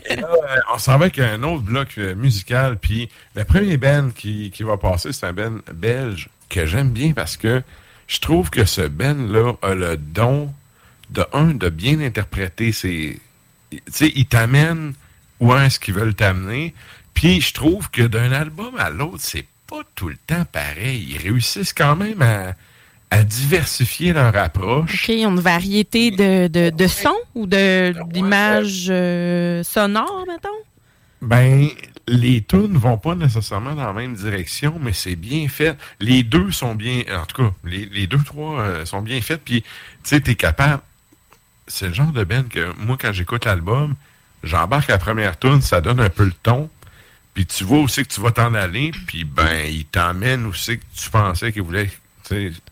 Et là, on s'en va avec un autre bloc euh, musical. Puis le premier band qui, qui va passer, c'est un band belge que j'aime bien parce que je trouve que ce band-là a le don de, un, de bien interpréter ses. Tu sais, il t'amène où est-ce qu'ils veulent t'amener. Puis je trouve que d'un album à l'autre, c'est pas tout le temps pareil. Ils réussissent quand même à, à diversifier leur approche. OK, ils ont une variété de, de, de sons ou d'images euh, sonores, mettons? Ben, les tunes vont pas nécessairement dans la même direction, mais c'est bien fait. Les deux sont bien, en tout cas, les, les deux, trois euh, sont bien faits. Puis, tu sais, t'es capable. C'est le genre de band que moi, quand j'écoute l'album, j'embarque la première tune, ça donne un peu le ton. Puis tu vois aussi que tu vas t'en aller, puis ben, il t'emmène aussi que tu pensais qu'il voulait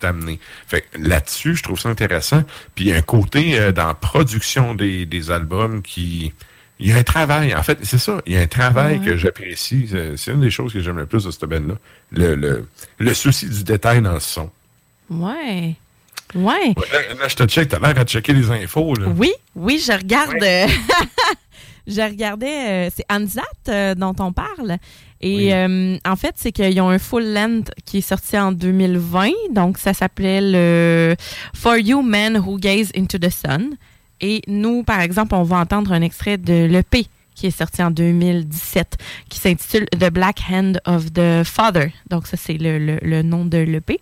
t'amener. Fait là-dessus, je trouve ça intéressant. Puis il y a un côté euh, dans la production des, des albums qui. Il y a un travail, en fait, c'est ça. Il y a un travail Ouais. que j'apprécie. C'est- une des choses que j'aime le plus de cette band-là. Le, le, le souci du détail dans le son. Ouais. Ouais. Là, là, je te check, t'as l'air à checker les infos. Là. Oui, oui, je regarde. euh, je regardais. euh, c'est Anzat euh, dont on parle. Et euh, en fait, c'est qu'ils ont un full length qui est sorti en 2020. Donc, ça s'appelait le For You Men Who Gaze into the Sun. Et nous, par exemple, on va entendre un extrait de l'EP qui est sorti en 2017, qui s'intitule The Black Hand of the Father. Donc, ça, c'est le, le- le nom de l'EP.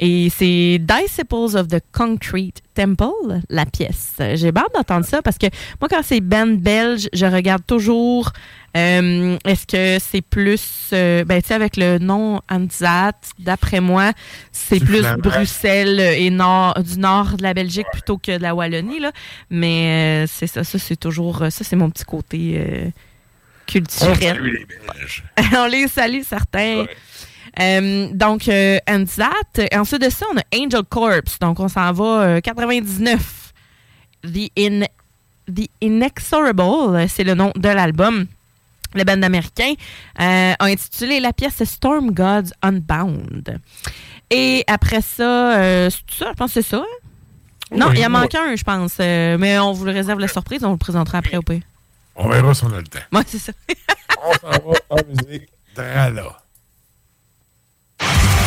Et c'est Disciples of the Concrete Temple, la pièce. J'ai hâte d'entendre ça parce que moi, quand c'est band belge, je regarde toujours euh, est-ce que c'est plus, euh, ben, tu sais, avec le nom Anzat, d'après moi, c'est plus flamand. Bruxelles et nord, du nord de la Belgique plutôt que de la Wallonie, là. Mais euh, c'est ça, ça, c'est toujours, ça, c'est mon petit côté euh, On culturel. salue les Belges. on les salue, certains. Euh, donc, euh, Anzat. Ensuite de ça, on a Angel Corpse. Donc, on s'en va euh, 99. The, In The Inexorable, c'est le nom de l'album. Le band américain euh, a intitulé la pièce Storm Gods Unbound. Et après ça, euh, c'est tout ça, je pense que c'est ça. hein? Non, Oui, il en oui. manque un, je pense. euh, mais on vous le réserve la surprise, on vous le présentera après au pire. On verra si on a le temps. Moi, c'est ça. On s'en va en musique. Drala. Show.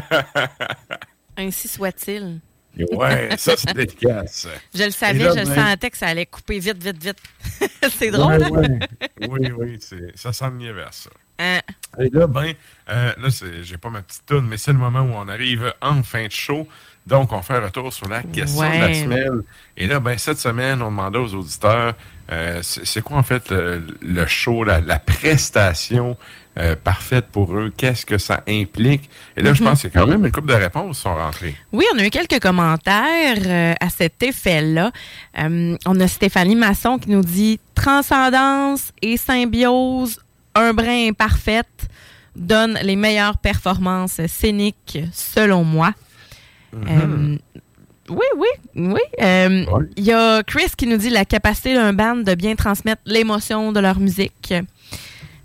Ainsi soit-il. Ouais, ça, c'est efficace. Je le savais, je le ben- sentais que ça allait couper vite, vite, vite. c'est drôle. Ouais, ouais. Oui, oui, c'est- ça s'enlignait vers ça. Hein? Et là, ben, euh, là, j'ai pas ma petite toune, mais c'est le moment où on arrive en fin de show. Donc, on fait un retour sur la question de la semaine. Et là, ben, cette semaine, on demandait aux auditeurs, euh, c'est c'est quoi, en fait, le, le show, la, la prestation euh, parfaite pour eux? Qu'est-ce que ça implique? Et là, je Mhm. pense qu'il y a quand même une couple de réponses qui sont rentrées. Oui, on a eu quelques commentaires euh, à cet effet-là. Euh, on a Stéphanie Masson qui nous dit Transcendance et symbiose, un brin imparfaite, donne les meilleures performances scéniques selon moi. Euh, oui, oui, oui. Euh, Il y a Chris qui nous dit la capacité d'un band de bien transmettre l'émotion de leur musique.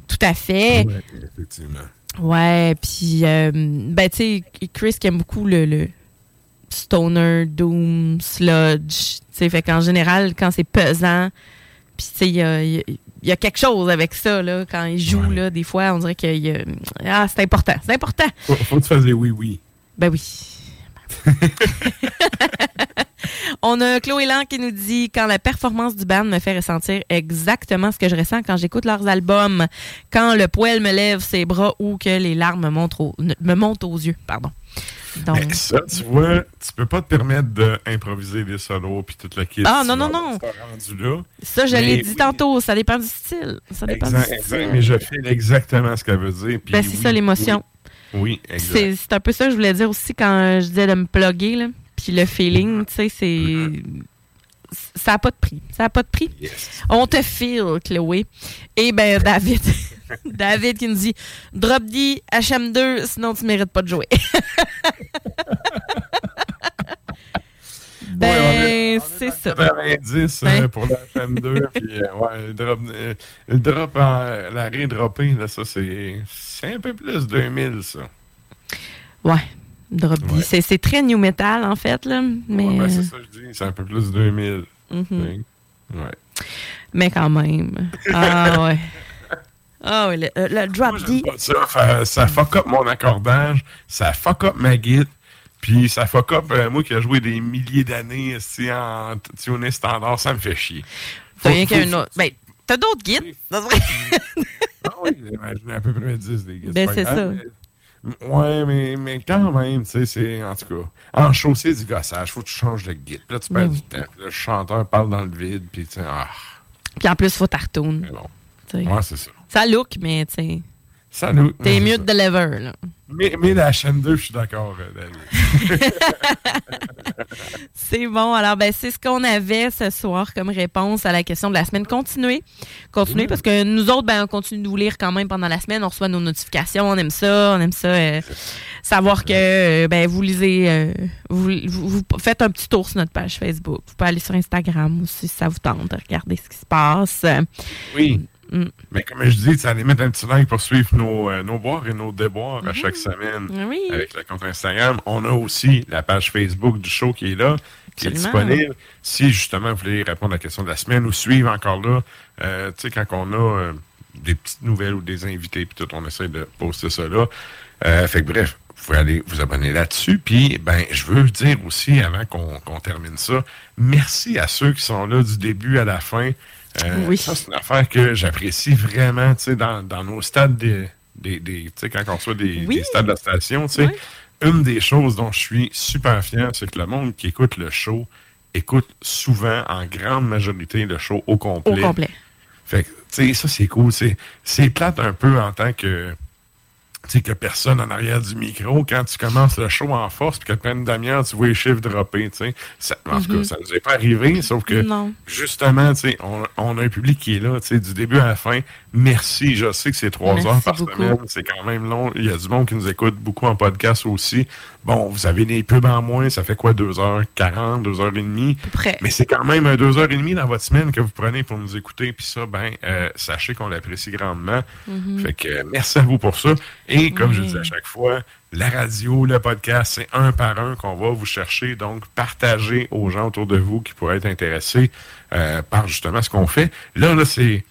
Tout à fait. Ouais, effectivement. Ouais, puis, euh, ben, tu sais, Chris qui aime beaucoup le, le stoner, doom, sludge. Tu sais, fait qu'en général, quand c'est pesant, puis, tu sais, il y a, il y a- il y a quelque chose avec ça, là, quand il joue, là, des fois, on dirait que y a- ah, c'est important, c'est important. Faut, faut que tu fasses des oui-oui. Ben oui. On a Chloé Lang qui nous dit quand la performance du band me fait ressentir exactement ce que je ressens quand j'écoute leurs albums, quand le poil me lève ses bras ou que les larmes montent au- me montent aux yeux, pardon. Donc, Mais ça, tu vois, tu peux pas te permettre d'improviser des solos puis toute la kit. Ah, non, non, non. là. ça, je l'ai dit oui, tantôt, ça dépend du style. Ça dépend Exact, du exact, style. mais je file exactement ce qu'elle veut dire. Ben, c'est oui, ça l'émotion. Oui, oui, exact. C'est un peu ça que je voulais dire aussi quand je disais de me plugger, là. Puis le feeling, tu sais, c'est. Ça n'a pas de prix. Ça n'a pas de prix. On te feel, Chloé. Et ben, David. David qui nous dit Drop D, HM2, sinon tu mérites pas de jouer. ben, c'est ça. 90 euh, Ouais. pour la FM2, puis euh, ouais, le drop, euh, le drop en, l'arrêt droppé, là, ça, c'est, c'est un peu plus 2000, ça. Ouais, Drop D. C'est- très new metal, en fait, là. Mais, Ouais, ben, c'est ça que je dis, c'est un peu plus 2000. Mhm. Ouais. Ouais. mais quand même. Ah ouais. Ah ouais, le, le Drop D. Pas ça, fuck up mon accordage, ça fuck up ma guide, puis ça fuck up euh, moi qui ai joué des milliers d'années ici en t- tuné standard, ça me fait chier. T'as Faut- rien faut- qu'un autre. Ben, t'as d'autres guides? ça Ah oui, j'en ai à peu près 10 des guides. Ben, c'est ça. mais- Ouais, mais, mais quand même, tu sais, c'est, en tout cas, en chaussée du gossage, faut que tu changes de guide. Puis là, tu perds Ben du temps. Puis là, le chanteur parle dans le vide, puis tu sais, ah, Puis en plus, faut tartoune. bon. Ouais, c'est ça. Ça look, mais tu sais. Salut. T'es mieux de lever, là. Mais, mais la chaîne 2, je suis d'accord, euh, David. C'est bon. Alors, ben, c'est ce qu'on avait ce soir comme réponse à la question de la semaine. Continuez. Continuez parce que nous autres, ben, on continue de vous lire quand même pendant la semaine. On reçoit nos notifications. On aime ça. On aime ça. euh, savoir que euh, ben, vous lisez, euh, vous, vous- vous faites un petit tour sur notre page Facebook. Vous pouvez aller sur Instagram aussi si ça vous tente de regarder ce qui se passe. Oui. Mm. Mais comme je dis, ça allait mettre un petit like pour suivre nos, euh, nos boires et nos déboires à chaque semaine Oui. avec le compte Instagram. On a aussi la page Facebook du show qui est là, qui est disponible. Si justement vous voulez répondre à la question de la semaine ou suivre encore là, euh, tu sais, quand on a euh, des petites nouvelles ou des invités, puis tout, on essaie de poster ça là. Fait que bref, vous pouvez aller vous abonner là-dessus. Puis, ben, je veux dire aussi, avant qu'on qu'on termine ça, merci à ceux qui sont là du début à la fin. Euh, Oui. Ça, c'est une affaire que j'apprécie vraiment, tu sais, dans, dans nos stades des, des, des- tu sais, quand on reçoit des, Oui. des stades de la station, tu sais, une des choses dont je suis super fier, c'est que le monde qui écoute le show écoute souvent, en grande majorité, le show au Au complet. complet. Fait que, tu sais, ça, c'est cool. C'est, c'est plate un peu en tant que, tu sais, que personne en arrière du micro. Quand tu commences le show en force, puis que plein de demi-heure, tu vois les chiffres dropper, tu sais. Ça- En tout Mhm. cas, ça nous est pas arrivé, sauf que, Non. justement, tu sais, on, on a un public qui est là, tu sais, du début à la fin. Merci. Je sais que c'est trois Merci heures par beaucoup. semaine. C'est quand même long. Il y a du monde qui nous écoute beaucoup en podcast aussi. Bon, vous avez des pubs en moins. Ça fait quoi, 2h40, 2h30? près. Mais c'est quand même un 2h30 dans votre semaine que vous prenez pour nous écouter. Puis ça, ben, euh, sachez qu'on l'apprécie grandement. Mhm. Fait que euh, merci à vous pour ça. Et comme je dis à chaque fois, la radio, le podcast, c'est un par un qu'on va vous chercher. Donc, partagez aux gens autour de vous qui pourraient être intéressés euh, par justement ce qu'on fait. Là, là, c'est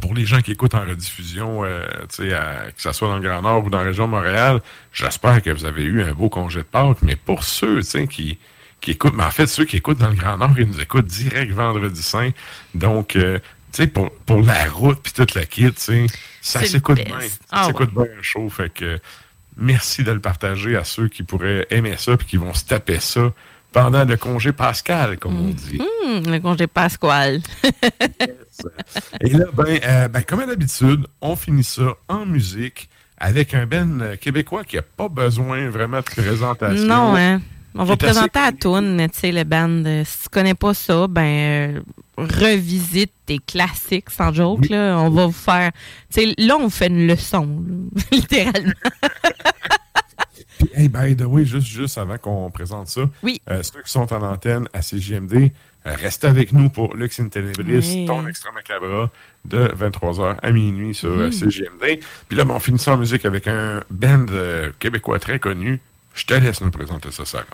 pour les gens qui écoutent en rediffusion, euh, à- que ce soit dans le Grand Nord ou dans la région de Montréal, j'espère que vous avez eu un beau congé de Pâques. Mais pour ceux, qui, qui écoutent, mais en fait, ceux qui écoutent dans le Grand Nord, ils nous écoutent direct vendredi saint. Donc, euh, pour, pour la route puis toute la kit, ça s'écoute bien. Ça Ah s'écoute bien un show. Fait que merci de le partager à ceux qui pourraient aimer ça puis qui vont se taper ça pendant le congé pascal, comme on dit. Hum, le congé pasqual. Et là, ben, euh, ben, comme à l'habitude, on finit ça en musique avec un Ben euh, québécois qui n'a pas besoin vraiment de présentation. non, hein. On va assez présenter à Toon, mais tu sais, le band, si tu connais pas ça, ben, euh, revisite tes classiques, sans joke, là. On va vous faire. Tu sais, là, on vous fait une leçon, là, littéralement. Hey, by the way, juste, juste avant qu'on présente ça, Oui. euh, ceux qui sont en antenne à CJMD, euh, restez avec nous pour Lux in Tenebris, ton extra macabre, de 23h à minuit sur euh. CJMD. Puis là, ben, on finit ça en musique avec un band euh, québécois très connu. Je te laisse nous présenter ça, Sarah.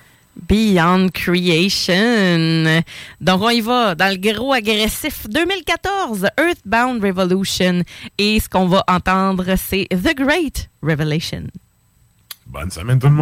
Beyond Creation. Donc, on y va dans le gros agressif 2014, Earthbound Revolution. Et ce qu'on va entendre, c'est The Great Revelation. Bonne semaine, tout le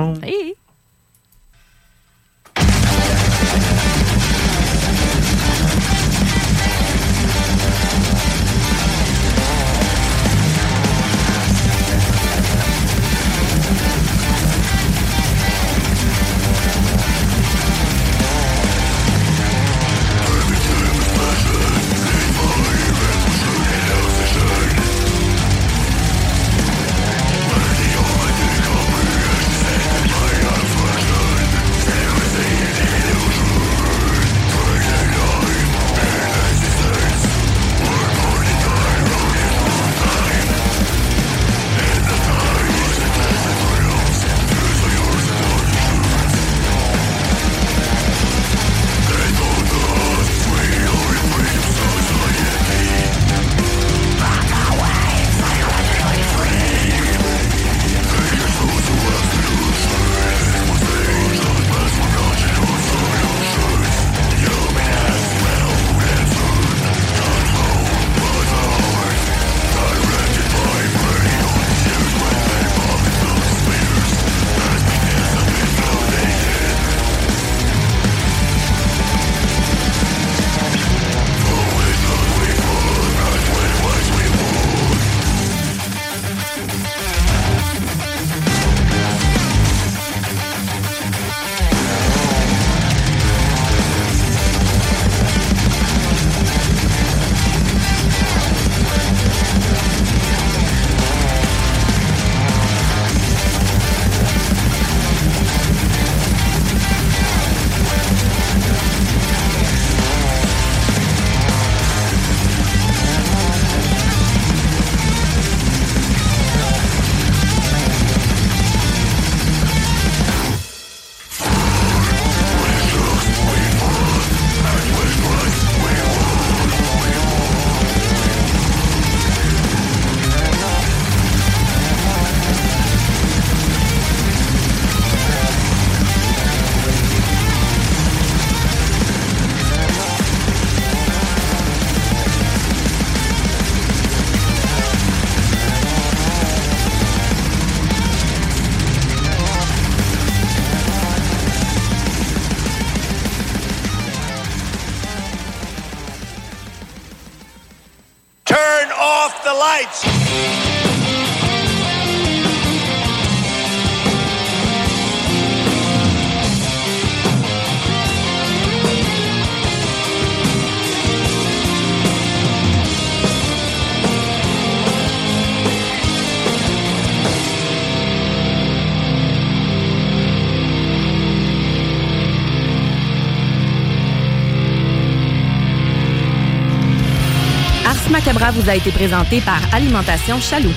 Macabra vous a été présenté par Alimentation Chaloux.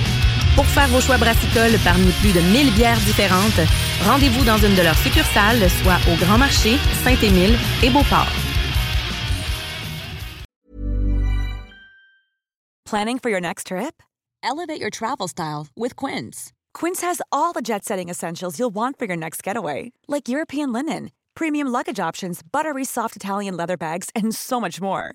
Pour faire vos choix brassicoles parmi plus de 1000 bières différentes, rendez-vous dans une de leurs succursales, soit au Grand Marché, Saint-Émile et Beauport. Planning for your next trip? Elevate your travel style with Quince. Quince has all the jet setting essentials you'll want for your next getaway, like European linen, premium luggage options, buttery soft Italian leather bags, and so much more.